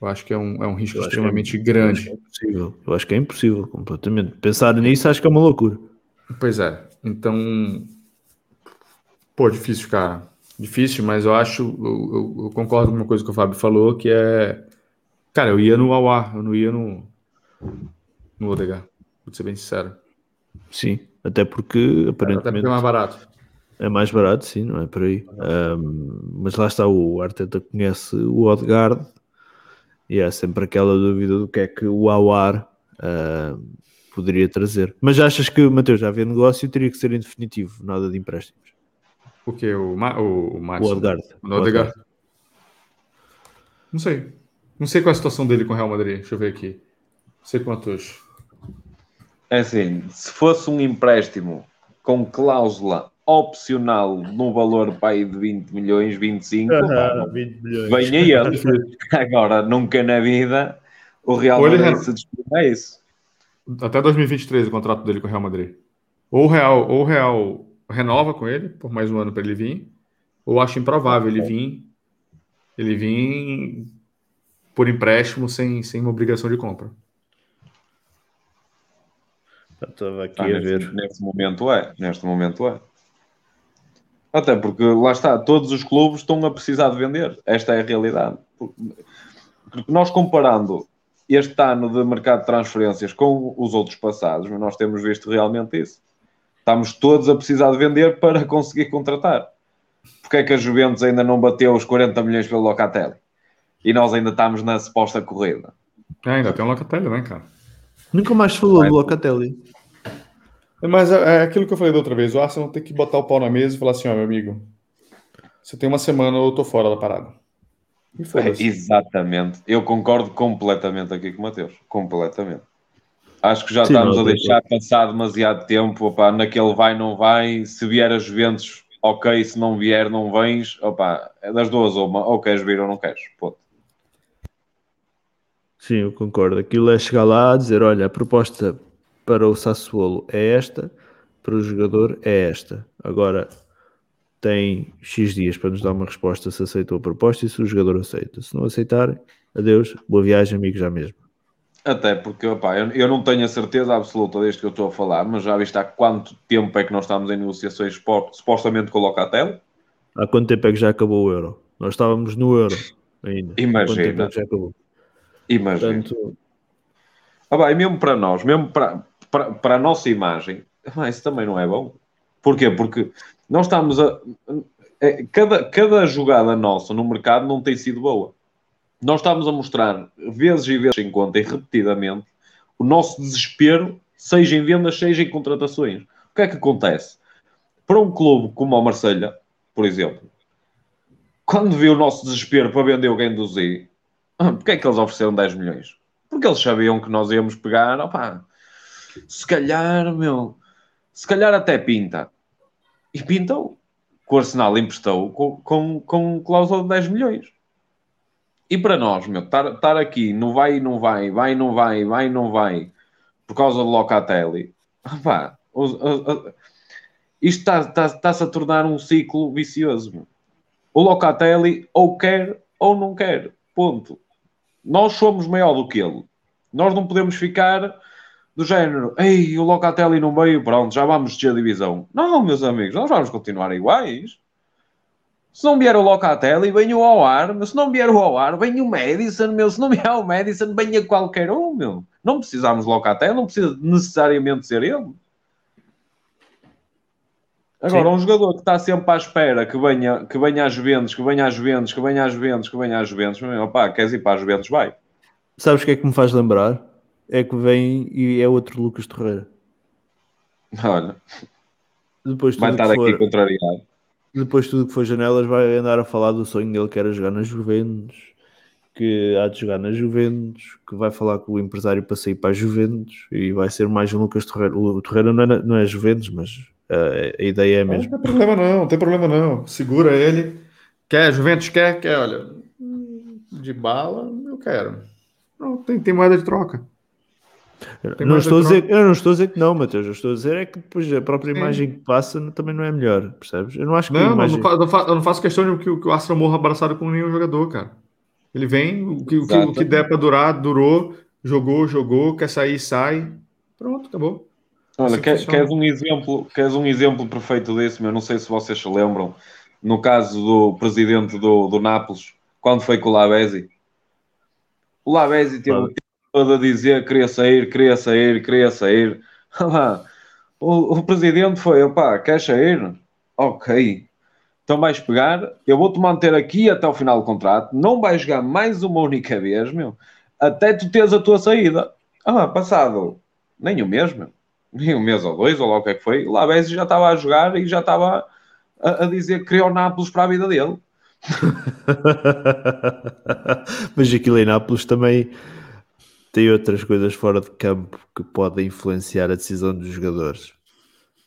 Speaker 3: Eu acho que é um, é um risco
Speaker 1: que é-
Speaker 3: extremamente
Speaker 1: Eu acho
Speaker 3: grande.
Speaker 1: é impossível. Eu acho que é impossível, completamente. Pensar nisso acho que é uma loucura.
Speaker 3: Pois é. Então, pô, difícil, cara. Difícil, mas eu acho, eu, eu- eu concordo com uma coisa que o Fábio falou, que é, cara, eu ia no Awar, eu não ia no no Odegaard, vou ser bem sincero.
Speaker 1: Sim, até porque
Speaker 3: Até porque
Speaker 1: aparentemente
Speaker 3: é mais barato.
Speaker 1: É mais barato, sim, não é por aí. Ahm, mas lá está, o Arteta conhece o Odegaard e há sempre aquela dúvida do que é que o Awar ahm, poderia trazer. Mas achas que, Mateus, já havia negócio e teria que ser em definitivo, nada de empréstimos?
Speaker 3: Porque o, Ma, o, o
Speaker 1: O
Speaker 3: Madison-
Speaker 1: Odegaard.
Speaker 3: o Odegaard. Não sei. Não sei qual é a situação dele com o Real Madrid. Deixa eu ver aqui. Não sei quantos.
Speaker 2: É assim, se fosse um empréstimo com cláusula opcional no valor aí de 20 milhões, 25, pá,
Speaker 1: 20 milhões.
Speaker 2: venha ele. Agora, nunca na vida o Real Madrid
Speaker 3: re-
Speaker 2: se dispõe a isso.
Speaker 3: Até 2023 o contrato dele com o Real Madrid. Ou o Real, ou o Real renova com ele por mais um ano para ele vir, ou acho improvável ele vir, ele vir por empréstimo sem, sem uma obrigação de compra.
Speaker 1: Estava aqui
Speaker 2: Ah,
Speaker 1: a
Speaker 2: neste,
Speaker 1: ver.
Speaker 2: neste momento é, neste momento é. Até porque lá está, todos os clubes estão a precisar de vender. Esta é a realidade. Porque nós comparando este ano de mercado de transferências com os outros passados, nós temos visto realmente isso. Estamos todos a precisar de vender para conseguir contratar. Porque é que a Juventus ainda não bateu os 40 milhões pelo Locatelli? E nós ainda estamos na suposta corrida.
Speaker 3: É, ainda tem um Locatelli, né, cara?
Speaker 1: Nunca mais falou do Locatelli.
Speaker 3: Mas é, é aquilo que eu falei da outra vez, o Arsenal tem que botar o pau na mesa e falar assim, ó, meu amigo, você tem uma semana ou eu tô fora da parada. E
Speaker 2: É, exatamente. Eu concordo completamente aqui com o Mateus. Completamente. Acho que já
Speaker 1: Sim,
Speaker 2: estamos
Speaker 1: não,
Speaker 2: a deixar passar demasiado tempo. Opá, naquele vai, não vai. Se vier a Juventus, ok. Se não vier, não vens. Opá, é das duas uma. Ou queres vir ou não queres. Ponto.
Speaker 1: Sim, eu concordo. Aquilo é chegar lá a dizer: olha, a proposta para o Sassuolo é esta, para o jogador é esta. Agora tem X dias para nos dar uma resposta se aceitou a proposta e se o jogador aceita. Se não aceitar, adeus, boa viagem, amigo, já mesmo.
Speaker 2: Até porque, opá, eu, eu não tenho a certeza absoluta deste que eu estou a falar, mas já viste há quanto tempo é que nós estamos em negociações supo- supostamente com o Locatelli?
Speaker 1: Há quanto tempo é que já acabou o Euro? Nós estávamos no Euro ainda. Há
Speaker 2: Imagina.
Speaker 1: Quanto tempo é que já acabou?
Speaker 2: Imagina.
Speaker 1: Portanto,
Speaker 2: Ah, bem, mesmo para nós, mesmo para, para, para a nossa imagem, ah, isso também não é bom. Porquê? Porque nós estamos a. é, Cada, cada jogada nossa no mercado não tem sido boa. Nós estamos a mostrar vezes e vezes em conta e repetidamente o nosso desespero, seja em vendas, seja em contratações. O que é que acontece? Para um clube como o Marselha, por exemplo, quando viu o nosso desespero para vender o Guendouzi, ah, porque é que eles ofereceram 10 milhões? Porque eles sabiam que nós íamos pegar, opá, se calhar, meu, se calhar até pinta. E pintou. O Arsenal emprestou com, com, com cláusula de 10 milhões. E para nós, meu, estar, aqui, não vai não vai, vai não vai, vai não vai, por causa do Locatelli, opá, isto está- está- está-se a tornar um ciclo vicioso. Meu. O Locatelli ou quer ou não quer. Ponto nós somos maior do que ele. Nós não podemos ficar do género, ei, o Locatelli no meio, pronto, já vamos descer a divisão. Não, meus amigos, nós vamos continuar iguais. Se não vier o Locatelli, venha o Awar, mas se não vier o Awar, venha o Madison, meu. Se não vier o Madison, venha qualquer um, meu. Não precisamos do Locatelli, não precisa necessariamente ser ele. Agora,
Speaker 1: Sim.
Speaker 2: um jogador que está sempre à espera que venha, que venha às Juventus, que venha às Juventus, que venha às Juventus, que venha às Juventus, opá, queres ir para as Juventus, vai.
Speaker 1: sabes o que é que me faz lembrar? É que vem e é outro Lucas Torreira.
Speaker 2: Olha,
Speaker 1: Depois de
Speaker 2: vai
Speaker 1: tudo
Speaker 2: estar
Speaker 1: que
Speaker 2: aqui
Speaker 1: for,
Speaker 2: contrariado.
Speaker 1: depois de tudo que foi janelas, vai andar a falar do sonho dele que era jogar nas Juventus que há de jogar na Juventus, que vai falar com o empresário para sair para a Juventus e vai ser mais um Lucas Torreira. O Torreira não é, não é Juventus, mas uh, a ideia é a mesma.
Speaker 3: Não tem problema não, não tem problema não. Segura ele. Quer, Juventus quer, quer, olha. De bala, eu quero. Não, tem, tem moeda de troca.
Speaker 1: Não estou a dizer, eu não estou a dizer que não, Matheus. Eu estou a dizer é que depois a própria Sim. imagem que passa também não é melhor, percebes? Eu não acho que.
Speaker 3: Não,
Speaker 1: imagem...
Speaker 3: não, não faço, eu não faço questão de que, que o Astra morra abraçado com nenhum jogador, cara. Ele vem, o que, o que, o que der para durar, durou, jogou, jogou, quer sair, sai. Pronto, acabou.
Speaker 2: Olha, assim quer, queres, um exemplo, queres um exemplo perfeito desse, meu? Não sei se vocês se lembram. No caso do presidente do, do Nápoles, quando foi com o Lavesi. O Lavesi teve todo a dizer que queria sair, queria sair, queria sair. o, o presidente foi, opá, quer sair? Ok. Então vais pegar, eu vou-te manter aqui até o final do contrato, não vais jogar mais uma única vez, meu, até tu teres a tua saída. Ah, passado nem um mês, meu. Nem um mês ou dois, ou lá o que é que foi, o Lavesi já estava a jogar e já estava a, a dizer que criou Nápoles para a vida dele.
Speaker 1: Mas aquilo em Nápoles também tem outras coisas fora de campo que podem influenciar a decisão dos jogadores.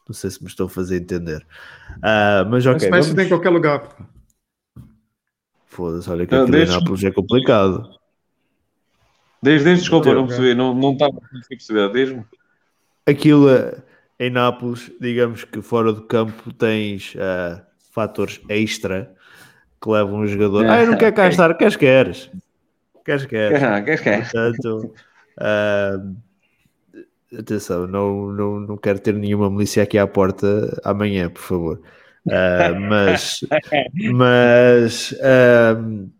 Speaker 1: Não sei se me estou a fazer entender. Uh, mas ok.
Speaker 3: Mas vamos... em qualquer lugar.
Speaker 1: Foda-se, olha que aquilo desde... em Nápoles é complicado.
Speaker 2: Desde, desde desculpa, não percebi, não, não estava a perceber, desde
Speaker 1: Aquilo eh, em Nápoles, digamos que fora do campo tens uh, fatores extra que levam um jogador. Ah, eu não quero cá estar, queres, queres. Queres, queres.
Speaker 2: queres, queres.
Speaker 1: Portanto, uh, atenção, não, não, não quero ter nenhuma milícia aqui à porta amanhã, por favor. Uh, mas, mas uh,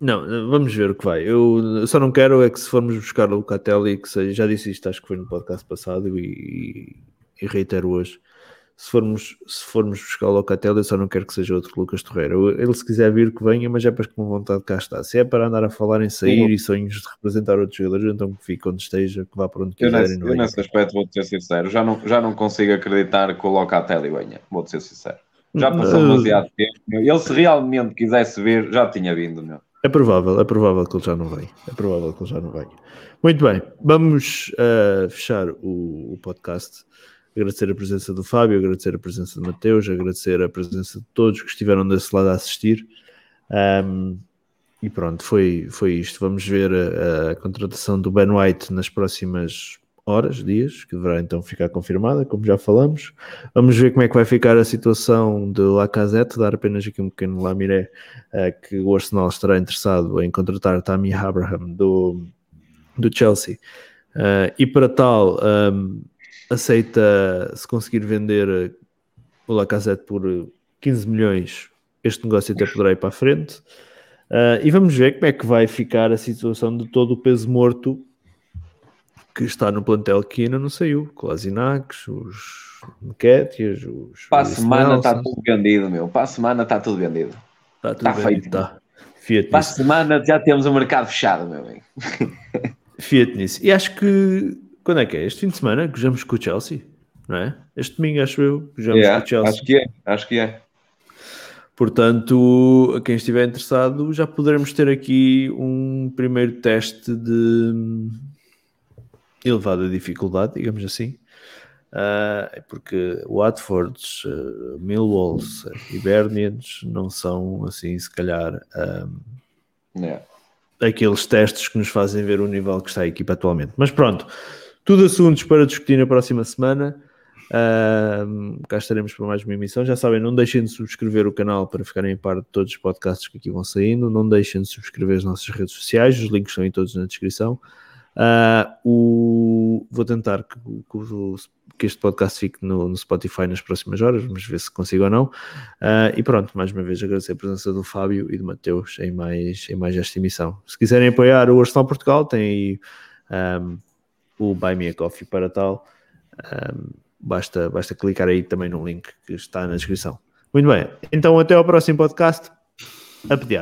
Speaker 1: não, vamos ver o que vai. Eu só não quero é que se formos buscar o Lucatelli, que seja, já disse isto, acho que foi no podcast passado e, e reitero hoje se formos, se formos buscar o Locatelli, eu só não quero que seja outro Lucas Torreira. Ele, se quiser vir, que venha, mas é para que com vontade cá está. Se é para andar a falar em sair uhum. e sonhos de representar outros jogadores, então que fique onde esteja, que vá para onde quiser.
Speaker 2: Eu nesse, eu nesse aspecto vou-te ser sincero, já não, já não consigo acreditar que o Locatelli venha, vou-te ser sincero. Já passou demasiado tempo. Ele, se realmente quisesse vir, já tinha vindo, meu.
Speaker 1: É provável, é provável que ele já não venha. É provável que ele já não venha. Muito bem, vamos uh, fechar o, o podcast agradecer a presença do Fábio, agradecer a presença do Mateus, agradecer a presença de todos que estiveram desse lado a assistir. Um, e pronto, foi, foi isto. Vamos ver a, a, contratação do Ben White nas próximas horas, dias, que deverá então ficar confirmada, como já falamos. Vamos ver como é que vai ficar a situação de Lacazette, dar apenas aqui um pequeno lamiré, uh, que o Arsenal estará interessado em contratar Tammy Abraham do, do Chelsea. Uh, e para tal, um, aceita, se conseguir vender eh, o Lacazette por 15 milhões, este negócio até poderá ir para a frente. Uh, e vamos ver como é que vai ficar a situação de todo o peso morto que está no plantel que ainda não saiu. Kolasinacs, os Nketias, os...
Speaker 2: Para a semana está tudo vendido, meu. Para a semana está tudo vendido.
Speaker 1: Está tudo está vendido, feito. Tá.
Speaker 2: Fiat Para a semana já temos o mercado fechado, meu amigo.
Speaker 1: Fiat nisso. E acho que quando é que é? Este fim de semana que jogamos com o Chelsea, não é? Este domingo, acho eu, que jogamos yeah, com o Chelsea.
Speaker 2: Acho que é, acho que é.
Speaker 1: Portanto, a quem estiver interessado, já poderemos ter aqui um primeiro teste de elevada dificuldade, digamos assim, uh, porque Watfords, uh, Millwalls e Bernians não são assim, se calhar, um, yeah. aqueles testes que nos fazem ver o nível que está a equipa atualmente. Mas pronto, tudo assuntos para discutir na próxima semana. Uh, cá estaremos para mais uma emissão. Já sabem, não deixem de subscrever o canal para ficarem em par de todos os podcasts que aqui vão saindo. Não deixem de subscrever as nossas redes sociais, os links estão aí todos na descrição. Uh, o... Vou tentar que, que, que, este podcast fique no, no, Spotify nas próximas horas, vamos ver se consigo ou não. Uh, e pronto, mais uma vez agradecer a presença do Fábio e do Mateus em mais, em mais esta emissão. Se quiserem apoiar o Arsenal Portugal, tem aí. Um, o Buy Me a Coffee para tal. Um, basta, basta clicar aí também no link que está na descrição. Muito bem, então até ao próximo podcast. A pedir